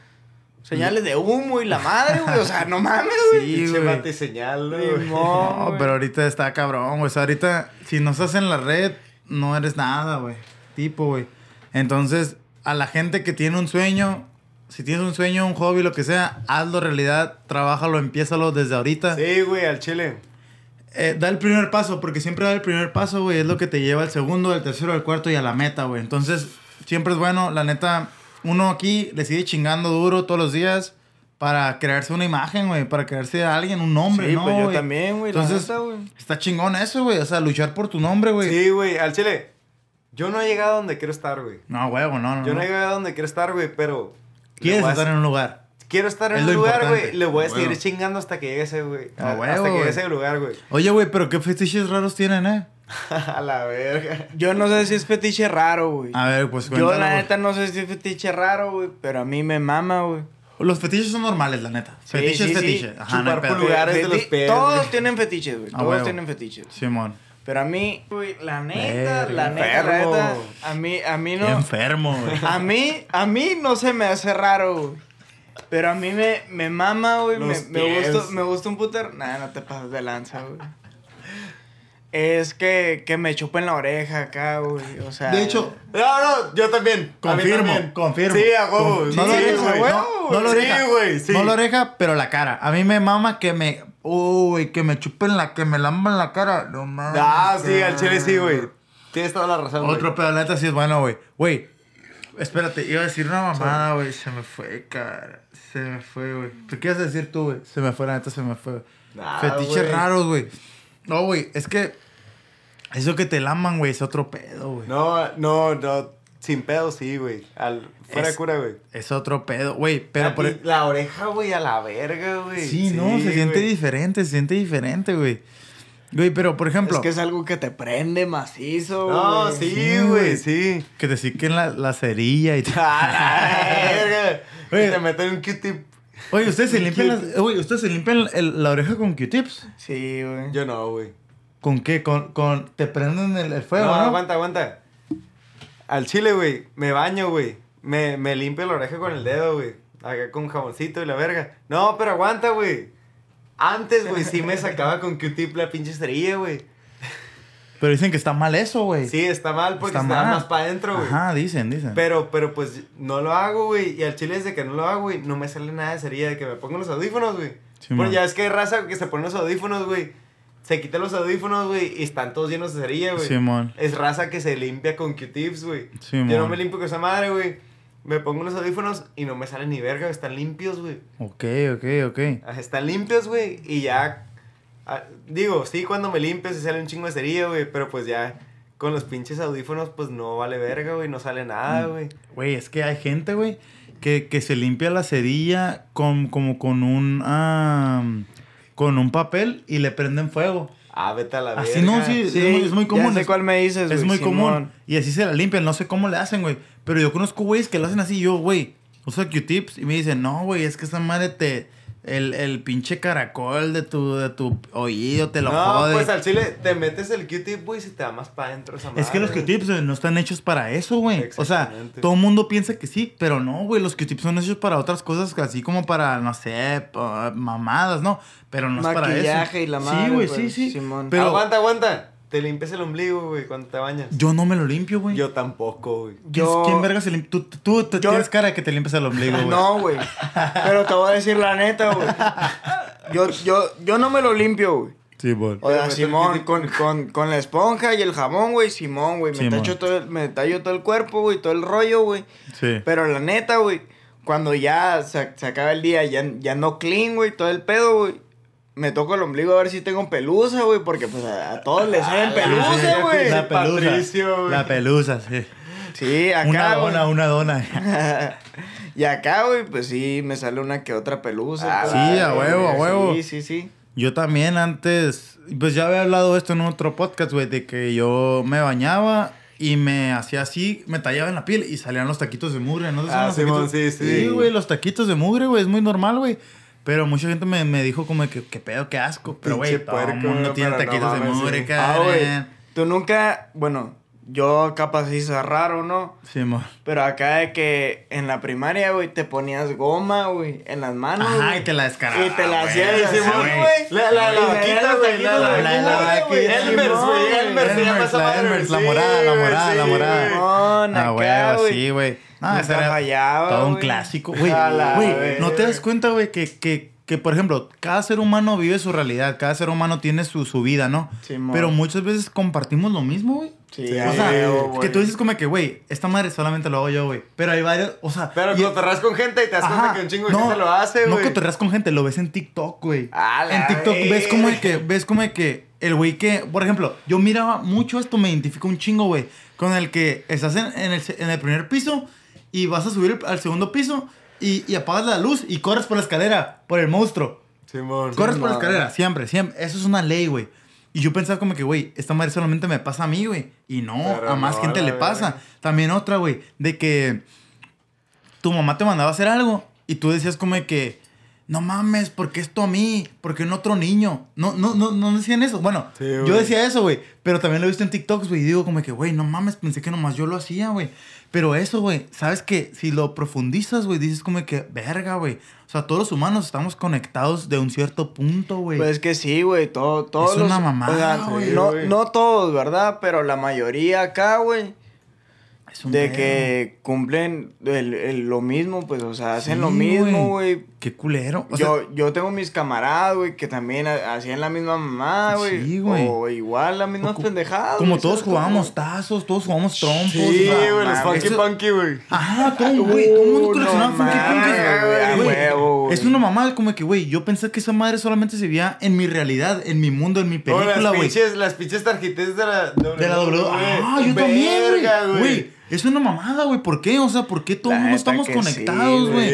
señales de humo y la madre, güey. O sea, no mames, güey. Sí, güey. señal, güey. No, pero ahorita está cabrón, güey. O sea, ahorita, si no estás en la red, no eres nada, güey. Tipo, güey. Entonces, a la gente que tiene un sueño si tienes un sueño, un hobby, lo que sea, hazlo realidad, trabájalo, empiézalo desde ahorita. Sí, güey, al chile. Eh, da el primer paso, porque siempre da el primer paso, güey, es lo que te lleva al segundo, al tercero, al cuarto y a la meta, güey. Entonces, siempre es bueno, la neta, uno aquí le sigue chingando duro todos los días para crearse una imagen, güey, para crearse a alguien, un nombre, sí, ¿no? Pues yo también, güey. Entonces, está chingón eso, güey, o sea, luchar por tu nombre, güey. Sí, güey, al chile. Yo no he llegado a donde quiero estar, güey. No, güey, no, no. Yo no he llegado a donde quiero estar, güey, pero ¿Quieres estar en un lugar? Quiero estar en un lugar, güey. Le voy a seguir chingando hasta que llegue ese, güey. hasta que llegue ese lugar, güey. Oye, güey, pero ¿qué fetiches raros tienen, eh? a la verga. Yo no sé si es fetiche raro, güey. A ver, pues cuéntalo. Yo, la neta, no sé si es fetiche raro, güey. Pero a mí me mama, güey. Los fetiches son normales, la neta. Sí, fetiche es fetiche. Ajá, Chupar no de los. Todos tienen fetiches, güey. Todos tienen fetiches. Simón. Pero a mí, güey, la neta, la neta, la neta, a mí, a mí no. enfermo, güey. A mí, a mí no se me hace raro, güey. Pero a mí me, me mama, güey. Me, me, gusta, me gusta un puter. Nah, no te pasas de lanza, güey. Es que, que me chupen la oreja acá, güey. O sea. De hecho. No, no, yo también. Confirmo, confirmo. Sí, a huevo. No, sí, güey. No, no, la oreja. Sí, güey. Sí. No la oreja, pero la cara. A mí me mama que me. Uy, que me chupen la. Que me lamban la cara. No mames. Ah, sí, al chile sí, güey. Tienes toda la razón, güey. Otro pedaleta sí es bueno, güey. Güey. Espérate, iba a decir una mamada, güey. Se me fue, cara. Se me fue, güey. ¿Qué ibas a decir tú, güey? Se me fue, la neta se me fue. Fetiches raros, güey. No, güey, es que eso que te laman, güey, es otro pedo, güey. No, no, no. Sin pedo, sí, güey. Al, fuera de cura, güey. Es otro pedo, güey. Pero por... E- la oreja, güey, a la verga, güey. Sí, no, se siente diferente, se siente diferente, güey. Güey, pero por ejemplo. Es que es algo que te prende macizo, güey. No, sí, güey, sí. Que te siquen la, la cerilla y. ¡Ah, Oye, te meten un Q-tip. Oye, ¿ustedes se limpian, las, oye, ¿ustedes se limpian la oreja con Q-tips? Sí, güey. Yo no, güey. ¿Con qué? ¿Con, con te prenden el, fuego, no, no? aguanta, aguanta. Al chile, güey, me baño, güey. Me, me limpio la oreja con el dedo, güey. Acá con jaboncito y la verga. No, pero aguanta, güey. Antes, güey, sí me sacaba con Q-tip la pinche cerilla, güey. Pero dicen que está mal eso, güey. Sí, está mal porque está, más para adentro, güey. Ajá, dicen, dicen. Pero, pero pues no lo hago, güey. Y al chile desde que no lo hago, güey, no me sale nada de cerilla de que me pongo los audífonos, güey. Sí, bueno, ya es que hay raza que se pone los audífonos, güey. Se quita los audífonos, güey, y están todos llenos de cerilla, güey. Simón. Es raza que se limpia con Q-tips, güey. Simón. Yo no me limpio con esa madre, güey. Me pongo unos audífonos y no me salen ni verga, están limpios, güey. Ok, ok, ok. Están limpios, güey, y ya Ah, digo, sí, cuando me limpio se sale un chingo de cerilla, güey, pero pues ya con los pinches audífonos, pues no vale verga, güey, no sale nada, mm. güey. Güey, es que hay gente, güey, que, que, se limpia la cerilla con, como con un, con un papel y le prenden fuego. Ah, vete a la verga. Así no, sí, es, muy, común. Ya sé cuál me dices, Es muy común. Y así se la limpian, no sé cómo le hacen, güey. Pero yo conozco güeyes que lo hacen así, yo, güey, uso Q-tips y me dicen, no, güey, es que esa madre te el, el pinche caracol de tu, de tu oído te lo no, pues al chile te metes el Q-tip, güey, y se te va más para adentro esa madre. Es que los Q-tips no están hechos para eso, güey. O sea, todo el mundo piensa que sí, pero no, güey. Los Q-tips son hechos para otras cosas, así como para, no sé, mamadas, ¿no? Pero no es para eso. Maquillaje y la madre. Sí, güey, sí, pues, sí. Pero... Aguanta, aguanta. Te limpias el ombligo, güey, cuando te bañas. Yo no me lo limpio, güey. Yo tampoco, güey. Yo... ¿Quién verga se limpia? Tú, tú, tienes cara de que te limpias el ombligo, güey. No, güey. Pero te voy a decir la neta, güey. Yo, yo, yo no me lo limpio, güey. Sí, güey. O sea, Simón, con, con, con, la esponja y el jabón, güey, Simón, güey. Me, tallo todo, me tallo todo el cuerpo, güey, todo el rollo, güey. Sí. Pero la neta, güey, cuando ya se, se acaba el día, ya, ya no clean, güey, todo el pedo, güey me toco el ombligo a ver si tengo pelusa, güey, porque pues a, todos les salen ah, pelusa, güey. La pelusa. La pelusa, sí. Sí, acá. Una dona, una dona. y acá, güey, pues sí, me sale una que otra pelusa. Ah, sí, a huevo, a huevo. Sí, sí, sí. Yo también antes, pues ya había hablado esto en otro podcast, güey, de que yo me bañaba y me hacía así, me tallaba en la piel y salían los taquitos de mugre, ¿no? Ah, sí, sí, sí. Sí, güey, los taquitos de mugre, güey, es muy normal, güey. Pero mucha gente me, me dijo como que, qué pedo, qué asco. Pero, güey, todo el mundo tiene taquitos de mugre, Ah, güey. Tú nunca, bueno, yo capaz hice raro, ¿no? Sí, mo. Pero acá de que en la primaria, güey, te ponías goma, güey, en las manos. Ajá, y te la descarabas. Y te la hacías, güey. La, la, la vaquita, güey. La, la, la, güey. Elmers, La Elmers, la morada, la morada, la morada. No, Ah, güey, sí, güey. Ah, ese era todo un clásico, güey. ¿no te das cuenta, güey, que, que, que, por ejemplo, cada ser humano vive su realidad, cada ser humano tiene su, su vida, ¿no? Sí, Pero muchas veces compartimos lo mismo, güey. Sí, o sea, que tú dices como que, güey, esta madre solamente lo hago yo, güey. Pero hay varios, o sea... Pero cotorreas con gente y te das cuenta que un chingo de gente lo hace, güey. No cotorreas con gente, lo ves en TikTok, güey. En TikTok ves como que, ves como que el güey que, por ejemplo, yo miraba mucho esto, me identifico un chingo, güey. Con el que estás en, en, el, en el primer piso y vas a subir al segundo piso y, y, apagas la luz y corres por la escalera, por el monstruo. Simón. Corres por la escalera, siempre, siempre. Eso es una ley, güey. Y yo pensaba como que, güey, esta madre solamente me pasa a mí, güey. Y no, a más gente le pasa. También otra, güey, de que tu mamá te mandaba a hacer algo y tú decías como que, no mames, porque esto a mí, porque en otro niño. No, no, no, no decían eso. Bueno, yo decía eso, güey. Pero también lo he visto en TikToks, güey. Y digo como que, güey, no mames, pensé que nomás yo lo hacía, güey. Pero eso, güey, sabes que si lo profundizas, güey, dices como que, verga, güey. O sea, todos los humanos estamos conectados de un cierto punto, güey. Pues que sí, güey. Todo, todos es una mamada, güey. no, no todos, ¿verdad? Pero la mayoría acá, güey de que cumplen el, lo mismo, pues, o sea, hacen lo mismo, güey. Qué culero. yo, yo tengo mis camaradas, güey, que también hacían la misma mamá, güey. Sí, güey. O igual las mismas pendejadas. Como todos jugábamos tazos, todos jugábamos trompos. Sí, güey, los funky punky, güey. Ajá, todo, güey. todo el mundo coleccionaba funky punky. Es una mamá, como que, güey, yo pensé que esa madre solamente se veía en mi realidad, en mi mundo, en mi película, güey. las pinches tarjetas de la De la W. Ah, yo también, güey. Es una mamada, güey. ¿Por qué? O sea, ¿por qué todos no estamos conectados, güey?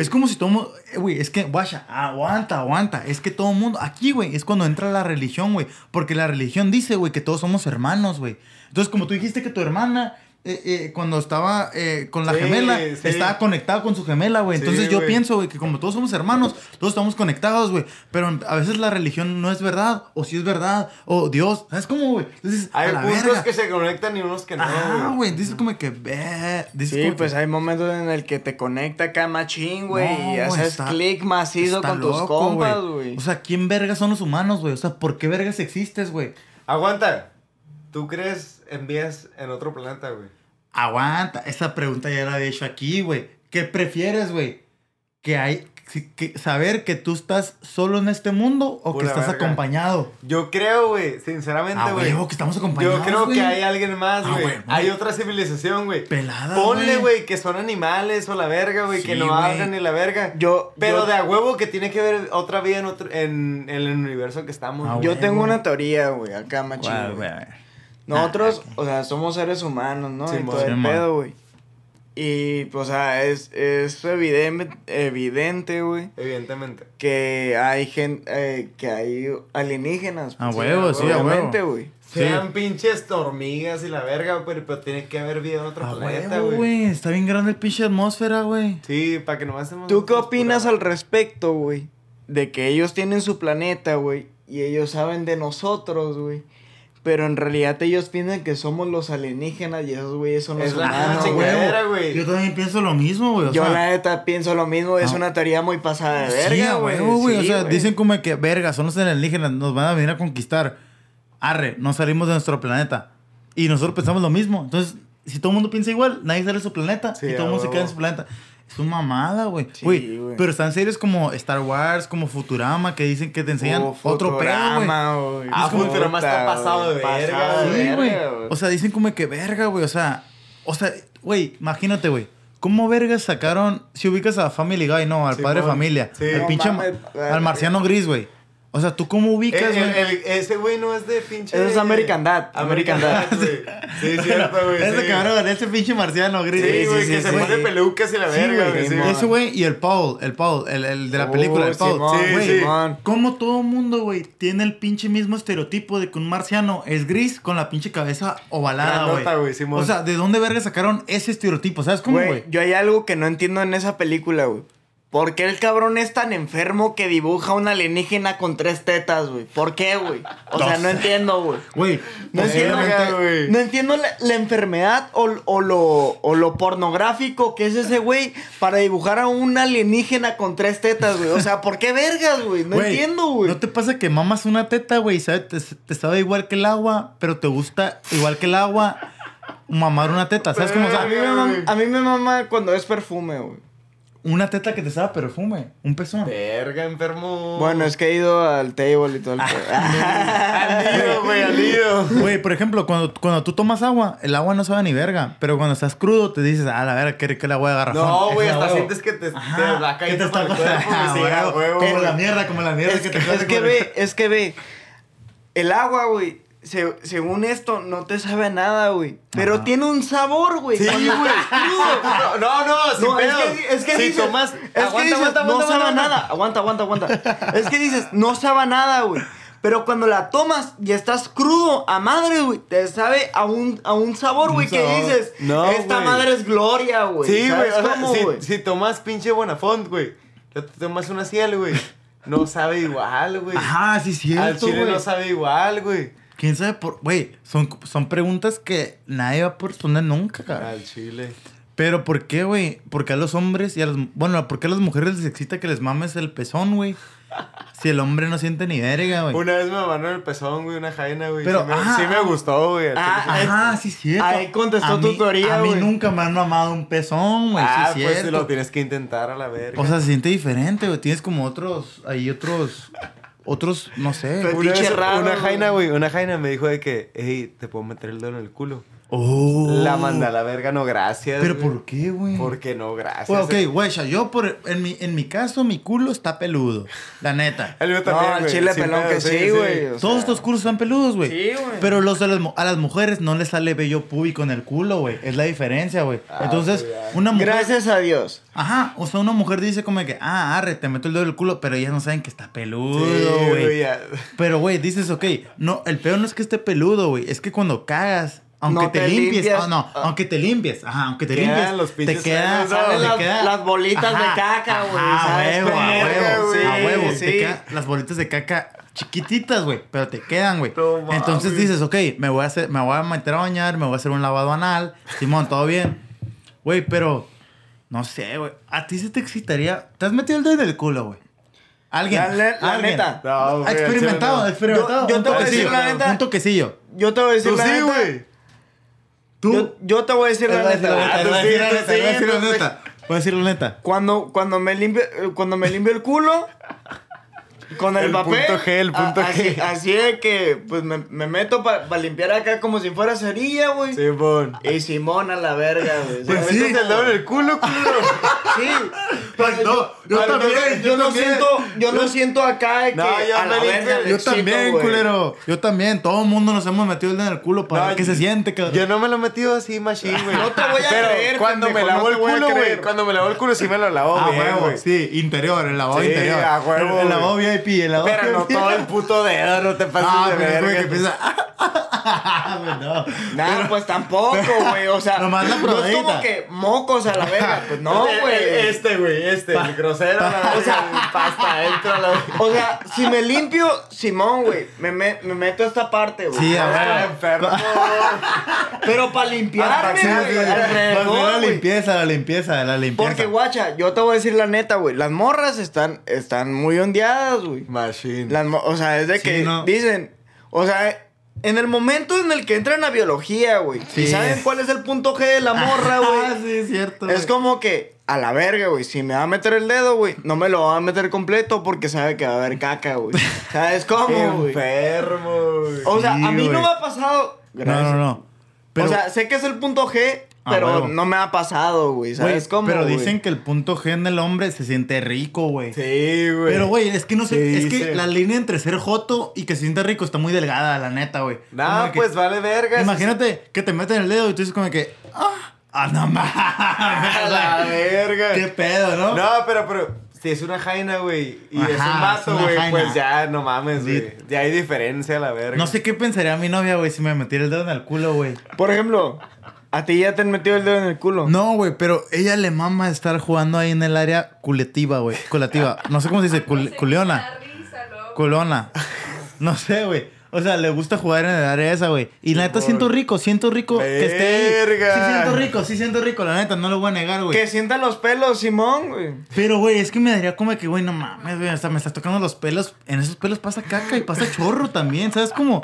es como si todo eh, Güey, es que, guacha, aguanta, aguanta. Es que todo el mundo. Aquí, güey, es cuando entra la religión, güey. Porque la religión dice, güey, que todos somos hermanos, güey. Entonces, como tú dijiste que tu hermana eh, eh, cuando estaba eh, con la gemela, estaba conectado con su gemela, güey. Entonces yo pienso, güey, que como todos somos hermanos, todos estamos conectados, güey. Pero a veces la religión no es verdad, o si es verdad, o Dios. ¿Sabes cómo, güey? Hay puntos que se conectan y unos que no. Ah, güey, dices como que ve. Sí, pues hay momentos en el que te conecta acá machín, güey, y haces clic macizo con tus compas, güey. O sea, ¿quién verga son los humanos, güey? O sea, ¿por qué vergas existes, güey? Aguanta. ¿Tú crees en vías en otro planeta, güey? Aguanta, esa pregunta ya la he hecho aquí, güey. ¿Qué prefieres, güey? Que hay que saber que tú estás solo en este mundo o que estás acompañado. Yo creo, güey, sinceramente, ah, güey. que estamos acompañados. Yo creo que hay alguien más, ah, güey. hay otra civilización, güey. Pelada. Ponle, güey, que son animales o la verga, güey, que no hablan ni la verga. Yo. Pero de a huevo que tiene que ver otra vida en, otro, en, el universo que estamos. Ah, yo tengo una teoría, güey, acá, machín. Güey. Nosotros, o sea, somos seres humanos, ¿no? y todo el pedo, güey. Y, pues, o sea, es, es evidente, evidente, güey. Evidentemente. Que hay gente, eh, que hay alienígenas. A huevo, sí, a huevo. güey. Sean pinches hormigas y la verga, pero, pero tiene que haber vida en otro planeta, güey. Está bien grande el pinche atmósfera, güey. Sí, para que no estemos... ¿Tú qué opinas al respecto, güey? De que ellos tienen su planeta, güey, y ellos saben de nosotros, güey. Pero en realidad ellos piensan que somos los alienígenas y esos güeyes son los humanos, güey. Yo también pienso lo mismo, güey. Yo la neta pienso lo mismo, es una teoría muy pasada de verga, güey. Sí, o sea, dicen como que, verga, son los alienígenas, nos van a venir a conquistar. Arre, no salimos de nuestro planeta. Y nosotros pensamos lo mismo. Entonces, si todo el mundo piensa igual, nadie sale de su planeta y todo el mundo se queda en su planeta. Es una mamada, güey. Sí, pero están series como Star Wars, como Futurama, que dicen que te enseñan otro pedo, güey. Ah, Futurama está pasado de verga. Sí, güey. O sea, dicen como que verga, güey. O sea, o sea, güey, imagínate, güey. ¿Cómo vergas sacaron, si ubicas a Family Guy, no, al padre de familia, sí. al pinche, al marciano gris, güey? O sea, ¿tú cómo ubicas, güey? ese güey no es de pinche... Eso es American Dad. American, Dad, güey. Sí, cierto, güey. Ese cabrón, ese pinche marciano gris. Sí, güey, que se pone pelucas y la verga, güey. ese güey y el Paul, el Paul, el, el de la película, el Paul. sí, sí. ¿Cómo todo mundo, güey, tiene el pinche mismo estereotipo de que un marciano es gris con la pinche cabeza ovalada, güey? O sea, ¿de dónde verga sacaron ese estereotipo? ¿Sabes cómo, güey? Yo hay algo que no entiendo en esa película, güey. ¿Por qué el cabrón es tan enfermo que dibuja una alienígena con tres tetas, güey? ¿Por qué, güey? O sea, no entiendo, güey. Güey, no entiendo, no entiendo la, enfermedad o, lo, o lo pornográfico que es ese güey para dibujar a un alienígena con tres tetas, güey. O sea, ¿por qué vergas, güey? No entiendo, güey. ¿No te pasa que mamas una teta, güey? ¿Sabes? Te, te sabe igual que el agua, pero te gusta igual que el agua mamar una teta. ¿Sabes cómo? O a, mí me a mí me mama cuando es perfume, güey. Una teta que te sabe perfume. Un pezón. Verga, enfermo. Bueno, es que he ido al table y todo el Al nido, güey, al nido. Güey, por ejemplo, cuando, cuando tú tomas agua, el agua no sabe ni verga. Pero cuando estás crudo, te dices, ah, la verga, qué rica el agua de garrafón. No, güey, hasta sientes que te, Ajá, te va cayendo por el cuerpo. Ah, como la mierda, como la mierda es, que te Es que ve, es que ve. El agua, güey, según esto, no te sabe a nada, güey. Pero tiene un sabor, güey. Sí, güey. no, no, no, no es que, es que si dices, es aguanta, que dices, aguanta, no sabe a nada. Aguanta, aguanta, aguanta. es que dices, no sabe a nada, güey. Pero cuando la tomas y estás crudo a madre, güey, te sabe a un, a un sabor, güey, que dices, no, esta madre es gloria, güey. Sí, güey. O sea, si, si, tomas pinche Bonafont, güey te tomas una ciel, güey. No sabe igual, güey. Ajá, sí, cierto, Al chile no sabe igual, güey. ¿Quién sabe por...? Güey, son, son preguntas que nadie va a poder responder nunca, cabrón. Al chile. Pero ¿por qué, güey? ¿Por qué a los hombres y a las... Bueno, ¿por qué a las mujeres les excita que les mames el pezón, güey? Si el hombre no siente ni verga, güey. Una vez me mamaron el pezón, güey, una jaina, güey. Pero, sí, me, ah, sí me gustó, güey. Ah, Ajá, sí, cierto. Ahí contestó A tu mí- teoría, A mí güey. nunca me han mamado un pezón, güey. ah, sí, pues cierto. lo tienes que intentar a la verga. O sea, se siente diferente, güey. Tienes como otros... Hay otros... Otros, no sé. Una, vez, raro, una jaina, güey, una jaina me dijo de que, hey, te puedo meter el dedo en el culo. Oh. La mandé a la verga, no, gracias. ¿Pero güey. por qué, güey? Porque no, gracias. Pues, ok, güey, ya, yo por... En mi, en mi caso, mi culo está peludo. La neta. El mío No, también, al güey, chile pelón que sí, güey. Todos sea, estos culos están peludos, güey. Sí, güey. Pero los de las, a las mujeres no les sale vello púbico en el culo, güey. Es la diferencia, güey. Ah, Entonces, una mujer... Gracias a Dios. Ajá, o sea, una mujer dice como que, ah, arre, te meto el dedo en el culo, pero ellas no saben que está peludo, güey, güey. pero, güey, dices, ok, no, el peor no es que esté peludo, güey, es que cuando cagas, aunque No te, te limpies, limpias. ah, no, Ah. aunque te limpies, ajá, aunque te Quedan limpies, los te pinches queda, pelos, ¿no? te Salen las- queda- las bolitas de caca, güey, a huevo, a huevo, güey, a huevo, sí. te quedan las bolitas de caca chiquititas, güey, pero te quedan, güey. Entonces dices, ok, me voy a hacer, me voy a meter a bañar, me voy a hacer un lavado anal, Simón, todo bien. Güey, pero no sé, güey, a ti se te excitaría, ¿te has metido el dedo en el culo, güey? Alguien, La la alguien. neta. No, güey, experimentado, no. experimentado. Yo- yo un te voy a decir toquecillo, la neta. Un toquecillo. Yo te voy a decir la sí, neta. güey. Tú. Yo, yo te voy a decir la neta. voy a decir la neta, voy a decir la neta. Cuando, cuando me limpio, cuando me limpio el culo, con el, El papel. punto G, el punto a- así, G. así de que, pues me, me meto para limpiar acá como si fuera cerilla, güey. Simón. Y Simón a la verga, güey. Pues sí, el dedo en el culo, culo. Sí. Pero No, yo, también, yo, no siento, yo no siento acá de que No, yo a la verga Yo también, güey. culero. Yo también. Todo el mundo nos hemos metido el dedo en el culo para No, ver qué se siente, cabrón. Yo no me lo he metido así, machine, güey. No te voy a Pero creer, cuando pendejo, me lavo el culo, güey. Cuando me lavo el culo, sí me lo lavo Ah, bien, güey. sí, interior, el lavado interior. El, el güey. Pero no todo el puto dedo, no te pases Ah, de verga. que empieza. Pues no. Nah, pues tampoco, güey. O sea, Nomás la no es como que mocos a la verga. Pues no, El- güey. el- Este, güey, este, el grosero, la verga, o sea, pasta adentro, la verga. O sea, si me limpio, Simón, güey, me, me, me meto esta parte, güey. Sí, a ver. enfermo. Pero para limpiarme, güey, la limpieza, la limpieza, la limpieza. Porque, guacha, yo te voy a decir la neta, güey. Las morras están, están muy ondeadas, güey. Machine. Las mo- o sea, es de Sí, que no. dicen, o sea, en el momento en el que entran a biología, güey, Sí. y saben cuál es el punto G de la morra, Ah, güey. sí, es cierto. Es güey. como que, a la verga, güey, si me va a meter el dedo, güey, no me lo va a meter completo porque sabe que va a haber caca, güey. ¿Sabes cómo, güey? Enfermo, güey. O sea, Sí, a mí no güey. me ha pasado. No, no, no. Pero, o sea, sé que es el punto G, Ah, pero no me ha pasado, güey. ¿Sabes cómo? pero dicen que el punto G en el hombre se siente rico, güey. Sí, güey. Pero, güey, es que no sé, Sí, es que sí. la línea entre ser joto y que se siente rico está muy delgada, la neta, güey. No, que- pues vale verga. Imagínate que te meten el dedo y tú dices como que, ah, ah no A la mames. verga. Qué pedo, ¿no? No, pero, pero, si es una jaina, güey, y es Ajá, un es vato, güey, pues ya, no mames, güey. Ya hay diferencia, la verga. No sé qué pensaría mi novia, güey, si me metiera el dedo en el culo, güey. Por ejemplo, a ti ya te han metido el dedo en el culo. No, güey, pero ella le mama estar jugando ahí en el área culetiva, güey. Culativa. No sé cómo se dice, cul- culeona. Culona. No sé, güey. O sea, le gusta jugar en el área esa, güey. Y la neta siento rico, siento rico que esté ahí. Verga. Sí siento rico, sí siento rico, la neta, no lo voy a negar, güey. Que sientan los pelos, Simón, güey. Pero, güey, es que me daría como que, güey, no mames, güey, hasta me estás tocando los pelos. En esos pelos pasa caca y pasa chorro también, ¿sabes? Como,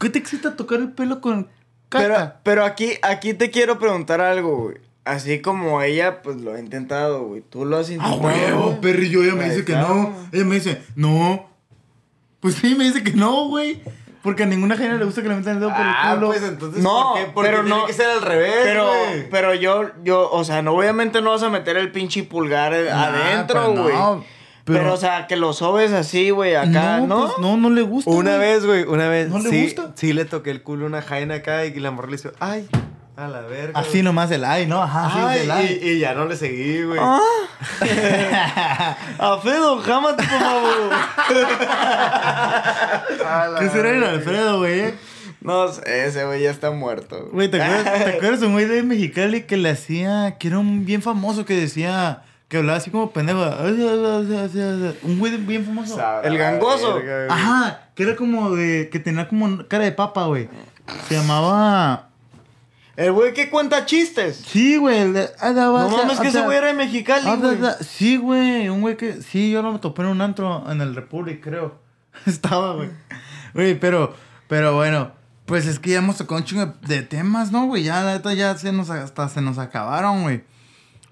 ¿qué te excita tocar el pelo con Pero, caca? pero aquí, aquí te quiero preguntar algo, güey. Así como ella, pues lo ha intentado, güey. Tú lo has A intentado. huevo, güey? perrillo, ella me dice que no. Ella me dice, no. Pues sí, me dice que no, güey. Porque a ninguna género le gusta que le metan el dedo por el Ah, culo. pues entonces, No, ¿por qué? Porque pero tiene no- que ser al revés, Pero, güey. pero yo, yo, o sea, no, obviamente no vas a meter el pinche pulgar eh, Nah, adentro, pues no, güey. pero- pero, o sea, que lo sobes así, güey, acá, ¿no? no, pues no, no le gusta. Una güey. vez, güey, una vez. ¿No le sí, gusta? Sí, le toqué el culo a una jaina acá y la morra le hizo, ay, a la verga. Así nomás el ay, ¿no? Ajá, sí, Ay, el ay. y, y ya no le seguí, güey. Ah. Alfredo, jámate, por favor. ¿Qué será el Alfredo, güey? eh? No sé, ese güey ya está muerto. Güey, ¿te acuerdas, ¿te acuerdas de un güey de Mexicali que le hacía, que era un bien famoso que decía que hablaba así como pendejo. Un güey bien famoso. El gangoso. Ajá, que era como de. que tenía como cara de papa, güey. Se llamaba. El güey que cuenta chistes. Sí, güey. Ah, no mames, que ese güey era de Mexicali, ah, güey. Sí, güey. Un güey que. Sí, yo lo topé en un antro en el Republic, creo. Estaba, güey. Güey, pero. Pero bueno. Pues es que ya hemos tocado un chingo de temas, ¿no, güey? Ya, la neta, ya se nos, hasta se nos acabaron, güey.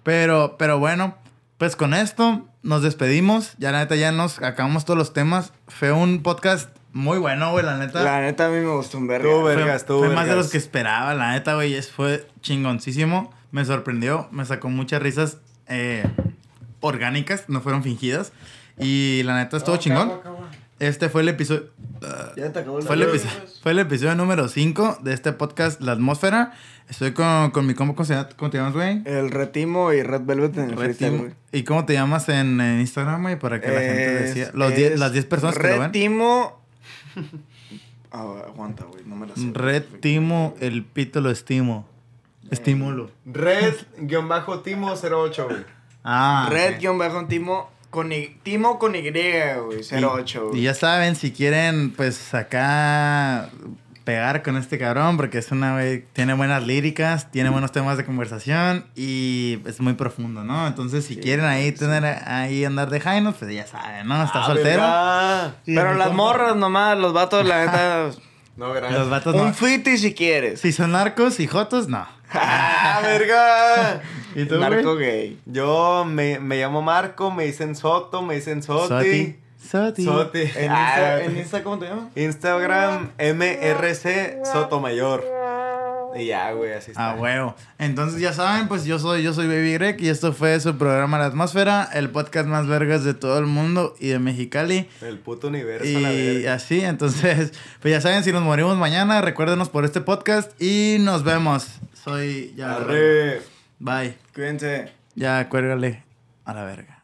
Pero, pero bueno, pues con esto nos despedimos. Ya la neta ya nos acabamos todos los temas. Fue un podcast muy bueno, güey, la neta. La neta a mí me gustó un verga. vergas, fue, fue más de los que esperaba, la neta, güey. Fue chingoncísimo. Me sorprendió. Me sacó muchas risas eh, orgánicas, no fueron fingidas. Y la neta estuvo chingón. Este fue el episodio. ya te acabó fue, el episodio fue el episodio número 5 de este podcast, La Atmósfera. Estoy con, con mi combo, ¿cómo, te llamas, güey? El Retimo y Red Velvet en el Retimo. güey. ¿Y cómo te llamas en, Instagram, güey? Para que la gente decía. Los las 10 personas que lo ven. Retimo. Ah, aguanta, güey, no me la sé. Retimo, el pito lo estimo. Estímulo. Red-Timo08, güey. Ah. Red-Timo con Timo con Y, güey, 08. Y, y ya saben, si quieren, pues acá pegar con este cabrón porque es una güey, tiene buenas líricas, tiene buenos temas de conversación y es muy profundo, ¿no? Entonces, si quieren ahí tener ahí andar de Jainos, pues ya saben, ¿no? Está ah, soltero. Pero las morras nomás, los vatos, la neta. no, gracias. Los vatos Un fiti si quieres. Si son narcos y jotos, no. ¡Ah, verga! ¿Y tú, Narco gay. Yo me, me, llamo Marco, me dicen Soto, me dicen Soti. Soti. Soti. ¿En, ah, ¿En Insta cómo te llamas? Instagram MRC Sotomayor. Y ya, güey, así está. Ah, huevo. Entonces ya saben, pues yo soy, yo soy Baby Greg y esto fue su programa La Atmósfera, el podcast más vergas de todo el mundo y de Mexicali. El puto universo, Y así, entonces, pues ya saben, si nos morimos mañana, recuérdenos por este podcast y nos vemos. Soy ya. Arre. Bye. Cuídense. Ya, cuérgale a la verga.